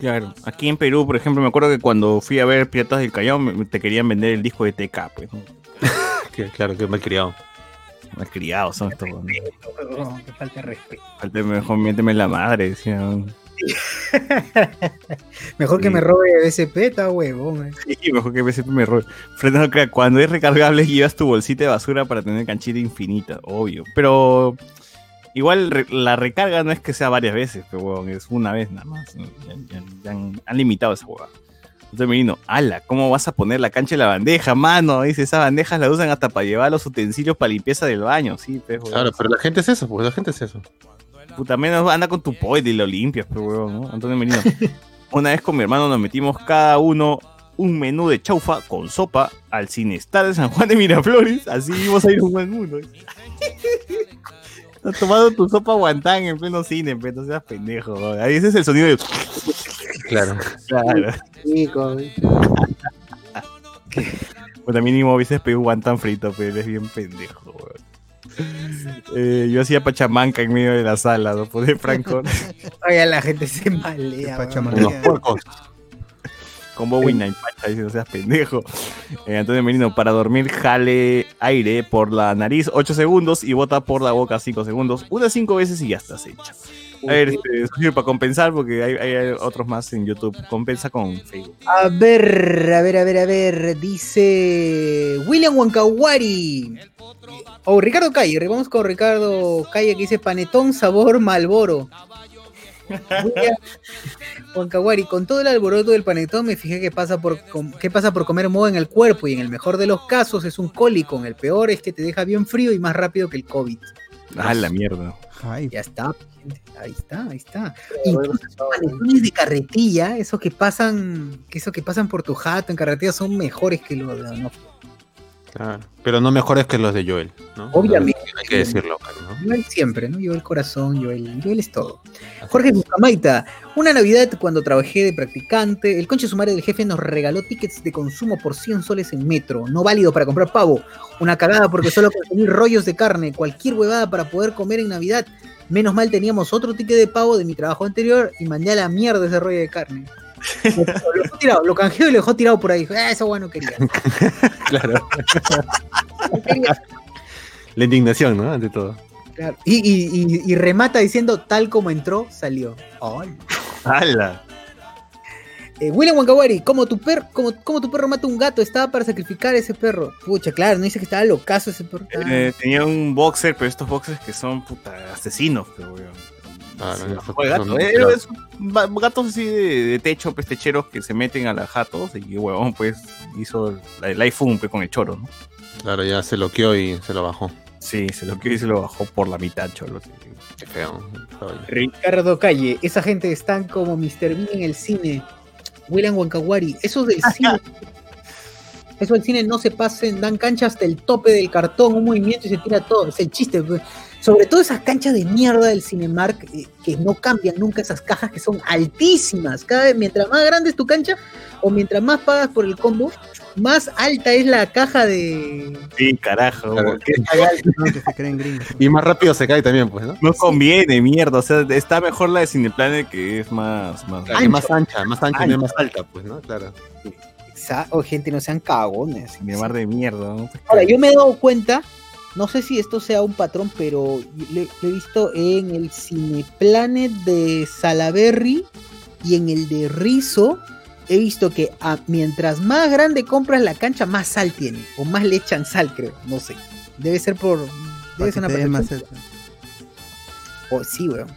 Claro. Aquí en Perú, por ejemplo, me acuerdo que cuando fui a ver Piratas del Callao me- te querían vender el disco de TK, pues. ¿no? Que, claro, que mal criado. Malcriados son estos. que falta de respeto. Falta mejor méteme en la madre, decía. Mejor que Sí. me robe BCP, está huevón. eh. Sí, mejor que BCP me robe. Frente a que cuando es recargable llevas tu bolsita de basura para tener canchita infinita, obvio. Pero igual la recarga no es que sea varias veces, pero huevón, es una vez nada más. ¿no? Ya, ya- ya han, han limitado esa huevada. Entonces me vino, ala, ¿cómo vas a poner la cancha en la bandeja, mano? Dice, esas bandejas las usan hasta para llevar los utensilios para limpieza del baño, sí, pues. Claro, pero la gente es eso, pues la gente es eso. Puta, menos anda con tu poet y lo limpias, pero huevón, ¿no? Antonio Merino. Una vez con mi hermano nos metimos cada uno un menú de chaufa con sopa al Cinestar de San Juan de Miraflores. Así vimos a ir un buen mundo. Estás tomando tu sopa guantán en pleno cine, pero no seas pendejo. weón. Ahí ese es el sonido de. Claro. Claro. Chico, Pues mínimo hubieses pedido un guantán frito, pero eres bien pendejo, weón. Eh, yo hacía pachamanca en medio de la sala, ¿no? Poner Franco. Oye, la gente se malea. Pachamanca. Unos puercos. Con Bowen y Pacha, dice, no seas pendejo. Eh, Antonio Merino, para dormir, jale aire por la nariz 8 segundos y bota por la boca 5 segundos. Unas 5 veces y ya estás hecha. A ver, este, para compensar, porque hay, hay otros más en YouTube. Compensa con Facebook. A ver, a ver, a ver, a ver. Dice William Wankawari. O Ricardo Calle. Vamos con Ricardo Calle que dice panetón sabor Malboro. Wankawari, con todo el alboroto del panetón me fijé que pasa por com- que pasa por comer moho en el cuerpo y en el mejor de los casos es un cólico, en el peor es que te deja bien frío y más rápido que el COVID. Ah, la mierda. Ay, Ya está, gente, ahí está, ahí está. Incluso panetones de carretilla, esos que pasan, que esos que pasan por tu jato en carretilla son mejores que los de Claro. Pero no mejores que los de Joel, ¿no? Obviamente. Hay que decirlo, ¿no? Joel siempre, ¿no? Joel corazón, Joel, Joel es todo. Jorge Buscamaita, una Navidad cuando trabajé de practicante, el conche sumario del jefe nos regaló tickets de consumo por 100 soles en metro, no válido para comprar pavo, una cagada porque solo consumir rollos de carne, cualquier huevada para poder comer en Navidad. Menos mal teníamos otro ticket de pavo de mi trabajo anterior y mandé a la mierda ese rollo de carne. Lo, lo dejó tirado, lo canjeó y lo dejó tirado por ahí. Dijo, "Ah, eso bueno quería. Claro. no quería". La indignación, ¿no? Ante todo. Claro. Y, y- y- y remata diciendo tal como entró, salió. Ay. ¡Hala! Eh, William Wankawari, como tu, per, como, como tu perro mata un gato, estaba para sacrificar a ese perro. Pucha, claro, no dice que estaba locazo ese perro. Eh, tenía un boxer, pero estos boxers que son puta asesinos, pero weón. Ah, Se no, bajó no, el gato. no, Eh, es gatos así de, de techo, pestecheros que se meten a las jatos y huevón, pues hizo la- el iPhone pues, con el choro, ¿no? Claro, ya se loqueó y se lo bajó. Sí, se lo que y se lo bajó por la mitad, cholo. sí. Qué feo. Ricardo Calle, esa gente están como Mr. Bean en el cine. William Wankawari, esos del cine. Eso del cine no se pasen, dan cancha hasta el tope del cartón, un movimiento y se tira todo. Es el chiste. pues. Sobre todo esas canchas de mierda del Cinemark eh, que no cambian nunca esas cajas que son altísimas. Cada vez, mientras más grande es tu cancha o mientras más pagas por el combo, más alta es la caja de. Sí, carajo. Claro. que no, que se creen gringos. Y más rápido se cae también, pues, ¿no? no conviene, mierda. O sea, está mejor la de Cineplanet que es más. más... Que más ancha, más ancha y no es más alta, pues, ¿no? Claro. Exa- O gente, no sean cagones. Cinemar de mierda, ¿no? Ahora, yo me he dado cuenta, no sé si esto sea un patrón, pero lo, lo he visto en el Cineplanet de Salaberry y en el de Rizo. He visto que a- mientras más grande compras la cancha, más sal tiene. O más le echan sal, creo. No sé. Debe ser por. Debe ser una más. Oh, sí, weón.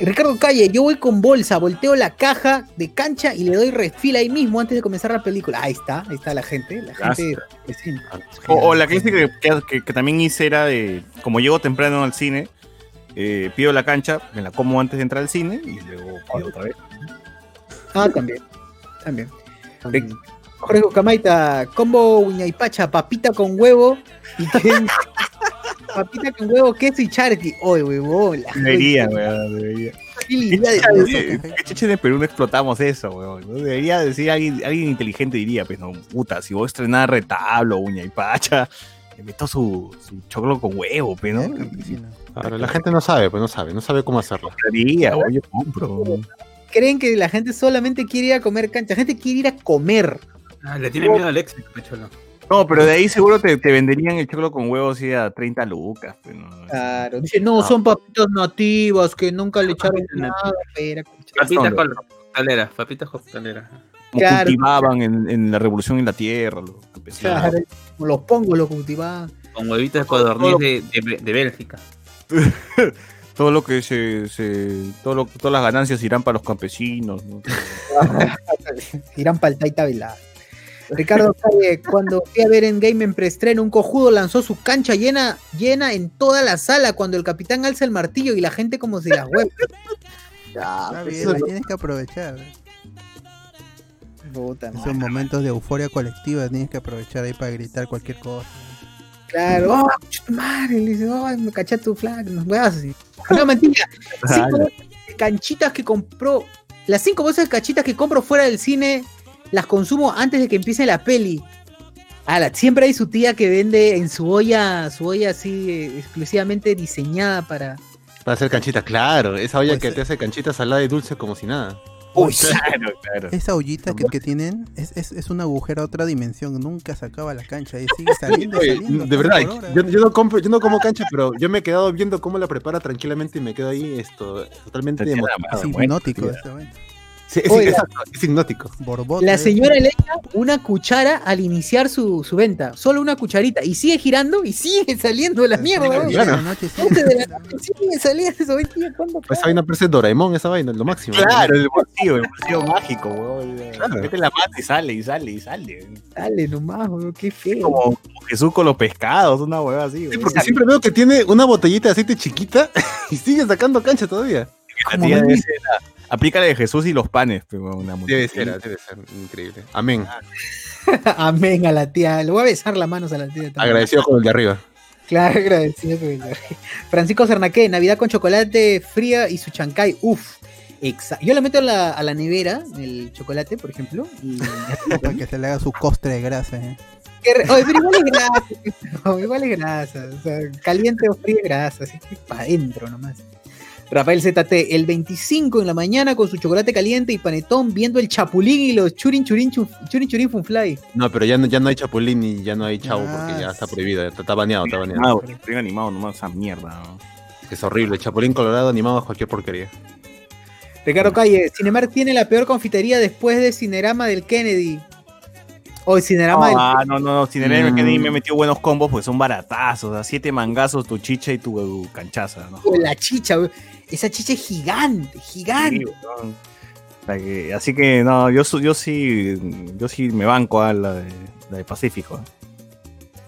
Ricardo Calle, yo voy con bolsa, volteo la caja de cancha y le doy refil ahí mismo antes de comenzar la película. Ahí está, ahí está la gente. La gente presente. O, o la que dice que, que- que- que también hice era de, como llego temprano al cine, eh, pido la cancha, me la como antes de entrar al cine y luego pido otra vez. Ah, también. También. Ric- Jorge Camaita, combo uñaipacha, papita con huevo y que- papita con huevo, queso y charqui. Oye, huevón. Debería, weón, debería. Qué de- ¿Qué qué chucha en el Perú no explotamos eso, weón? ¿no? Debería decir alguien, alguien inteligente diría, pues no, puta, si vos estrenás retablo, uña y pacha, le meto su, su choclo con huevo, pues, ¿no? La gente no sabe, pues no sabe, no sabe cómo hacerlo. Debería, weón, yo compro. Creen que la gente solamente quiere ir a comer cancha. La gente quiere ir a comer. Ah, le tiene miedo al éxito, cholo. No, pero de ahí seguro te, te venderían el choclo con huevos así a 30 lucas. pues, ¿no? Claro, dice, no, son papitas nativas que nunca le echaron nada. Papitas con cocteleras, papitas. Como Claro. cultivaban en, en la revolución en la tierra. Los campesinos. Claro, los pongo, los cultivaban. Con huevitos de codorniz de, de, de Bélgica. Todo lo que se, se todo lo- todas las ganancias irán para los campesinos. ¿no? Irán para el Taita Velada. Ricardo Calle, cuando fui a ver en Game en preestreno, un cojudo lanzó su cancha llena, llena en toda la sala cuando el capitán alza el martillo y la gente como si las huevas. Ya, Está pues, bien, eso la no- tienes que aprovechar. Puta madre. Esos momentos de euforia colectiva tienes que aprovechar ahí para gritar cualquier cosa. Claro, oh, madre, le dice, oh, me caché tu flag, nos huevas así. No, mentira. Cinco bolsas de canchitas que compró, las cinco bolsas de canchitas que compro fuera del cine, las consumo antes de que empiece la peli. Ala, siempre hay su tía que vende en su olla, su olla así eh, exclusivamente diseñada para. Para hacer canchitas, claro. Esa olla Pues, que eh. te hace canchita salada y dulce como si nada. Uy, claro, claro. Esa ollita que, que tienen es, es, es un agujero a otra dimensión. Nunca se acaba la cancha y sigue saliendo y Oye, saliendo. de verdad, yo, yo no compro, yo no como cancha, pero yo me he quedado viendo cómo la prepara tranquilamente y me quedo ahí esto totalmente. Es hipnótico vaina. Sí, es, Oiga. exacto, es hipnótico. Borbota, La eh. señora le echa una cuchara al iniciar su, su venta, solo una cucharita, y sigue girando y sigue saliendo la mierda. De la noche sigue Once de la saliendo. noche sigue saliendo eso, hoy día, ¿cuándo Esa vaina parece Doraemon, esa vaina, lo máximo. Claro, el bolsillo, el bolsillo mágico, weón. Claro. Mete la mano y sale, y sale, y sale. Dale nomás, weón, qué feo. Como, como Jesús con los pescados, una hueva así, Sí, porque siempre veo que tiene una botellita de aceite chiquita y sigue sacando cancha todavía. La tía debe ser la- Aplica la de Jesús y los panes, pues, weón, una Debe ser, debe ser increíble. Amén. Amén a la tía. Le voy a besar las manos a la tía. también. Agradecido con el de arriba. Claro, agradecido con. Francisco Cernaque, Navidad con chocolate fría y su chancay. Uf. Exa Yo le meto a la, a la nevera el chocolate, por ejemplo. Y... Para que se le haga su costre de grasa. eh. Oye, pero igual es grasa. igual es grasa. O sea, caliente o fría es grasa. Así que para adentro nomás. Rafael ZT, el 25 en la mañana con su chocolate caliente y panetón viendo el chapulín y los churin churin churin churin funfly. No, pero ya no, ya no hay chapulín y ya no hay chavo Ah, porque ya está prohibido, está, está baneado, está baneado. Estoy animado nomás esa mierda, ¿no? Es horrible, chapulín colorado animado es cualquier porquería. Ricardo Calle, Cinemark tiene la peor confitería después de Cinerama del Kennedy. O el Cinerama del Ah, no, no, no, sin el Mm. que ni me metió buenos combos porque son baratazos, a siete mangazos tu chicha y tu canchaza, ¿no? la chicha, weón. Esa chicha es gigante, gigante. Sí, así que no, yo, yo sí, yo sí me banco a la de, la de Pacífico.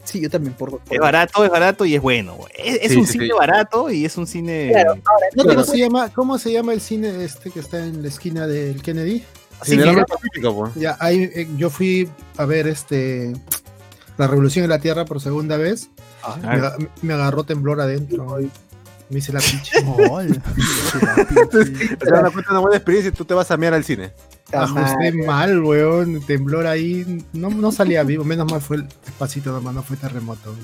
Sí, yo también por, por- Es barato, es barato y es bueno. Es, es Sí, un sí, cine sí. barato y es un cine. Claro, ahora, no te ¿Cómo, se llama, ¿Cómo se llama el cine este que está en la esquina del Kennedy? Cinerama. Pacífico, po. Ya, ahí eh, yo fui a ver este la Revolución en la Tierra por segunda vez. Ah, Me, aga- me agarró temblor adentro. Me hice la pinche. Te das cuenta una buena experiencia y tú te vas a mirar al cine. Ajusté mal, weón. Temblor ahí. No, no salía vivo. Menos mal fue el despacito nomás, no fue terremoto.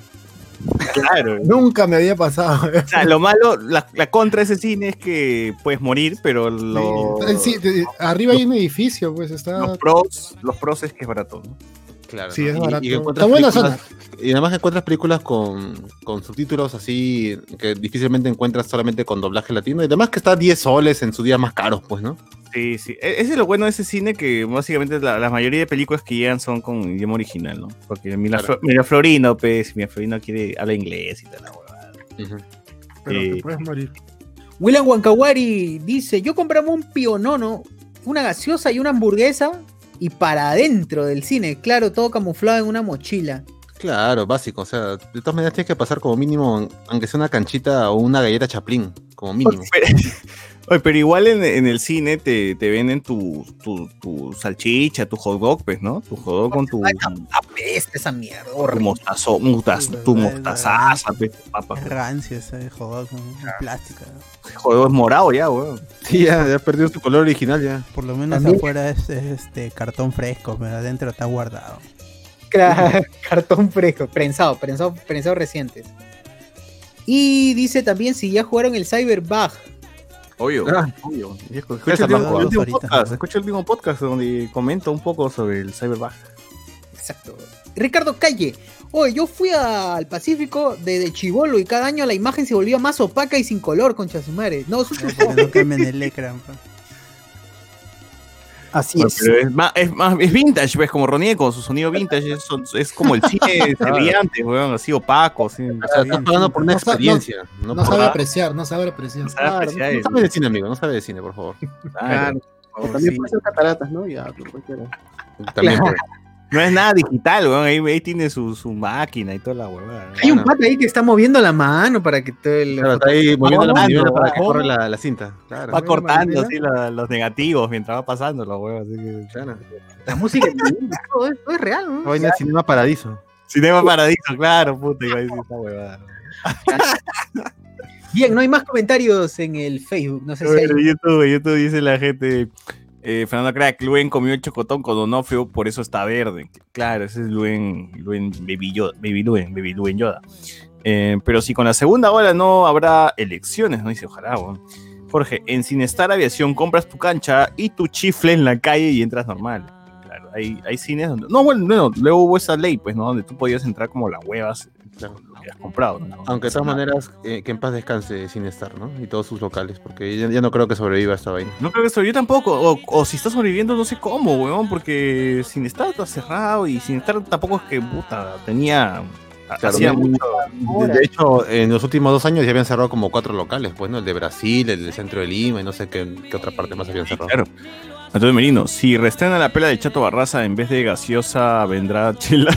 Claro. Nunca me había pasado. O sea, lo malo, la, la contra de ese cine es que puedes morir, pero lo- Sí, de- arriba hay un edificio, pues está. los pros, los pros es que es barato, ¿no? Claro. Sí, ¿no? es Y- barato. Y, Está buena películas- y además encuentras películas con, con subtítulos así que difícilmente encuentras solamente con doblaje latino. Y además que está 10 soles en sus días más caros, pues, ¿no? Sí, sí. E- Ese es lo bueno de ese cine, que básicamente la, la mayoría de películas que llegan son con idioma original, ¿no? Porque Miraflorino, Miraflorino, pues, Miraflorino quiere, habla inglés y tal, la huevada. Pero Sí. te puedes morir. William Wankawari dice: Yo compramos un pionono, una gaseosa y una hamburguesa. Y para adentro del cine, claro, todo camuflado en una mochila. Claro, básico. O sea, de todas maneras tienes que pasar como mínimo, aunque sea una canchita o una galleta chaplín, como mínimo. Pero, oye, pero igual en, en el cine te, te venden tu, tu, tu salchicha, tu hot dog, pues, ¿no? Tu hot dog con tu, Apesta esa mierda, tu mostazo, mostaz- tu mostazaza, pues, papa. Es rancio ese jodón con plástico. El hot dog es morado ya, weón. Sí, ya, ya perdió su color original ya. Por lo menos También- afuera es, es, este cartón fresco, pero adentro está guardado. Cra- Cartón fresco, prensado, prensado, prensado recientes. Y dice también si ya jugaron el Cyberbug. Obvio, Ah. obvio. Escucha Esa el, Ahorita. podcast, escucha el último podcast donde comento un poco sobre el Cyberbug. Exacto. Ricardo Calle. Oye, yo fui al Pacífico desde Chivolo y cada año la imagen se volvía más opaca y sin color, concha su madre. No, eso es Porque no quemen el ecran. pa. Así Bueno, es. pero es más, es más, es vintage, ves, como Ronnie con su sonido vintage, es, es como el cine brillante, weón, así opaco, así. O sea, estás pagando por una No sa- no- experiencia. No, sabe apreciar, no sabe apreciar. sabe Claro, apreciar no sabe de cine, amigo, no sabe de cine, por favor. Claro. También puede ser cataratas, ¿no? Ya, pues, cualquiera. También Claro. puede. No es nada digital, weón, ahí, ahí tiene su, su máquina y toda la huevada. Hay un pata ahí que está moviendo la mano para que todo el. Claro, está ahí moviendo la manivela para que corra la, la cinta. Claro. Va cortando así la- los negativos mientras va pasando la hueva, así que... Claro. La música en todo, es- todo es real, ¿no? Esa vaina es Cinema Paradiso. Cinema Paradiso, claro, puta, iba a decir esta huevada. Bien, no hay más comentarios en el Facebook. No sé si hay. Bueno, YouTube, YouTube dice la gente, eh, Fernando Crack, Luen comió el chocotón con Donofrio, por eso está verde. Claro, ese es Luen, Luen Baby Yoda, Baby Luen, Baby Luen Yoda. Eh, pero si con la segunda ola no habrá elecciones, ¿no? Dice, ojalá, weón. Jorge, en Cinestar Aviación compras tu cancha y tu chifle en la calle y entras normal. Claro, hay, cines donde... No, bueno, bueno, luego hubo esa ley, pues, ¿no? Donde tú podías entrar como las huevas, Claro. Has comprado, ¿no? Aunque de todas maneras, eh, que en paz descanse sin estar, ¿no? Y todos sus locales, porque ya, ya no creo que sobreviva esta vaina. No creo que yo tampoco. O, o si está sobreviviendo, no sé cómo, weón, porque sin estar está cerrado y sin estar tampoco es que puta tenía. Claro, hacía de- mucho. De, de hecho, en los últimos dos años ya habían cerrado como cuatro locales, pues, ¿no? El de Brasil, el del centro de Lima y no sé qué, qué otra parte más habían cerrado. Claro. Entonces, Merino, si restrena la pela de Chato Barraza en vez de gaseosa, vendrá chela.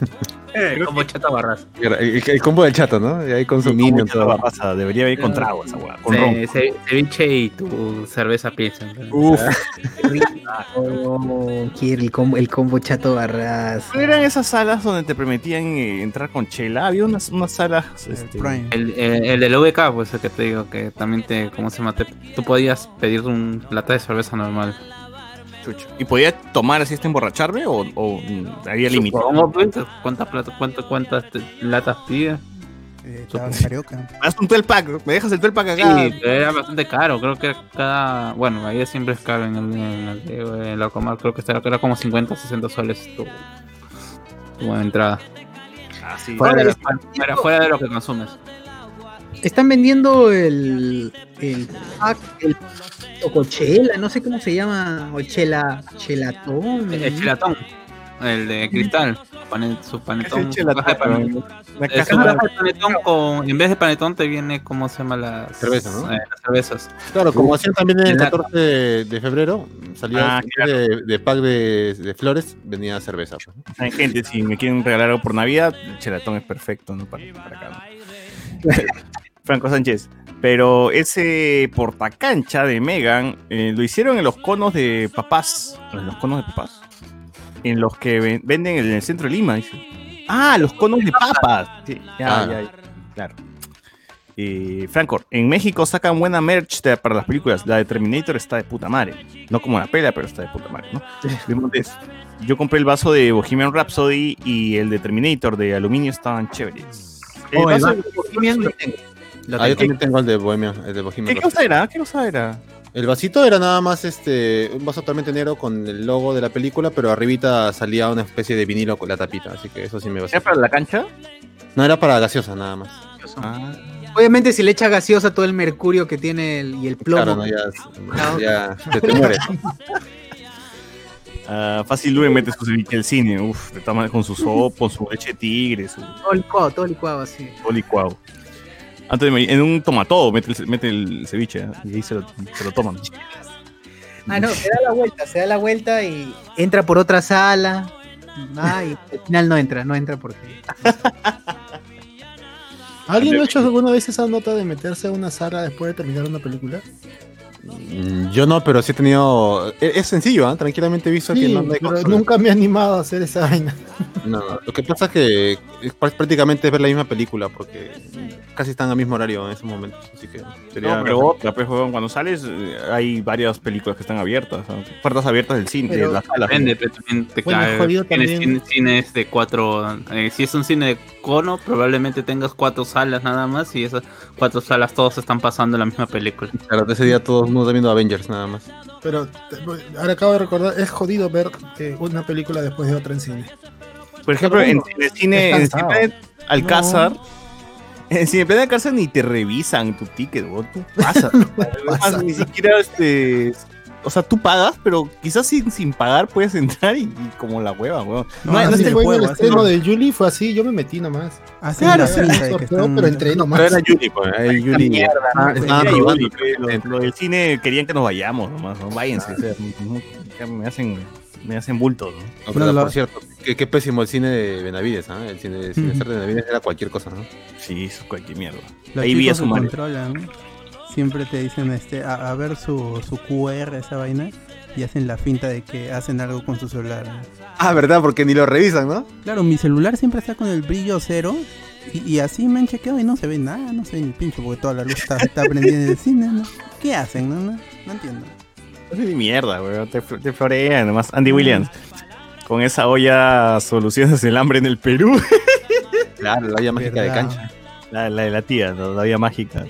Como chata barras. El, el- el combo del chato, ¿no? Y ahí con su. Chato todo. Barraza, debería ir con trago esa weá, con ron. Ce- ce- Ceviche y tu cerveza piensa. Uf. Oh, quiere el combo, el combo chato barras. ¿Cuáles eran esas salas donde te permitían eh, entrar con chela? Había unas, unas salas. Este. El, el, el del VK, pues el que te digo, que también te, ¿cómo se llama? Te- tú podías pedir un lata de cerveza normal. Chucha. ¿Y podía tomar así hasta emborracharme o, o, había límite? ¿Cuántas, plata, cuánto, cuántas latas pides? Eh, un 12 pack, me dejas el 12 pack Sí, acá. pero era bastante caro. Creo que cada. Bueno, ahí siempre es caro en el, en el, en el Alcomar. Creo que era, era como 50 60 soles tu, tu entrada. Ah, sí. Fuera de, lo, fuera, fuera de lo que consumes. Están vendiendo el. el pack, el Tocochela, no sé cómo se llama. O chela. Chelatón. El chilatón, el de cristal. pane- su panetón. Su caja de chelatón, panetón. Una Es caja una de- caja de panetón con. En vez de panetón te viene, ¿cómo se llama? Las, Cerveza, ¿no? eh, las cervezas. Claro, como hacían también el En la- 14 de, de febrero, salía Ah, de, de pack de, de flores, venía cerveza. pues. Hay gente, si me quieren regalar algo por Navidad, el chelatón es perfecto, ¿no? Para, para acá. ¿no? Franco Sánchez. Pero ese portacancha de Megan eh, lo hicieron en los conos de papás. En los conos de papás. En los que ven- venden en el centro de Lima, dice. Ah, los conos de papas. Sí, ya, Ah. ya, ya, Claro. Eh, Franco, en México sacan buena merch de- para las películas. La de Terminator está de puta madre. No como la pela, pero está de puta madre, ¿no? Yo compré el vaso de Bohemian Rhapsody y el de Terminator de aluminio estaban chéveres. El Oh, el vaso vaso de de Bohemian lo tengo. Lo Ah, yo también tengo el de Bohemia, el de Bohemian ¿Qué cosa era? ¿Qué cosa era? El vasito era nada más este un vaso totalmente negro con el logo de la película, pero arribita salía una especie de vinilo con la tapita, así que eso sí me va ¿Era para la cancha? No era para gaseosa nada más. Ah, Obviamente, si le echa gaseosa todo el mercurio que tiene el- y el plomo. Claro, no, ya, ya te, te mueres. ah, fácil Luis mete su ceviche al cine. Uf, de todas maneras, con su sopa, con su leche de tigre, su Todo licuado, todo licuado así. todo licuado. Antes de morir, en un tomatodo mete el, mete el ceviche ¿eh? y ahí se lo, se lo toman. Ah, no, se da la vuelta, se da la vuelta y entra por otra sala. Ah, y al final no entra, no entra porque. ¿Alguien ha hecho alguna vez esa nota de meterse a una sala después de terminar una película? Mm, Yo no, pero sí he tenido. Es, es sencillo, ¿ah? tranquilamente he visto que Sí, no, no hay pero control. nunca me he animado a hacer esa vaina. No, lo que pasa es que es pr- prácticamente ver la misma película, porque casi están al mismo horario en esos momentos. Así que sería. No, pero otra, pues, cuando sales eh, hay varias películas que están abiertas, ¿no? puertas abiertas del cine, Pero- de. Depende, pero también te Bueno, cae. jodido Tienes también. cine- cines de cuatro. eh, si es un cine de cono, probablemente tengas cuatro salas nada más y esas cuatro salas todos están pasando la misma película. Claro, ese día todos uno está viendo Avengers nada más. Pero ahora acabo de recordar, es jodido ver eh, una película después de otra en cine. Por ejemplo, en, en el cine, en. Cineplanet Alcázar, en el Cineplanet Alcázar ni te revisan tu ticket. Tú pasas. Además, ni siquiera este. O sea, tú pagas, pero quizás sin, sin pagar puedes entrar y, y como la hueva, weón. No, no así es el fue en juego, el estreno no. del Julie, fue así, yo me metí nomás. Claro, la sí, finta de sorteo, que están- pero entré nomás. Pero era Yuli, pues, era Yuli. Ah, ¿no? Yuli, lo, del cine querían que nos vayamos nomás, ¿no? Váyanse, o sea, no- ya me hacen, me hacen bultos, ¿no? No, pero No, por cierto, qué, qué pésimo el cine de Benavides, ¿ah? El cine, el cine de Benavides era cualquier cosa, ¿no? Sí, es cualquier mierda. Los Ahí vi a su madre. controlan, siempre te dicen este a, a ver su, su QR, esa vaina, y hacen la finta de que hacen algo con su celular. Ah, ¿verdad? Porque ni lo revisan, ¿no? Claro, mi celular siempre está con el brillo cero, y, y así me han chequeado y no se ve nada, no se ve ni pincho, porque toda la luz está, está prendida en el cine, ¿no? ¿Qué hacen? No, no, no entiendo. No sé ni mierda, weón. Te, te florean nomás. Andy Williams. Con esa olla soluciones el hambre en el Perú. Claro, la olla mágica de ¿Verdad? cancha. La, la de la tía, ¿no? la olla mágica.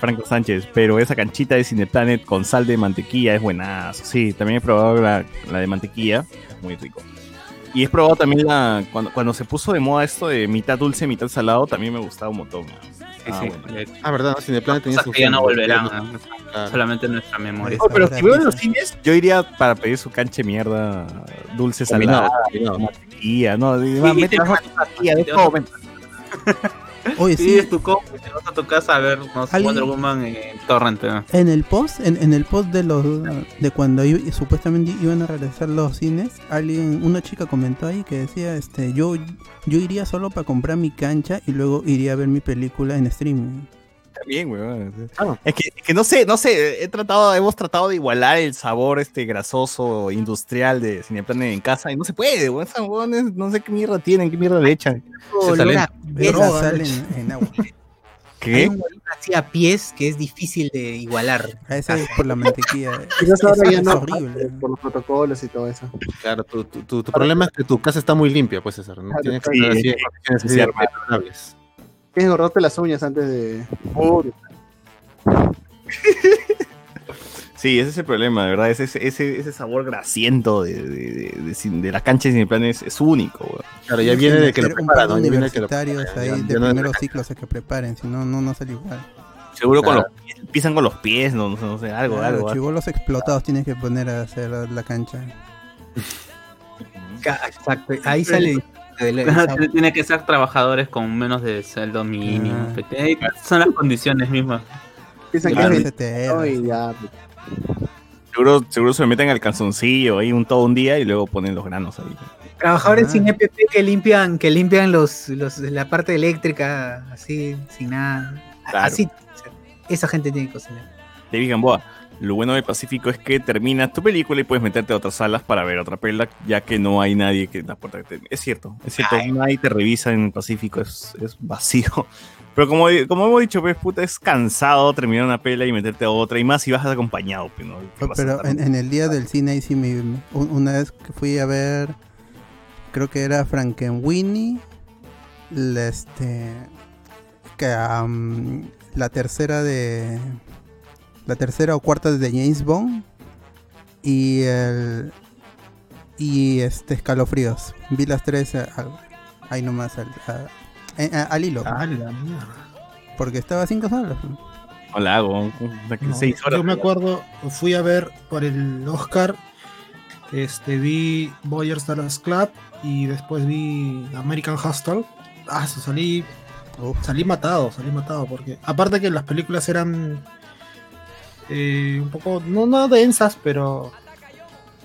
Franco Sánchez. Pero esa canchita de Cineplanet con sal de mantequilla es buenazo. Sí, también he probado la, la de mantequilla. Es muy rico. Y he probado también la. Cuando, cuando se puso de moda esto de mitad dulce, mitad salado, también me gustaba un montón. Sí, Ah, sí. bueno. Eh, Ah, ¿verdad? ¿no? Cineplanet tenía su que ya no volverán. Claro. ¿no? Solamente en nuestra memoria. Oh, pero si veo en los cines, yo iría para pedir su canche mierda dulce combinado. mantequilla, no, Sí, mantequilla, de te Oye, sí, Pides tu y te vas a tu casa a ver no sé, ¿Alguien- Wonder Woman en Torrent. ¿no? En el post, en, en el post de los de cuando supuestamente iban a regresar los cines, alguien, una chica comentó ahí que decía, este, yo, yo iría solo para comprar mi cancha y luego iría a ver mi película en streaming. También, weón. Es que, es que no sé, no sé, he tratado, hemos tratado de igualar el sabor este grasoso industrial de Cineplanet en casa y no se puede, weón. Weones no sé qué mierda tienen, qué mierda le echan. Droga, droga. salen en agua. Hay ¿Qué? un olor así a pies que es difícil de igualar. A ese es por la mantequilla. Quizás ahora Es- ya no, horrible. por los protocolos y todo eso. Claro, tu, tu, tu, tu problema es que tu casa está muy limpia, pues, César. ¿no? Claro, Tienes que sí, estar sí. Tienes que cortarte las uñas antes de. Sí, ese es el problema, de verdad. Ese, ese, ese sabor grasiento de, de, de, de de la cancha de Cineplanet es, es único, weón. Claro, ya viene de que lo Meter un prepara, par de ¿no? Ya viene de que lo universitarios ahí ya- de ya no es- primeros ciclos a que preparen, si no, no, no sale igual. Seguro con Claro. los pies, pisan con los pies, no, no sé, no sé, algo, Claro, algo. algo. chibolos explotados tienes que poner a hacer la, la cancha. Ca- Exacto, ahí sale tiene- que ser trabajadores con menos de sueldo mínimo. Ah. Son las condiciones mismas. Piensan Claro. que es CTR, ¿no? y sí. ya. Seguro, seguro se meten al calzoncillo ahí un todo un día y luego ponen los granos ahí. Trabajadores Ah. sin EPP que limpian, que limpian los, los la parte eléctrica así, sin nada. Claro. Así, esa gente tiene que cocinar. David Gamboa, lo bueno del Pacífico es que terminas tu película y puedes meterte a otras salas para ver otra película, ya que no hay nadie que la puerta que te- Es cierto, es cierto, nadie te revisa en el Pacífico, es, es vacío. Pero como, como hemos dicho, pues puta, es cansado terminar una pela y meterte a otra, y más si vas acompañado, pues, ¿no? Pero en, en el día del cine ahí sí me, me- un- una vez que fui a ver, creo que era Frankenweenie, este, que, la tercera de, la tercera o cuarta de James Bond y el y este escalofríos. Vi las tres al- ahí nomás al, a- eh, a- al hilo, Ah, la mierda. porque estaba a cinco soles. No la hago, No, seis horas. Yo me acuerdo, fui a ver por el Oscar, este, vi Boyers Dallas Club y después vi American Hustle. Ah, salí, Uf. salí matado, salí matado, porque aparte que las películas eran eh, un poco, no, no densas, pero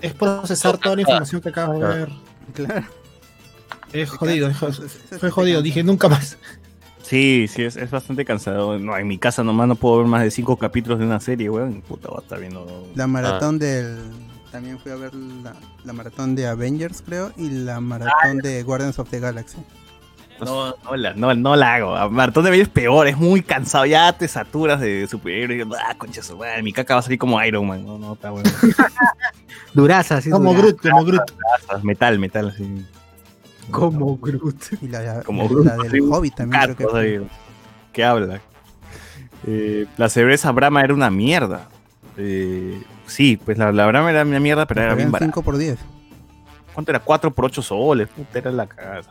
es procesar toda la información que acabas de ver. Claro. Es jodido, es jodido. Fue jodido, dije nunca más. Sí, sí, es, es bastante cansado. No, en mi casa nomás no puedo ver más de cinco capítulos de una serie, weón. Puta, va a estar viendo. La maratón del. También fui a ver la, la maratón de Avengers, creo, y la maratón de Guardians of the Galaxy. No, no la, no, no la hago. A Maratón de Bello es peor, es muy cansado. Ya te saturas de superhéroes. Ah, concha su madre, mi caca va a salir como Iron Man. No, no, está bueno. Duraza, así. Como. Groot, como Groot. metal, metal, así. Como Groot. Y la, Como la- Groot, la del sí, Hobbit también creo que ahí, que habla. Eh, la cerveza Brahma era una mierda. Eh, sí, pues la, la verdad era una mierda, pero era bien barata. 5 por 10. ¿Cuánto era? 4 por 8 soles. Puta, era la cagada.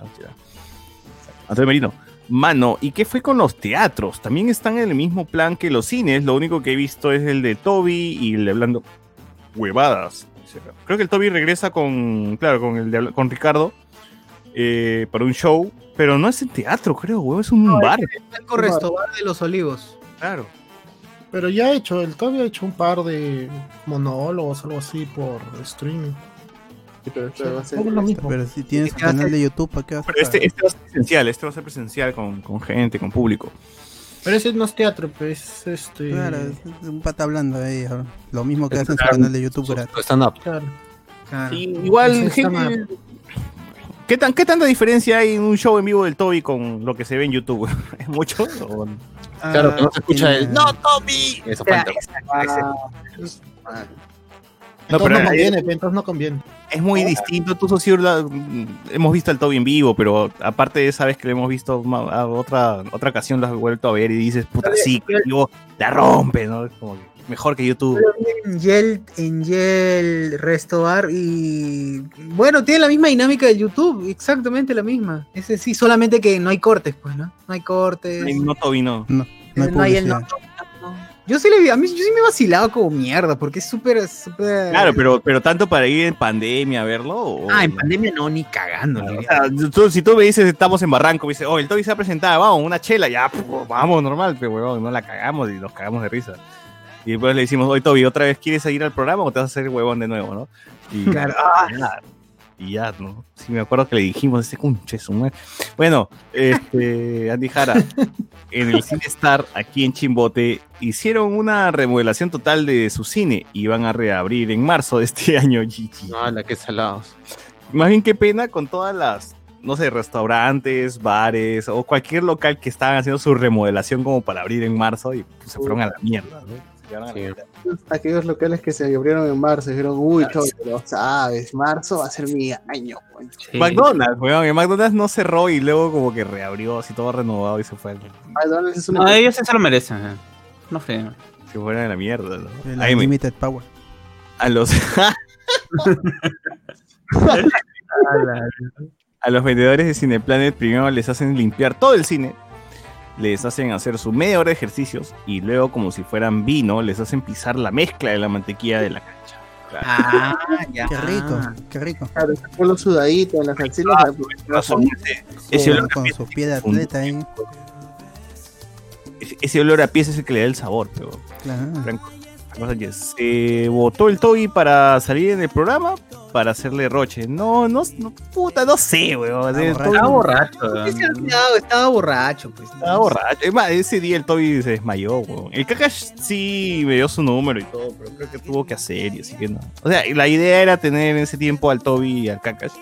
Antonio Merino. Mano, ¿y qué fue con los teatros? También están en el mismo plan que los cines. Lo único que he visto es el de Toby y el de hablando huevadas. Creo que el Toby regresa con, claro, con el de con Ricardo eh, para un show, pero no es en teatro, creo, huevo, es un bar. Franco Restobar de los Olivos. Claro. Pero ya ha hecho, el Toby ha hecho un par de monólogos, algo así, por streaming. Pero esto va a ser- Es lo mismo. Pero si tienes ¿Qué un canal de YouTube, ¿para qué vas a Pero este, este va a ser presencial, este va a ser presencial con, con gente, con público. Pero ese no es teatro, pues este. Claro, es un pata hablando ahí. ahora. Lo mismo que Es hace en su canal de YouTube stand-up. Claro. Claro. Sí, igual, gente- ¿qué, tan, ¿qué tanta diferencia hay en un show en vivo del Toby con lo que se ve en YouTube? ¿Es mucho? o- Claro, que no se escucha tiene- el ¡No, Tommy! Eso falta. No, Entonces pero no es, conviene, pues, entonces no conviene. es muy distinto. Tú, Socio, la- mm, hemos visto al Toby en vivo, pero aparte de esa vez que lo hemos visto ma- a otra, otra ocasión, lo has vuelto a ver y dices, puta, sí, vivo la rompe, ¿no? Es como que mejor que YouTube. en Yel, en Yel Restobar y bueno, tiene la misma dinámica de YouTube, exactamente la misma. Ese sí, solamente que no hay cortes, pues, ¿no? No hay cortes. No, Toby, no. No, no hay no hay el no. Yo sí le vi, a mí yo sí me he vacilado como mierda, porque es súper, súper. Claro, pero, pero tanto para ir en pandemia a verlo. o- Ah, en pandemia no, ni cagando. O ni- sea, tú- si tú me dices estamos en Barranco, me dices, oh, el Toby se ha presentado, vamos, una chela, ya, puf, vamos, normal, pero huevón, no la cagamos y nos cagamos de risa. Y después le decimos, oye Toby, ¿otra vez quieres ir al programa o te vas a hacer huevón de nuevo, no? Y, Claro, ah. Y ya, ¿no? Sí, me acuerdo que le dijimos, ese cunche, su madre. Bueno, este, Andy Jara, en el Cine Star, aquí en Chimbote, hicieron una remodelación total de su cine y van a reabrir en marzo de este año, GG. No, la que salados. Más bien qué pena con todas las, no sé, restaurantes, bares o cualquier local que estaban haciendo su remodelación como para abrir en marzo y pues, se fueron a la mierda, ¿no? Sí. aquellos locales que se abrieron en marzo dijeron, uy, chavo, pero sabes, marzo va a ser mi año. güey". Sí. McDonald's, weón, McDonald's no cerró y luego como que reabrió así todo renovado y se fue, McDonald's es una No, ellos sí se lo merecen. eh. No sé. se fueron a la mierda, ¿no? El me- Unlimited Power. a los a los vendedores de Cineplanet primero les hacen limpiar todo el cine, les hacen hacer su media hora de ejercicios y luego como si fueran vino les hacen pisar la mezcla de la mantequilla de la cancha. Ah, ya. Qué rico, qué rico. Claro, con los sudaditos en las axilas. Ah, Razón, ese, ese olor a Con pies- su pie de atleta ahí. ese- olor a pies es el que le da el sabor, pero Claro. Franco, se votó el Toby para salir en el programa para hacerle roche. No, no, no puta, no sé, weón. Estaba borracho. Estaba borracho, pues. Estaba borracho. Es más, ese día el Toby se desmayó, weón. El Kakash sí me dio su número y todo, pero creo que tuvo que hacer y así que no. O sea, la idea era tener en ese tiempo al Toby y al Kakash.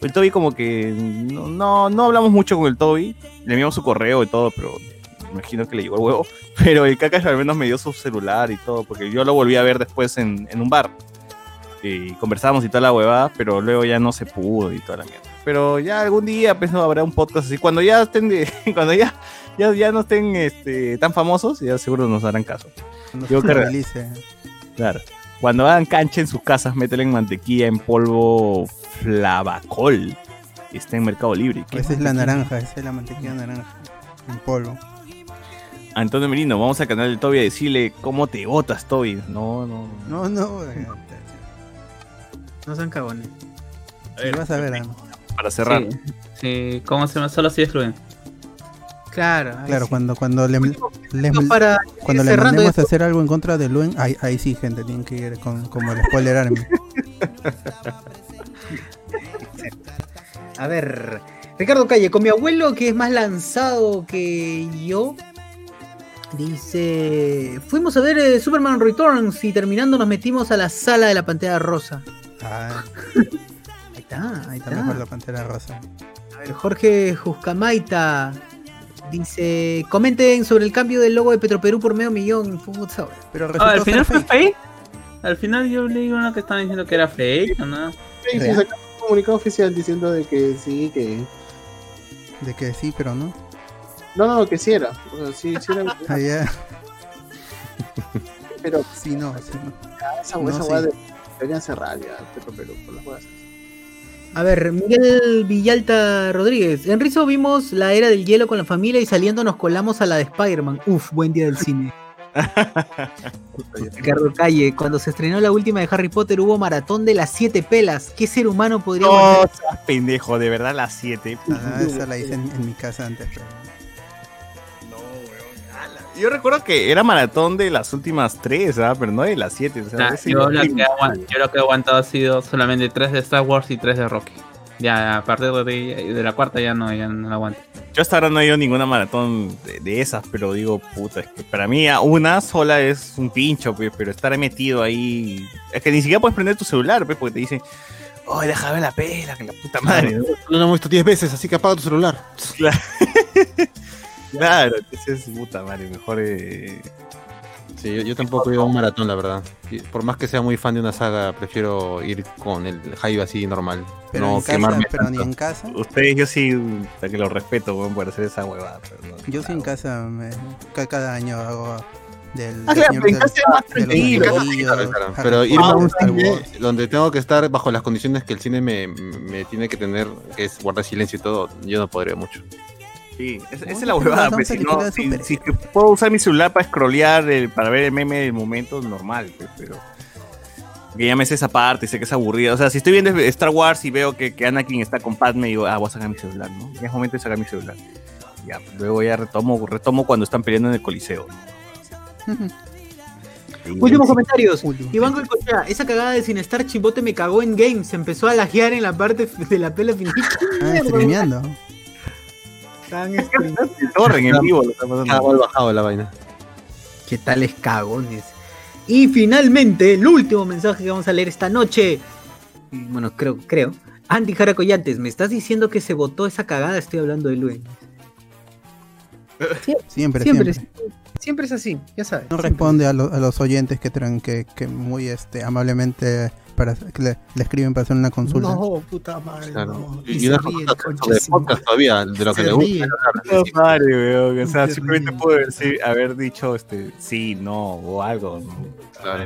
El Toby como que no, no, no hablamos mucho con el Toby. Le enviamos su correo y todo, pero imagino que le llegó el huevo. Pero el Kakash al menos me dio su celular y todo, porque yo lo volví a ver después en, en un bar. Y conversamos y toda la huevada, pero luego ya no se pudo y toda la mierda. Pero ya algún día pues, no, habrá un podcast así. Cuando ya estén de- cuando ya, ya, ya no estén este, tan famosos, ya seguro nos harán caso. Creo- realice. Claro. Cuando hagan cancha en sus casas, métele en mantequilla en polvo flavacol. Está en Mercado Libre. ¿Qué Esa es la naranja, esa es la mantequilla naranja. En polvo. Antonio Merino, vamos al canal de Toby a decirle cómo te botas, Toby. No, no. No, no. No sean cagones. Si vas a ver. Para cerrar. Sí, sí, ¿cómo se llama? Solo así excluyen. Claro. Claro, sí. cuando, cuando le, le- No, para cuando le mandemos esto, a hacer algo en contra de Luen, ahí, ahí sí, gente, tienen que ir con, como el spoiler army. A ver, Ricardo Calle, con mi abuelo que es más lanzado que yo, dice, fuimos a ver eh, Superman Returns y terminando nos metimos a la sala de la pantalla rosa. Ah, Ahí está, ahí está está. mejor la pantera rosa. A ver, Jorge Juscamaita dice, comenten sobre el cambio del logo de Petroperú por medio millón. Pero Ah, al final fue fake. Al final yo leí uno que estaban diciendo que era fake, ¿o no? Sí, sí, sacaron un comunicado oficial diciendo de que sí, que. De que sí, pero no. No, no, que sí era. O sea, sí, sí era. Ah. Pero Sí, no, sí, no. esa No, esa sí. hueá de- deberían cerrar ya Petro Perú por las huevas. A ver, Miguel Villalta Rodríguez. En Rizo vimos la era del hielo con la familia y saliendo nos colamos a la de Spider-Man. Uf, buen día del cine. Ricardo Calle, cuando se estrenó la última de Harry Potter hubo maratón de las siete pelas. ¿Qué ser humano podría No, pendejo, de verdad las 7. Ah, esa la hice en, en mi casa antes. pero- Yo recuerdo que era maratón de las últimas 3, ¿ah? pero no de las 7. O sea, Nah, ese- yo, la que yo lo que he aguantado ha sido solamente tres de Star Wars y tres de Rocky. Ya a partir de, de la cuarta ya no, ya no la aguanto. Yo hasta ahora no he ido a ninguna maratón de, de esas, pero digo, puta, es que para mí a una sola es un pincho, pues, pero estar metido ahí. Es que ni siquiera puedes prender tu celular, pues, porque te dicen, ¡ay, déjame la pela, que la puta madre! ¿no? Lo hemos visto 10 veces, así que apaga tu celular. Claro, entonces, puta madre, mejor. Eh... Sí, yo, yo tampoco he ido a un maratón, la verdad. Por más que sea muy fan de una saga, prefiero ir con el hype así normal. Pero, no en casa, quemarme pero ni en casa. Ustedes, yo sí, hasta que lo respeto, weón, por hacer esa huevada. pero no. Yo sí en casa, me- ca- cada año hago del. Ah, claro, pero en casa es más tranquilo. Claro, claro. Pero irme a un cine donde tengo que estar bajo las condiciones que el cine me, me tiene que tener, que es guardar silencio y todo, yo no podría mucho. Sí, esa, es la pero huevada, pues, si, no, si, puedo usar mi celular para scrollear, el- para ver el meme del momento, normal, pues, pero... Que ya me sé esa parte, sé que es aburrida. O sea, si estoy viendo Star Wars y veo que, que Anakin está con Padme, digo, ah, voy a sacar mi celular, ¿no? Ya es momento de sacar mi celular. Ya, luego ya retomo, retomo cuando están peleando en el coliseo. Y- Últimos sí. comentarios. Último. Iván Goicoechea, esa cagada de sin estar chimbote me cagó en game. Se empezó a lajear en la parte de la pela finita. Ah, Están El torrent en vivo lo está pasando. Mal bajado la vaina. ¿Qué tales cagones? Y finalmente, el último mensaje que vamos a leer esta noche. Bueno, creo, creo. Andy Jara Collantes, ¿me estás diciendo que se votó esa cagada? Estoy hablando de Luen. Siempre, Siempre, siempre. siempre es así, ya sabes. No responde a, lo- a los oyentes que, traen, que, que muy este, amablemente para, que le, le escriben para hacer una consulta. No, puta madre. Claro. no. Y, Y y una se de podcast todavía, de lo que Se le gusta. Puta madre, weón. O sea, Qué simplemente ríe. puedo decir, haber dicho este, sí, no, o algo. ¿no? Claro.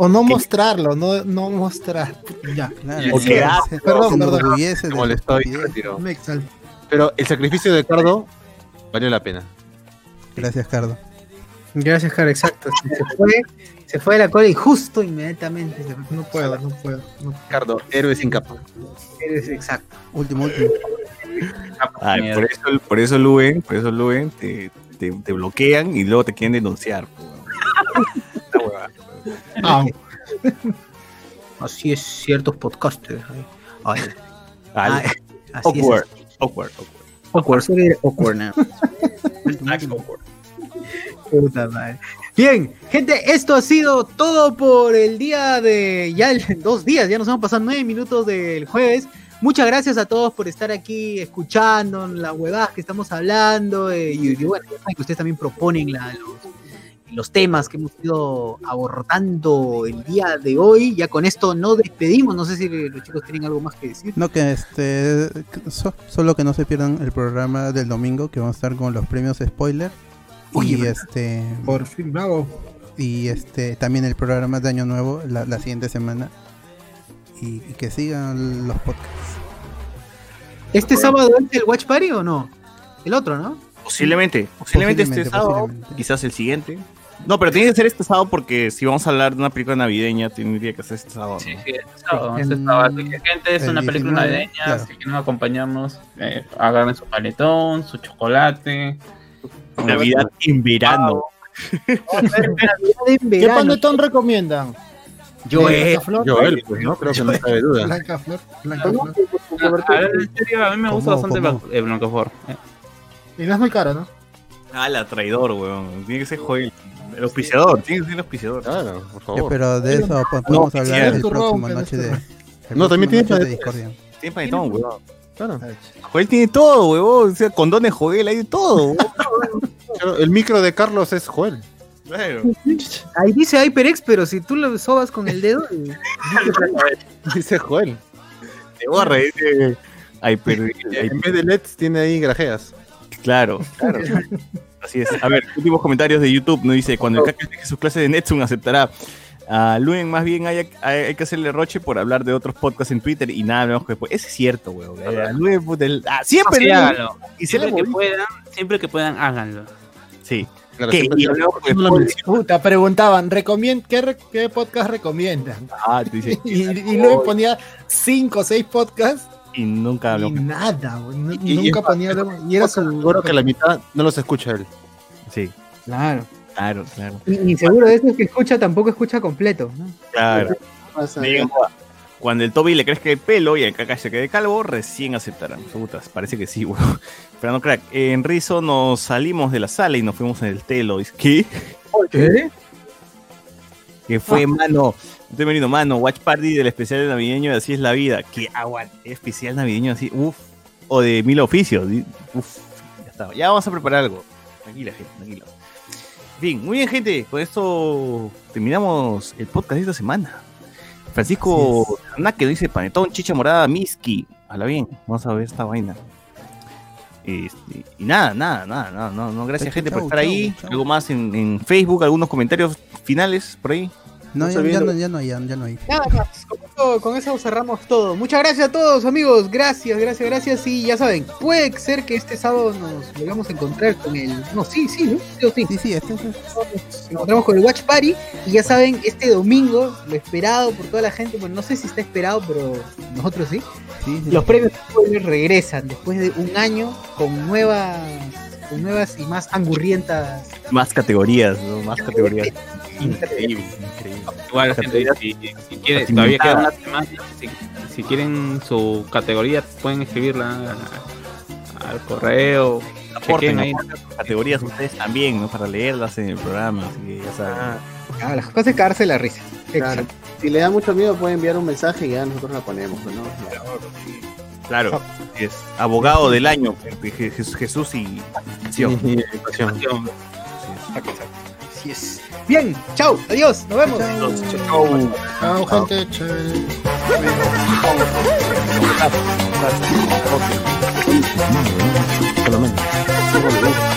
O no ¿Qué? mostrarlo, no, no mostrar. Ya. Claro, O se- quedar- se- Perdón, se perdón. Me molestó y retiró. Me exalto. Pero el sacrificio de Cardo valió la pena. Gracias, Cardo. Gracias, Jara, exacto. Se fue, se fue de la cola y justo inmediatamente se fue. No puedo, no puedo. no. Cardo, héroe sin capa. Eres exacto. Último, último. Ay, por eso, por eso Luen, por eso Luen te, te, te bloquean y luego te quieren denunciar. Ah, Así es, ciertos podcasters. Ay, ay, así awkward, es. awkward, awkward. Awkward, soy awkward now. awkward. Puta madre. Bien, gente, esto ha sido todo por el día de. Ya dos días, ya nos hemos pasado nueve minutos del jueves. Muchas gracias a todos por estar aquí escuchando las huevadas que estamos hablando. eh, y, bueno, que ustedes también proponen la- los, temas que hemos ido abordando el día de hoy. Ya con esto nos despedimos. No sé si los chicos tienen algo más que decir. No, que este. solo que no se pierdan el programa del domingo, que vamos a estar con los premios spoiler. Oye, y este. por fin, bravo. Y este también el programa de Año Nuevo la, la siguiente semana. Y, y que sigan los podcasts. ¿Este sábado es el Watch Party o no? El otro, ¿no? Posiblemente, posiblemente, este sábado, posiblemente. quizás el siguiente. No, pero tiene que ser este sábado porque si vamos a hablar de una película navideña, tendría que ser este sábado. Sí, ¿no? sí, este sábado, este sábado. Gente, es una película 19, navideña, claro. así que nos acompañamos. Eh, agarren su paletón, su chocolate. Navidad en verano. ¿Qué panetón recomiendan? Yo, Blanca Flor. Joel, pues, ¿no? Creo que no cabe duda. Blanca Flor. Blanca Flor. A ver, en serio, a mí me gusta ¿Cómo, bastante eh, Blancafor. Eh, Y no es muy caro, ¿no? Ah, la traidor, weón. Tiene que ser Joel. El auspiciador, tiene que ser el auspiciador. Claro, por favor. pero de eso po- podemos no, hablar el próximo noche de. No, también tiene Discordia. Tiene panetón, weón. Claro. Joel tiene todo, weón. O sea, condones Joel, hay de todo, weón. El micro de Carlos es Joel. Claro. ahí dice HyperX, pero si tú lo sobas con el dedo. eh, Dice Joel. Te borra, dice. Ay, pero. ay, En vez de LEDs tiene ahí grajeas. claro, claro. Así es. A ver, últimos comentarios de YouTube. Nos dice, cuando el caca deje sus clases de Netsun aceptará. A Luen más bien hay, hay- hay que hacerle roche por hablar de otros podcasts en Twitter y nada, vemos que después. Ese es cierto, weón. Luen, puta, el- ah, siempre. Sí, háganlo. Y Siempre que puedan, siempre que puedan, háganlo. Sí. Claro, ¿Qué? Y. Puta, preguntaban, ¿recomien- qué, re- qué podcast recomiendan? Ah, dice. Y, y luego ponía cinco o seis podcasts Y nunca y nada, no- Y- y- nunca y- ponía algo, y era su... Seguro que la mitad no los escucha él. Sí, Claro. claro, claro. Y, y seguro de esos que escucha tampoco escucha completo. ¿no? Claro. Pasa, Cuando el Toby le crezca el pelo y el caca se quede calvo, recién aceptarán. Putas, parece que sí, weón. Fernando Crack, en Rizo nos salimos de la sala y nos fuimos en el telo. ¿Qué? ¿Qué? Que fue, mano. Estoy venido, mano. Watch Party del especial navideño de Así es la vida. Que aguante. Especial navideño así, uff. O de mil oficios. Uf. Ya está. Ya vamos a preparar algo. Tranquila, gente, tranquila. Bien, muy bien, gente. Con esto terminamos el podcast de esta semana. Francisco Naque dice panetón, chicha morada, miski. A la bien, vamos a ver esta vaina. Este, y nada, nada, nada, nada, no, no, gracias Chau, gente por chau, estar ahí. chau. Algo más en, en Facebook, algunos comentarios finales por ahí. No, ya, no, ya no hay, ya, no hay. Nada más, con eso, con eso cerramos todo. Muchas gracias a todos, amigos. Gracias, gracias, gracias. Y ya saben, puede ser que este sábado nos volvamos a encontrar con el. No, sí, sí, ¿no? Sí, sí. Sí, sí, este es. Nos encontramos con el Watch Party. Y ya saben, este domingo, lo esperado por toda la gente. Bueno, no sé si está esperado, pero nosotros sí. Sí, sí, Los sí. premios regresan después de un año con nuevas. Con nuevas y más angurrientas. Más categorías, ¿no? Más categorías. Increíble, increíble. Igual, gente, si, si quieren, todavía queda una semana. Si, si quieren su categoría, pueden escribirla al correo. Aporten, ahí. categorías ustedes también, ¿no? Para leerlas en el programa, así que ya saben. Ah, las cosas es cagarse la risa. Claro. Exacto. Si le da mucho miedo, puede enviar un mensaje y ya nosotros la ponemos, ¿no? Claro, es abogado del año, Je- Je- Jesús y. Y educación. Así es. Bien, chao, adiós, nos vemos. Chao, gente, chévere. Por lo